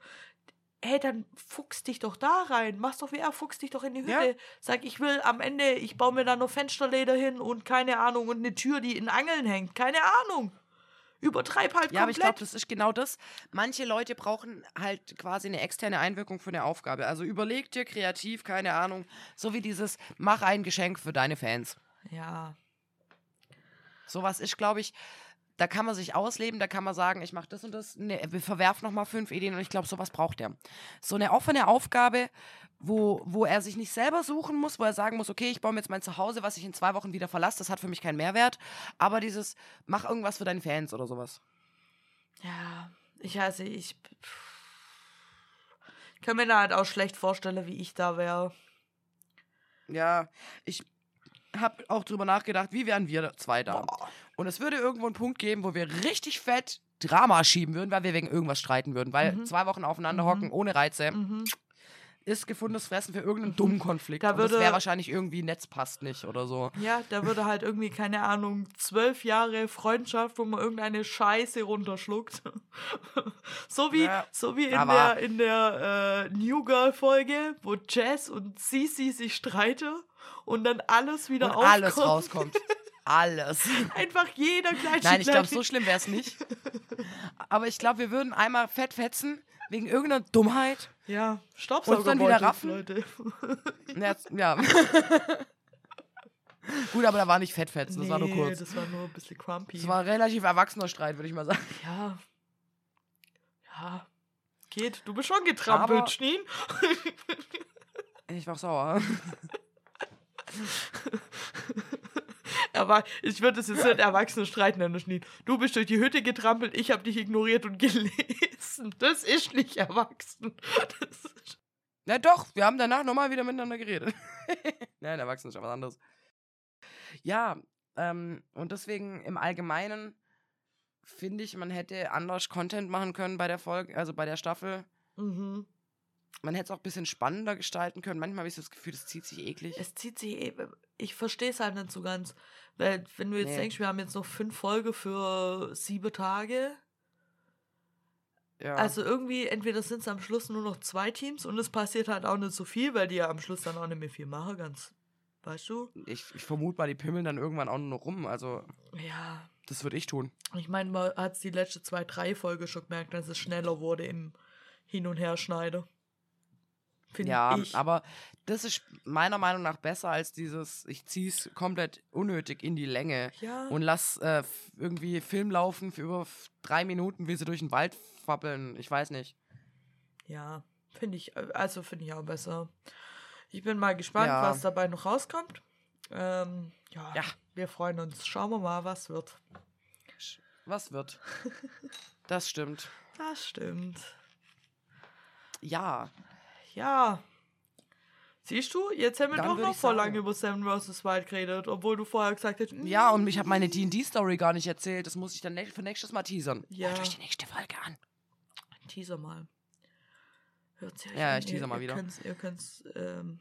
Speaker 1: Hey, dann fuchs dich doch da rein. Mach's doch wie er, fuchs dich doch in die Hütte.
Speaker 2: Ja.
Speaker 1: Sag, ich will am Ende, ich baue mir da nur Fensterleder hin und keine Ahnung und eine Tür, die in Angeln hängt. Keine Ahnung. Übertreib halt
Speaker 2: Ja, aber ich
Speaker 1: komplett.
Speaker 2: glaube, das ist genau das. Manche Leute brauchen halt quasi eine externe Einwirkung für eine Aufgabe. Also überleg dir kreativ, keine Ahnung, so wie dieses, mach ein Geschenk für deine Fans.
Speaker 1: ja.
Speaker 2: Sowas ist, glaube ich, da kann man sich ausleben, da kann man sagen, ich mache das und das, ne, wir verwerfen nochmal fünf Ideen und ich glaube, sowas braucht er. So eine offene Aufgabe, wo, wo er sich nicht selber suchen muss, wo er sagen muss, okay, ich baue mir jetzt mein Zuhause, was ich in zwei Wochen wieder verlasse, das hat für mich keinen Mehrwert, aber dieses, mach irgendwas für deine Fans oder sowas.
Speaker 1: Ja, ich weiß nicht, ich kann mir da halt auch schlecht vorstellen, wie ich da wäre.
Speaker 2: Ja, ich habe auch drüber nachgedacht, wie wären wir zwei da?
Speaker 1: Boah.
Speaker 2: Und es würde irgendwo einen Punkt geben, wo wir richtig fett Drama schieben würden, weil wir wegen irgendwas streiten würden. Weil
Speaker 1: Mhm.
Speaker 2: zwei Wochen aufeinander
Speaker 1: Mhm.
Speaker 2: hocken, ohne Reize,
Speaker 1: Mhm.
Speaker 2: Ist gefundenes Fressen für irgendeinen dummen Konflikt.
Speaker 1: Da
Speaker 2: Und das
Speaker 1: würde-
Speaker 2: wäre wahrscheinlich irgendwie Netz passt nicht oder so.
Speaker 1: Ja, da würde halt irgendwie, keine Ahnung, zwölf Jahre Freundschaft, wo man irgendeine Scheiße runterschluckt. so wie,
Speaker 2: Ja,
Speaker 1: so wie in der, in der äh, New Girl-Folge, wo Jess und Cece sich streiten und dann alles wieder
Speaker 2: Und
Speaker 1: aufkommt.
Speaker 2: alles rauskommt. alles.
Speaker 1: Einfach jeder gleich
Speaker 2: Nein, ich glaube, so schlimm wäre es nicht. Aber ich glaube, wir würden einmal fett fetzen wegen irgendeiner Dummheit.
Speaker 1: Ja, Staubsauger
Speaker 2: Uns dann wieder raffen?
Speaker 1: Leute.
Speaker 2: Ja. Gut, aber da war nicht fettfetzen, das war nur kurz.
Speaker 1: Das war nur ein bisschen crumpy.
Speaker 2: Das war ein relativ erwachsener Streit, würde ich mal sagen.
Speaker 1: ja. Ja. Geht. Du bist schon getrampelt,
Speaker 2: Aber-
Speaker 1: Schneen.
Speaker 2: Ich war sauer.
Speaker 1: Aber ich würde es jetzt nicht Erwachsene streiten nennen, Schnee. Du bist durch die Hütte getrampelt, ich habe dich ignoriert und gelesen. Das ist nicht erwachsen. Ist
Speaker 2: Na doch, wir haben danach nochmal wieder miteinander geredet. Nein, Erwachsene ist ja was anderes. Ja, ähm, und deswegen im Allgemeinen finde ich, man hätte anders Content machen können bei der Folge, also bei der Staffel.
Speaker 1: mhm.
Speaker 2: Man hätte es auch ein bisschen spannender gestalten können. Manchmal habe ich so das Gefühl, das zieht sich eklig.
Speaker 1: Es zieht sich eben. Ich verstehe es halt nicht so ganz. Weil, wenn du jetzt
Speaker 2: Nee.
Speaker 1: denkst, wir haben jetzt noch fünf Folgen für sieben Tage.
Speaker 2: Ja.
Speaker 1: Also irgendwie, entweder sind es am Schluss nur noch zwei Teams und es passiert halt auch nicht so viel, weil die ja am Schluss dann auch nicht mehr viel machen, ganz. Weißt du?
Speaker 2: ich, ich vermute mal, die pimmeln dann irgendwann auch nur noch rum. Also,
Speaker 1: Ja.
Speaker 2: das würde ich tun.
Speaker 1: Ich meine, man hat es die letzte zwei, drei Folge schon gemerkt, dass es schneller wurde im Hin- und Herschneiden. Finde
Speaker 2: Ja,
Speaker 1: ich.
Speaker 2: aber das ist meiner Meinung nach besser als dieses, ich zieh's komplett unnötig in die Länge
Speaker 1: ja.
Speaker 2: und lass äh, irgendwie Film laufen für über drei Minuten, wie sie durch den Wald fappeln. Ich weiß nicht.
Speaker 1: Ja, finde ich, äh, also finde ich auch besser. Ich bin mal gespannt,
Speaker 2: Ja.
Speaker 1: was dabei noch rauskommt. Ähm, ja,
Speaker 2: Ja.
Speaker 1: wir freuen uns. Schauen wir mal, was wird.
Speaker 2: Was wird? Das stimmt.
Speaker 1: Das stimmt.
Speaker 2: Ja,
Speaker 1: Ja. Siehst du, jetzt haben wir
Speaker 2: Dann
Speaker 1: doch noch voll lange über Seven vs. Wild geredet, obwohl du vorher gesagt hast, "Mm,
Speaker 2: ja, und ich habe meine D&D-Story gar nicht erzählt. Das muss ich dann für nächstes Mal teasern.
Speaker 1: Ja.
Speaker 2: Hört euch die nächste Folge an.
Speaker 1: Teaser mal. Hört sie euch
Speaker 2: Ja,
Speaker 1: an.
Speaker 2: ich teaser
Speaker 1: ihr,
Speaker 2: mal
Speaker 1: ihr
Speaker 2: wieder.
Speaker 1: Könnt's, ihr könnt's, ähm,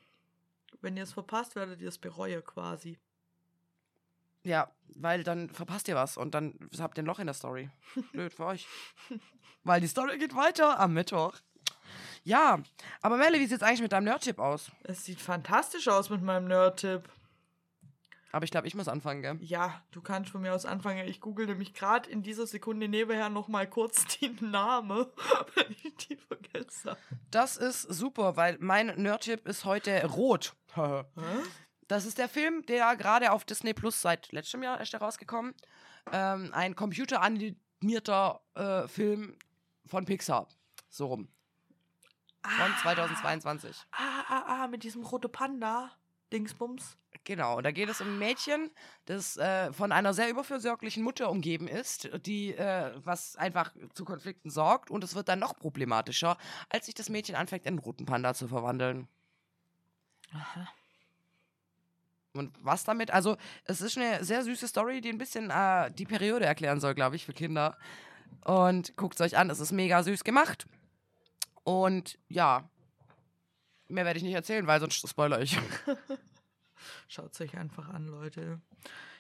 Speaker 1: wenn ihr es verpasst, werdet ihr es bereuen quasi.
Speaker 2: Ja, weil dann verpasst ihr was und dann habt ihr ein Loch in der Story. Blöd für euch. Weil die Story geht weiter am Mittwoch. Ja, aber Melle, wie sieht's eigentlich mit deinem Nerd-Tipp aus?
Speaker 1: Es sieht fantastisch aus mit meinem Nerd-Tipp.
Speaker 2: Aber ich glaube, ich muss anfangen, gell?
Speaker 1: Ja, du kannst von mir aus anfangen. Ich google nämlich gerade in dieser Sekunde nebenher noch mal kurz die Name, wenn ich die vergesse.
Speaker 2: Das ist super, weil mein Nerd-Tipp ist heute Rot. Das ist der Film, der gerade auf Disney Plus seit letztem Jahr ist der rausgekommen. Ähm, ein computeranimierter äh, Film von Pixar. So rum. Von 2022.
Speaker 1: Ah, ah, ah, mit diesem rote Panda. Dingsbums.
Speaker 2: Genau, und da geht es um ein Mädchen, das äh, von einer sehr überfürsorglichen Mutter umgeben ist, die äh, was einfach zu Konflikten sorgt und es wird dann noch problematischer, als sich das Mädchen anfängt, in einen roten Panda zu verwandeln.
Speaker 1: Aha.
Speaker 2: Und was damit? Also, es ist eine sehr süße Story, die ein bisschen äh, die Periode erklären soll, glaube ich, für Kinder. Und guckt es euch an, es ist mega süß gemacht. Und ja, mehr werde ich nicht erzählen, weil sonst spoiler ich.
Speaker 1: Schaut es euch einfach an, Leute.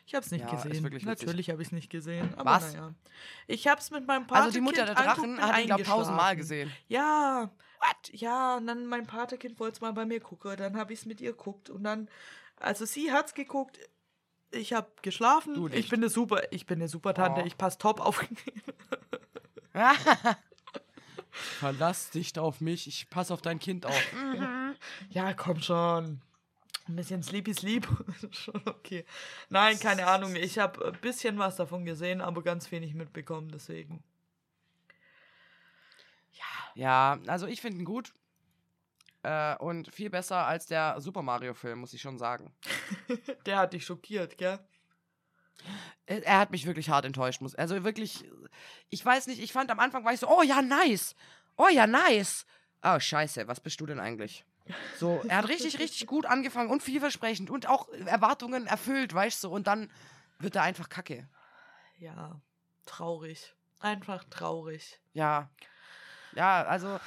Speaker 1: Ich habe es nicht
Speaker 2: Ja,
Speaker 1: gesehen. Natürlich habe ich es nicht gesehen. Aber
Speaker 2: Was?
Speaker 1: naja. Ich habe es mit meinem Patenkind
Speaker 2: Also, die Mutter der Drachen hat ihn, glaube ich, tausendmal gesehen.
Speaker 1: Ja. What? Ja, und dann mein Patenkind wollte es mal bei mir gucken. Dann habe ich es mit ihr geguckt. Und dann, also sie hat's geguckt. Ich habe geschlafen. Ich bin eine super, ich bin eine super Tante.
Speaker 2: Oh.
Speaker 1: Ich passe top auf.
Speaker 2: Verlass dich auf mich, ich passe auf dein Kind auf.
Speaker 1: ja, komm schon. Ein bisschen Sleepy Sleep. schon okay. Nein, keine Ahnung. Ich habe ein bisschen was davon gesehen, aber ganz wenig mitbekommen. Deswegen.
Speaker 2: Ja, also ich finde ihn gut. Äh, und viel besser als der Super Mario-Film, muss ich schon sagen.
Speaker 1: Der hat dich schockiert, gell?
Speaker 2: Er, er hat mich wirklich hart enttäuscht. Muss, also wirklich, ich weiß nicht, ich fand am Anfang war ich so, oh ja, nice. Oh ja, nice. Oh, scheiße, was bist du denn eigentlich? So, er hat richtig, richtig gut angefangen und vielversprechend und auch Erwartungen erfüllt, weißt du, und dann wird er einfach kacke.
Speaker 1: Ja, traurig. Einfach traurig.
Speaker 2: Ja. Ja, also,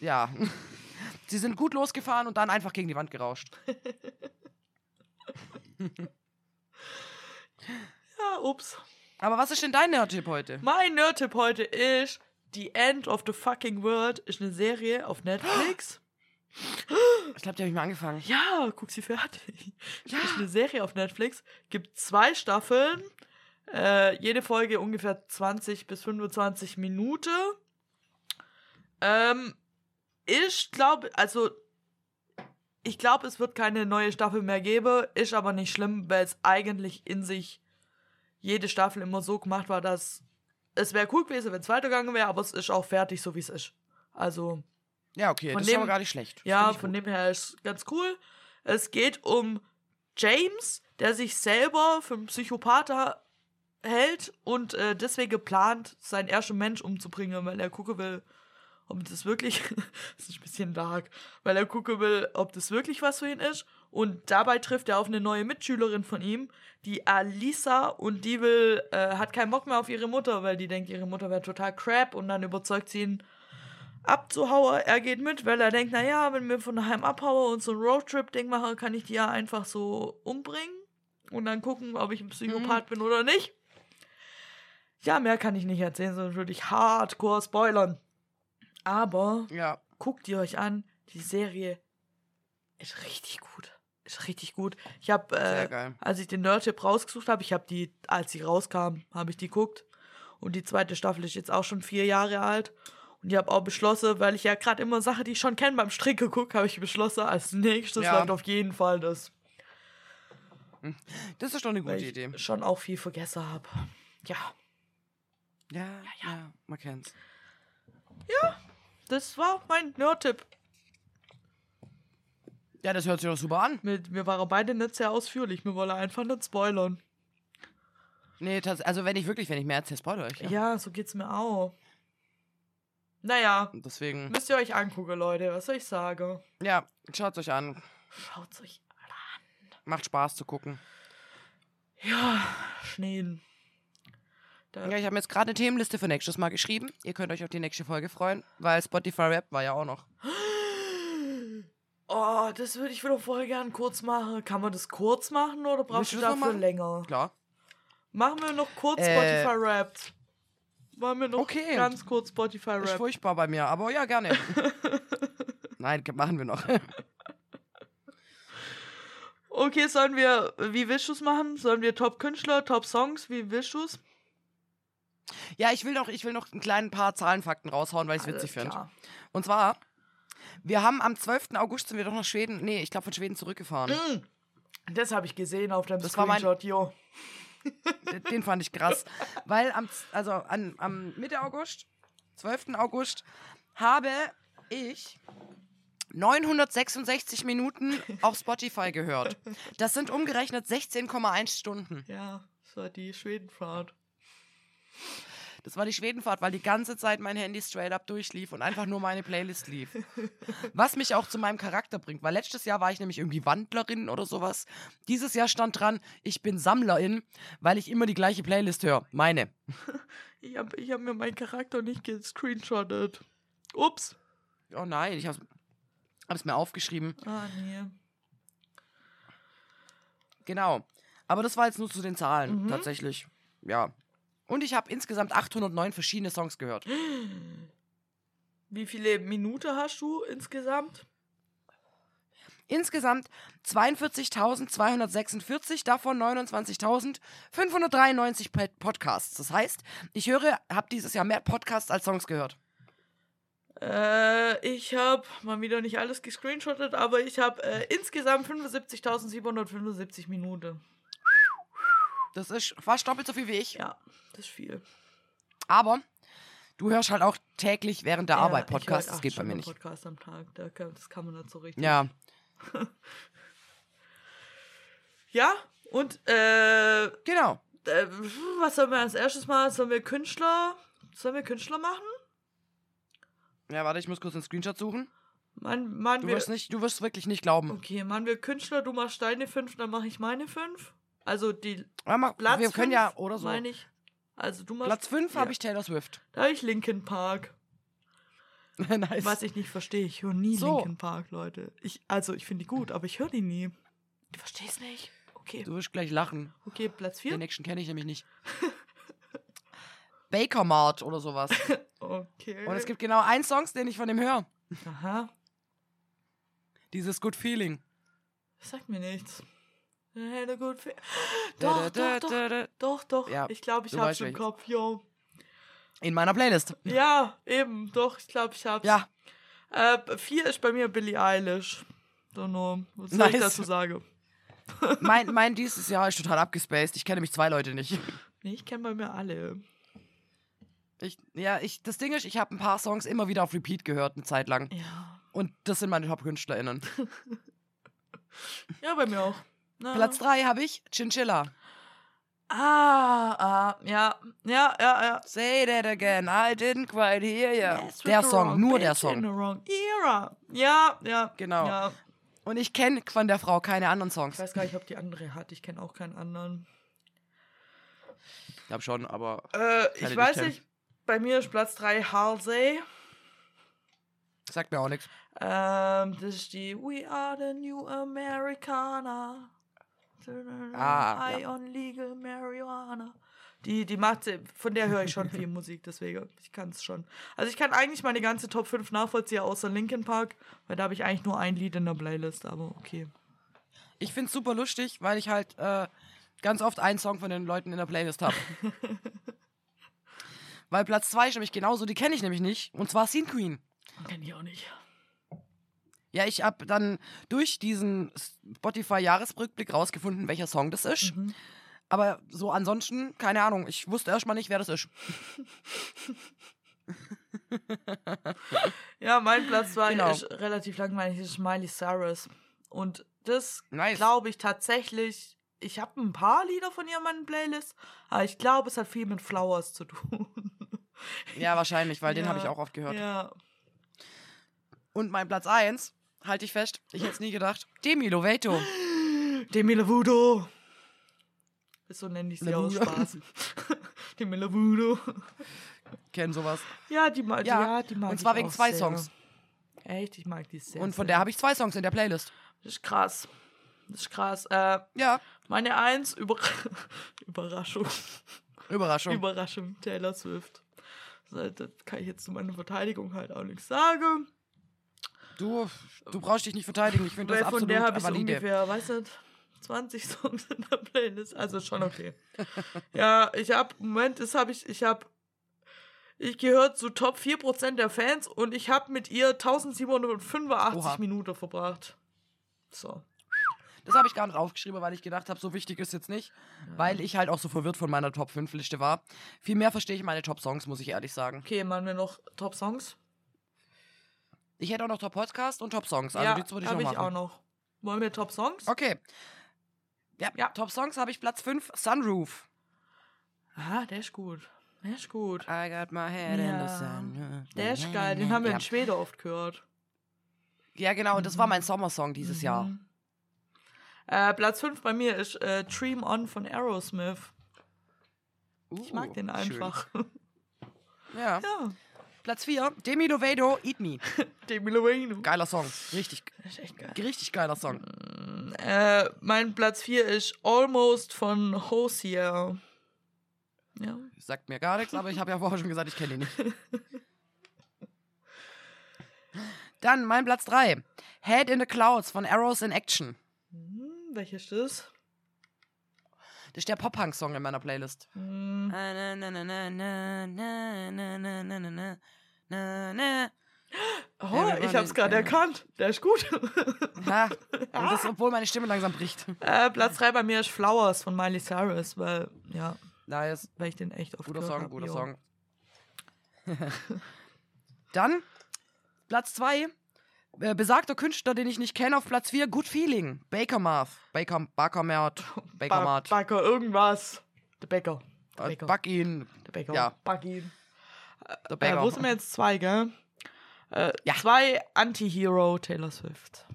Speaker 2: ja. Sie sind gut losgefahren und dann einfach gegen die Wand gerauscht.
Speaker 1: Ja, ups.
Speaker 2: Aber was ist denn dein Nerd-Tipp heute?
Speaker 1: Mein Nerd-Tipp heute ist The End of the Fucking World. Ist eine Serie auf Netflix.
Speaker 2: Ich glaube, die habe ich mal angefangen.
Speaker 1: Ja, guck sie fertig. Ja. Ist eine Serie auf Netflix. Gibt zwei Staffeln. Äh, jede Folge ungefähr 20 bis 25 Minuten. Ähm, ich glaube, also ich glaube, es wird keine neue Staffel mehr geben. Ist aber nicht schlimm, weil es eigentlich in sich jede Staffel immer so gemacht war, dass es wäre cool gewesen, wenn es weitergegangen wäre, aber es ist auch fertig, so wie es ist. Also
Speaker 2: Ja, okay,
Speaker 1: Von
Speaker 2: das ist
Speaker 1: dem-
Speaker 2: aber gar nicht schlecht.
Speaker 1: Ja, von
Speaker 2: gut.
Speaker 1: dem her ist ganz cool. Es geht um James, der sich selber für einen Psychopath hält und äh, deswegen plant, seinen ersten Mensch umzubringen, weil er gucken will, ob das wirklich, das ist ein bisschen dark, weil er gucken will, ob das wirklich was für ihn ist. Und dabei trifft er auf eine neue Mitschülerin von ihm, die Alisa, und die will, äh, hat keinen Bock mehr auf ihre Mutter, weil die denkt, ihre Mutter wäre total crap und dann überzeugt sie ihn abzuhauen. Er geht mit, weil er denkt, naja, wenn wir von daheim abhauen und so ein Roadtrip-Ding machen, kann ich die ja einfach so umbringen und dann gucken, ob ich ein Psychopath bin oder nicht. Ja, mehr kann ich nicht erzählen, sondern würde ich hardcore spoilern. Aber
Speaker 2: Ja.
Speaker 1: guckt ihr euch an, die Serie ist richtig gut. Ist richtig gut. Ich habe, äh, als ich den Nerdtip rausgesucht habe, ich habe die, als sie rauskam, habe ich die geguckt. Und die zweite Staffel ist jetzt auch schon vier Jahre alt. Und ich habe auch beschlossen, weil ich ja gerade immer Sachen, die ich schon kenne, beim Stricke gucke, habe ich beschlossen, als nächstes
Speaker 2: Ja.
Speaker 1: läuft auf jeden Fall das.
Speaker 2: Das ist doch eine
Speaker 1: Weil
Speaker 2: gute
Speaker 1: ich
Speaker 2: Idee.
Speaker 1: schon auch viel vergessen habe. Ja,
Speaker 2: Ja, ja, man kennt's.
Speaker 1: Das war mein Nerdtip.
Speaker 2: Ja, das hört sich doch super an.
Speaker 1: Mit, wir waren beide nicht sehr ausführlich. Wir wollen einfach nicht spoilern.
Speaker 2: Nee, also wenn ich wirklich, wenn ich mehr erzähle, spoilere ich.
Speaker 1: Ja.
Speaker 2: Ja.
Speaker 1: so geht's mir auch. Naja,
Speaker 2: Deswegen,
Speaker 1: müsst ihr euch angucken, Leute. Was soll ich sagen?
Speaker 2: ja, schaut euch an.
Speaker 1: Schaut's euch an.
Speaker 2: Macht Spaß zu gucken.
Speaker 1: Ja, Schneen. Da,
Speaker 2: Ja, ich habe jetzt gerade eine Themenliste für nächstes Mal geschrieben. Ihr könnt euch auf die nächste Folge freuen, weil Spotify Rap war ja auch noch.
Speaker 1: Oh, das würde ich wieder voll gern kurz machen. Kann man das kurz machen oder brauchst du
Speaker 2: du
Speaker 1: dafür länger?
Speaker 2: Klar.
Speaker 1: Machen wir noch kurz
Speaker 2: Äh,
Speaker 1: Spotify Rap. Machen wir noch
Speaker 2: okay.
Speaker 1: ganz kurz Spotify
Speaker 2: Ist
Speaker 1: Rap.
Speaker 2: furchtbar bei mir, aber ja, gerne. Nein, machen wir noch.
Speaker 1: Okay, sollen wir, wie willst du's machen? Sollen wir Top-Künstler, Top-Songs? Wie willst du's?
Speaker 2: Ja, ich will noch, ich will noch einen kleinen paar Zahlenfakten raushauen, weil ich es witzig finde. Und zwar, wir haben am 12. August sind wir doch nach Schweden, nee, ich glaube von Schweden zurückgefahren.
Speaker 1: Mm. Das habe ich gesehen auf deinem
Speaker 2: Das war mein-
Speaker 1: Screenshot, jo.
Speaker 2: Den fand ich krass. Weil am, also an, am Mitte August, 12. August, habe ich 966 Minuten auf Spotify gehört. Das sind umgerechnet 16,1 Stunden.
Speaker 1: Ja, das war die Schwedenfahrt.
Speaker 2: Das war die Schwedenfahrt, weil die ganze Zeit mein Handy straight up durchlief und einfach nur meine Playlist lief. Was mich auch zu meinem Charakter bringt, weil letztes Jahr war ich nämlich irgendwie Wandlerin oder sowas. Dieses Jahr stand dran, ich bin Sammlerin, weil ich immer die gleiche Playlist höre. Meine.
Speaker 1: Ich habe ich hab mir meinen Charakter nicht gescreenshottet. Ups.
Speaker 2: Oh nein, ich hab's, hab's mir aufgeschrieben.
Speaker 1: Ah, nee.
Speaker 2: Genau. Aber das war jetzt nur zu den Zahlen,
Speaker 1: Mhm.
Speaker 2: tatsächlich. Ja. Und ich habe insgesamt 809 verschiedene Songs gehört.
Speaker 1: Wie viele Minuten hast du insgesamt?
Speaker 2: Insgesamt 42.246, davon 29.593 Pod- Podcasts. Das heißt, ich höre, habe dieses Jahr mehr Podcasts als Songs gehört.
Speaker 1: Äh, ich habe mal wieder nicht alles gescreenshottet, aber ich habe äh, insgesamt 75.775 Minuten.
Speaker 2: Das ist fast doppelt so viel wie ich.
Speaker 1: Ja, das ist viel.
Speaker 2: Aber du hörst halt auch täglich während der
Speaker 1: Ja,
Speaker 2: Arbeit Podcasts. Das geht bei mir nicht.
Speaker 1: Podcast am Tag. Das kann man nicht so richtig.
Speaker 2: Ja.
Speaker 1: Ja, und äh,
Speaker 2: Genau.
Speaker 1: äh, was sollen wir als erstes mal? Sollen wir Künstler? Sollen wir Künstler machen?
Speaker 2: Ja, warte, ich muss kurz einen Screenshot suchen.
Speaker 1: Man, man
Speaker 2: Du
Speaker 1: wir,
Speaker 2: wirst nicht, du wirst wirklich nicht glauben.
Speaker 1: okay, machen wir Künstler, du machst deine fünf, dann mache ich meine fünf. Also die
Speaker 2: Ja, mach,
Speaker 1: Platz
Speaker 2: wir können
Speaker 1: fünf,
Speaker 2: ja oder so.
Speaker 1: meine ich. Also du machst
Speaker 2: Platz 5
Speaker 1: ja.
Speaker 2: habe ich Taylor Swift.
Speaker 1: Da habe ich Linkin Park.
Speaker 2: nice.
Speaker 1: Was ich nicht verstehe, ich höre nie
Speaker 2: So.
Speaker 1: Linkin Park, Leute. Ich, also ich finde die gut, aber ich höre die nie. Du verstehst nicht? Okay,
Speaker 2: Du wirst gleich lachen.
Speaker 1: okay, Platz
Speaker 2: Den
Speaker 1: 4.
Speaker 2: nächsten kenne ich nämlich nicht. Baker Mart oder sowas.
Speaker 1: Okay.
Speaker 2: Und es gibt genau einen Song, den ich von dem höre.
Speaker 1: Aha,
Speaker 2: Dieses Good Feeling.
Speaker 1: das sagt mir nichts. Eine gut doch, doch, doch, doch, doch.
Speaker 2: Ja,
Speaker 1: ich glaube, ich hab's im. Kopf, jo.
Speaker 2: In meiner Playlist.
Speaker 1: Ja, eben, doch, ich glaube, ich hab's.
Speaker 2: Ja,
Speaker 1: Äh, vier ist bei mir Billie Eilish. So nur, was soll ich
Speaker 2: Nice.
Speaker 1: dazu sagen?
Speaker 2: mein, mein dieses Jahr ist total abgespaced. Ich kenne nämlich zwei Leute nicht.
Speaker 1: Nee, ich kenne bei mir alle.
Speaker 2: Ich, ja, ich, das Ding ist, ich habe ein paar Songs immer wieder auf Repeat gehört, eine Zeit lang.
Speaker 1: Ja.
Speaker 2: Und das sind meine Top-KünstlerInnen.
Speaker 1: Ja, bei mir auch. Na.
Speaker 2: Platz 3 habe ich Chinchilla.
Speaker 1: Ah, ah, ja, ja, ja, ja.
Speaker 2: Say that again, I didn't quite hear ya.
Speaker 1: Yes,
Speaker 2: Der Song,
Speaker 1: wrong
Speaker 2: nur der
Speaker 1: bitch in
Speaker 2: Song.
Speaker 1: the wrong era. Ja, ja.
Speaker 2: Genau.
Speaker 1: Ja.
Speaker 2: Und ich kenne von der Frau keine anderen
Speaker 1: Ich
Speaker 2: Songs.
Speaker 1: weiß gar nicht, ob die andere hat. Ich kenne auch keinen anderen.
Speaker 2: Ich glaube schon, aber
Speaker 1: Äh, ich
Speaker 2: ich
Speaker 1: weiß nicht. Bei mir ist Platz 3 Halsey.
Speaker 2: sagt mir auch nichts.
Speaker 1: Ähm, das ist die We are the New Americana.
Speaker 2: Ah,
Speaker 1: High
Speaker 2: ja.
Speaker 1: on legal marijuana. Die, die macht, von der höre ich schon viel Musik, deswegen, ich kann es schon. Also ich kann eigentlich meine ganze Top 5 nachvollziehen, außer Linkin Park, weil da habe ich eigentlich nur ein Lied in der Playlist, aber okay.
Speaker 2: Ich finde es super lustig, weil ich halt äh, ganz oft einen Song von den Leuten in der Playlist habe. weil Platz 2 ist nämlich genauso, die kenne ich nämlich nicht. Und zwar Scene Queen.
Speaker 1: Kenn ich auch nicht.
Speaker 2: Ja, ich habe dann durch diesen Spotify-Jahresrückblick rausgefunden, welcher Song das ist.
Speaker 1: Mhm.
Speaker 2: Aber so ansonsten, keine Ahnung. Ich wusste erstmal nicht, wer das ist.
Speaker 1: Ja, mein Platz 2
Speaker 2: Genau.
Speaker 1: ist relativ langweilig, das ist Miley Cyrus. Und das
Speaker 2: Nice.
Speaker 1: glaube ich tatsächlich, ich habe ein paar Lieder von ihr in meinen Playlist, aber ich glaube, es hat viel mit Flowers zu tun.
Speaker 2: Ja, wahrscheinlich, weil den
Speaker 1: Ja,
Speaker 2: habe ich auch oft gehört.
Speaker 1: Ja.
Speaker 2: Und mein Platz 1, halte ich fest, ich hätte es nie gedacht, Demi Lovato.
Speaker 1: Demi Lovato. So nenne ich sie aus. Spaß. Demi Lovato.
Speaker 2: Kennen sowas.
Speaker 1: Ja, die mag,
Speaker 2: Ja,
Speaker 1: ja, die mag
Speaker 2: und zwar wegen zwei
Speaker 1: sehr.
Speaker 2: Songs.
Speaker 1: Echt, ich mag die sehr.
Speaker 2: Und von
Speaker 1: sehr.
Speaker 2: der habe ich zwei Songs in der Playlist.
Speaker 1: Das ist krass. Das ist krass. Äh,
Speaker 2: Ja,
Speaker 1: meine Eins, Über Überraschung.
Speaker 2: Überraschung.
Speaker 1: Überraschung, Taylor Swift. Das kann ich jetzt zu meiner Verteidigung halt auch nichts sagen.
Speaker 2: Du, du brauchst dich nicht verteidigen. Ich finde das
Speaker 1: Weil von
Speaker 2: absolut
Speaker 1: der habe ich
Speaker 2: valide.
Speaker 1: ungefähr, weißt du, 20 Songs in der Playlist. Also schon okay. ja, ich habe, Moment, das habe ich, ich habe, ich gehöre zu Top 4% der Fans und ich habe mit ihr 1785
Speaker 2: Oha.
Speaker 1: Minuten verbracht. So.
Speaker 2: Das habe ich gar nicht aufgeschrieben, weil ich gedacht habe, so wichtig ist jetzt nicht. Weil ich halt auch so verwirrt von meiner Top 5 Liste war. Viel mehr verstehe ich meine Top Songs, muss ich ehrlich sagen.
Speaker 1: Okay, machen wir noch Top Songs?
Speaker 2: Ich hätte auch noch Top Podcast und Top Songs. Also
Speaker 1: ja,
Speaker 2: die würde ich
Speaker 1: habe
Speaker 2: noch
Speaker 1: ich
Speaker 2: machen.
Speaker 1: auch noch. Wollen wir Top Songs?
Speaker 2: Okay. Ja,
Speaker 1: Ja.
Speaker 2: Top Songs habe ich Platz 5, Sunroof.
Speaker 1: Ah, der ist gut. Der ist gut.
Speaker 2: I got my head in the
Speaker 1: Ja.
Speaker 2: sun.
Speaker 1: Der ist geil. Den haben wir
Speaker 2: ja.
Speaker 1: in Schweden oft gehört.
Speaker 2: Ja, genau. Das war mein Sommersong dieses Jahr.
Speaker 1: Mhm. Äh, Platz 5 bei mir ist äh, Dream On von Aerosmith. Ich mag
Speaker 2: Uh,
Speaker 1: den
Speaker 2: schön.
Speaker 1: einfach.
Speaker 2: Ja.
Speaker 1: ja.
Speaker 2: Platz 4, Demi Lovato, Eat Me.
Speaker 1: Demi Lovato.
Speaker 2: Geiler Song. Richtig,
Speaker 1: Das ist echt geil.
Speaker 2: richtig geiler Song.
Speaker 1: Äh, mein Platz 4 ist Almost von Hosier. Ja.
Speaker 2: Sagt mir gar nichts, aber ich habe ja vorher schon gesagt, ich kenne ihn nicht. Dann mein Platz 3. Head in the Clouds von Arrows in Action.
Speaker 1: Hm, welches ist das?
Speaker 2: Das ist der Pop-Punk-Song in meiner Playlist. Mm.
Speaker 1: Oh, ich hab's gerade erkannt. Der ist gut.
Speaker 2: Ja, das, obwohl meine Stimme langsam bricht.
Speaker 1: Äh, Platz 3 bei mir ist Flowers von Miley Cyrus, weil, ja,
Speaker 2: nice.
Speaker 1: weil ich den echt oft
Speaker 2: Guter Song,
Speaker 1: hab.
Speaker 2: guter
Speaker 1: jo.
Speaker 2: Song. Dann Platz 2 äh, besagter Künstler, den ich nicht kenne, auf Platz 4, Good Feeling. Baker Marth. Baker, Baker Mart. Baker
Speaker 1: Ba
Speaker 2: Mart.
Speaker 1: Backer, irgendwas. Der Bäcker. Der
Speaker 2: Äh,
Speaker 1: Bäcker.
Speaker 2: Back ihn.
Speaker 1: Der Bäcker.
Speaker 2: ja.
Speaker 1: Back ihn.
Speaker 2: Der
Speaker 1: Äh,
Speaker 2: Baker.
Speaker 1: wo sind wir jetzt zwei, gell? Äh,
Speaker 2: Ja.
Speaker 1: Zwei Anti-Hero Taylor Swift.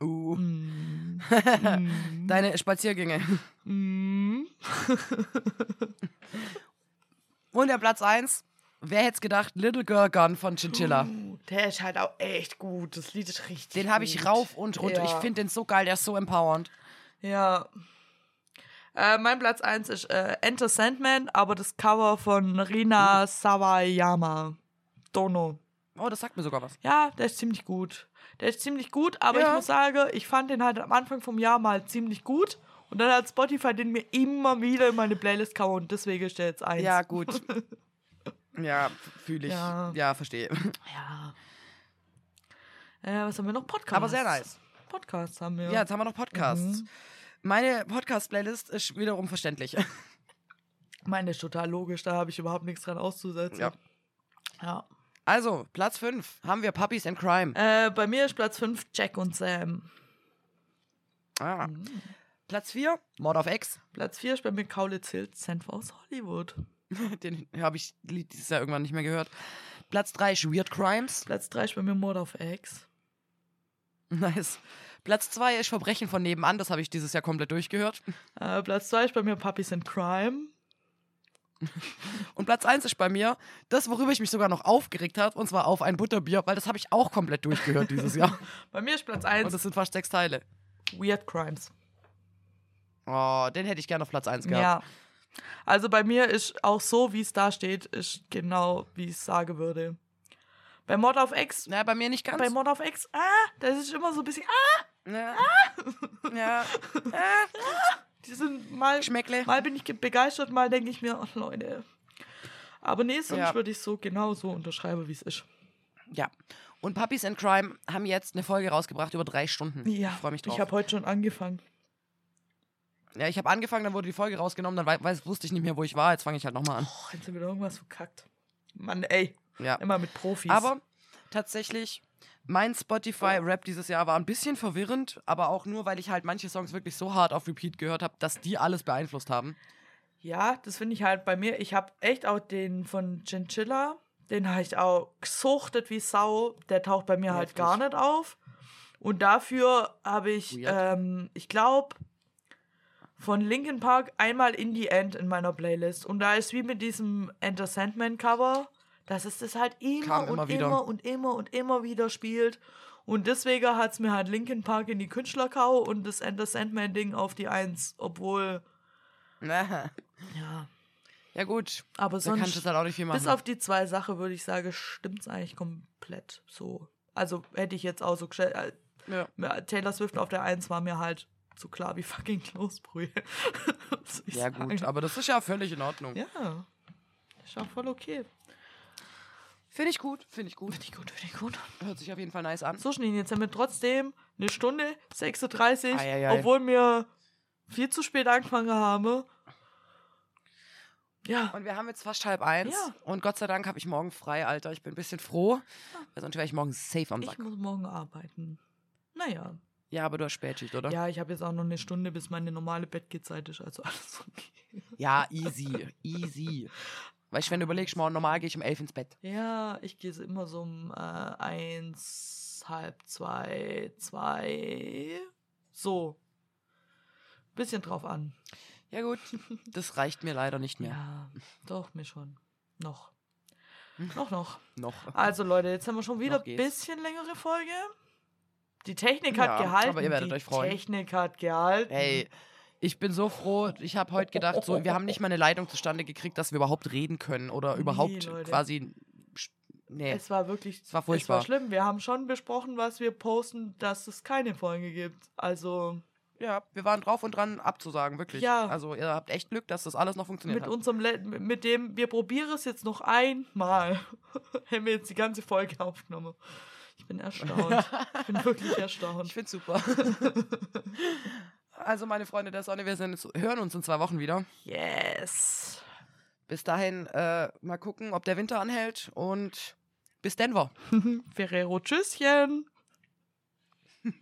Speaker 2: Uh.
Speaker 1: Mm.
Speaker 2: Deine Spaziergänge.
Speaker 1: Mm.
Speaker 2: Und der Platz 1. Wer hätte es gedacht? Little Girl Gun von Chinchilla.
Speaker 1: Der ist halt auch echt gut. Das Lied ist richtig
Speaker 2: Den habe ich rauf und runter.
Speaker 1: Ja.
Speaker 2: Ich finde den so geil, der ist so empowernd.
Speaker 1: Ja. Äh, mein Platz 1 ist äh, Enter Sandman, aber das Cover von Rina Sawayama. Dono.
Speaker 2: Oh, das sagt mir sogar was.
Speaker 1: Ja, der ist ziemlich gut. Der ist ziemlich gut, aber
Speaker 2: Ja.
Speaker 1: ich muss sagen, ich fand den halt am Anfang vom Jahr mal ziemlich gut. Und dann hat Spotify den mir immer wieder in meine Playlist gehauen und deswegen ist der jetzt eins.
Speaker 2: Ja, gut. ja, fühle ich.
Speaker 1: Ja.
Speaker 2: Ja, verstehe.
Speaker 1: Ja. Äh, was haben wir noch? Podcasts.
Speaker 2: Aber sehr nice.
Speaker 1: Podcasts haben wir.
Speaker 2: Ja, jetzt haben wir noch Podcasts.
Speaker 1: Mhm.
Speaker 2: Meine Podcast-Playlist ist wiederum verständlich.
Speaker 1: Meine ist total logisch, da habe ich überhaupt nichts dran auszusetzen.
Speaker 2: Ja.
Speaker 1: Ja.
Speaker 2: Also, Platz 5 haben wir Puppies and Crime.
Speaker 1: Äh, bei mir ist Platz 5 Jack und Sam.
Speaker 2: Ah. Platz 4, Mord of X.
Speaker 1: Platz 4 ist bei mir Kaulitz Hills, Senf aus Hollywood.
Speaker 2: Den habe ich Lied dieses Jahr irgendwann nicht mehr gehört. Platz 3 ist Weird Crimes.
Speaker 1: Platz 3 ist bei mir Mord of X.
Speaker 2: Nice. Platz 2 ist Verbrechen von nebenan. Das habe ich dieses Jahr komplett durchgehört.
Speaker 1: Äh, Platz 2 ist bei mir Puppies in Crime.
Speaker 2: Und Platz 1 ist bei mir das, worüber ich mich sogar noch aufgeregt habe, und zwar auf ein Butterbier, weil das habe ich auch komplett durchgehört dieses Jahr.
Speaker 1: Bei mir ist Platz
Speaker 2: Und
Speaker 1: 1
Speaker 2: das sind fast sechs Teile.
Speaker 1: Weird Crimes.
Speaker 2: Oh, den hätte ich gerne auf Platz 1 gehabt.
Speaker 1: Ja. Also bei mir ist auch so, wie es da steht, ist genau, wie ich es sagen würde. Bei Mod of X,
Speaker 2: Ja, bei mir nicht ganz.
Speaker 1: bei Mod of X, ah, das ist immer so ein bisschen, ah,
Speaker 2: ja. ja.
Speaker 1: die sind mal,
Speaker 2: Geschmäckle.
Speaker 1: mal bin ich ge- begeistert, mal denke ich mir, ach Leute. Aber nee, sonst
Speaker 2: Ja.
Speaker 1: würde ich so genau so unterschreiben, wie es ist.
Speaker 2: Ja. Und Puppies and Crime haben jetzt eine Folge rausgebracht über drei Stunden.
Speaker 1: Ja,
Speaker 2: Ich freue mich drauf.
Speaker 1: ich habe heute schon angefangen.
Speaker 2: Ja, ich habe angefangen, dann wurde die Folge rausgenommen, dann wei- weiß, wusste ich nicht mehr, wo ich war. Jetzt fange ich halt nochmal an.
Speaker 1: Oh, jetzt sind wieder irgendwas verkackt. Mann, ey,
Speaker 2: Ja.
Speaker 1: immer mit Profis.
Speaker 2: Aber tatsächlich, mein Spotify-Rap dieses Jahr war ein bisschen verwirrend, aber auch nur, weil ich halt manche Songs wirklich so hart auf Repeat gehört habe, dass die alles beeinflusst haben.
Speaker 1: Ja, das finde ich halt bei mir. Ich habe echt auch den von Chinchilla, den habe ich auch gesuchtet wie Sau. Der taucht bei mir halt
Speaker 2: Heftig.
Speaker 1: gar nicht auf. Und dafür habe ich, ähm, ich glaube, von Linkin Park einmal In the End in meiner Playlist. Und da ist wie mit diesem Enter Sandman Cover, dass es das halt immer und
Speaker 2: immer
Speaker 1: immer und immer und immer wieder spielt. Und deswegen hat es mir halt Linkin Park in die Künstlerkau und das Enter Sandman Ding auf die Eins. Obwohl,
Speaker 2: ja,
Speaker 1: ja,
Speaker 2: gut.
Speaker 1: aber
Speaker 2: Da kannst du
Speaker 1: sonst.
Speaker 2: halt auch nicht viel machen.
Speaker 1: Bis auf die zwei Sachen würde ich sagen, stimmt's eigentlich komplett so. Also hätte ich jetzt auch so gestellt. äh,
Speaker 2: ja.
Speaker 1: mir- Taylor Swift auf der 1 war mir halt so klar wie fucking Kloßbrühe. ich
Speaker 2: ja,
Speaker 1: sagen.
Speaker 2: gut, aber das ist ja völlig in Ordnung.
Speaker 1: Ja. Ist auch voll okay.
Speaker 2: Finde ich gut, finde ich gut.
Speaker 1: Finde ich gut, finde ich gut.
Speaker 2: Hört sich auf jeden Fall nice an.
Speaker 1: So, Schnee, jetzt haben wir trotzdem eine Stunde 36,
Speaker 2: Eieiei.
Speaker 1: obwohl wir viel zu spät angefangen haben. Ja.
Speaker 2: Und wir haben jetzt fast halb eins.
Speaker 1: Ja.
Speaker 2: Und Gott sei Dank habe ich morgen frei, Alter. Ich bin ein bisschen froh. Weil sonst wäre ich morgen safe am
Speaker 1: Ich
Speaker 2: Sack.
Speaker 1: muss morgen arbeiten. Naja.
Speaker 2: Ja, aber du hast Spätschicht, oder?
Speaker 1: Ja, ich habe jetzt auch noch eine Stunde, bis meine normale Bettgehzeit ist. Also alles okay.
Speaker 2: Ja, easy. easy. Weißt du, wenn du überlegst, morgen normal gehe ich um elf ins Bett.
Speaker 1: Ja, ich gehe immer so um äh, eins, halb zwei, zwei. So. Bisschen drauf an.
Speaker 2: Ja, gut. Das reicht mir leider nicht mehr.
Speaker 1: Ja, doch, mir schon. Noch. Noch, noch.
Speaker 2: Noch.
Speaker 1: Also, Leute, jetzt haben wir schon wieder ein bisschen längere Folge. Die Technik hat
Speaker 2: Ja,
Speaker 1: gehalten.
Speaker 2: aber ihr werdet
Speaker 1: Die
Speaker 2: euch freuen.
Speaker 1: Technik hat gehalten.
Speaker 2: Ey, ich bin so froh. Ich habe heute gedacht, so, wir haben nicht mal eine Leitung zustande gekriegt, dass wir überhaupt reden können oder
Speaker 1: Nee,
Speaker 2: überhaupt
Speaker 1: Leute.
Speaker 2: quasi. Nee.
Speaker 1: Es war wirklich.
Speaker 2: Es war
Speaker 1: Es war
Speaker 2: furchtbar.
Speaker 1: schlimm. Wir haben schon besprochen, was wir posten, dass es keine Folge gibt. Also.
Speaker 2: Ja, wir waren drauf und dran abzusagen, wirklich.
Speaker 1: Ja.
Speaker 2: Also ihr habt echt Glück, dass das alles noch funktioniert
Speaker 1: Mit
Speaker 2: hat.
Speaker 1: unserem, Le mit dem, wir probieren es jetzt noch einmal. Haben wir jetzt die ganze Folge aufgenommen. Ich bin erstaunt. ich bin wirklich
Speaker 2: Ich
Speaker 1: erstaunt.
Speaker 2: find's super. also meine Freunde der Sonne, wir sind, hören uns in zwei Wochen wieder.
Speaker 1: Yes.
Speaker 2: Bis dahin äh, mal gucken, ob der Winter anhält und bis Denver.
Speaker 1: Ferrero, tschüsschen.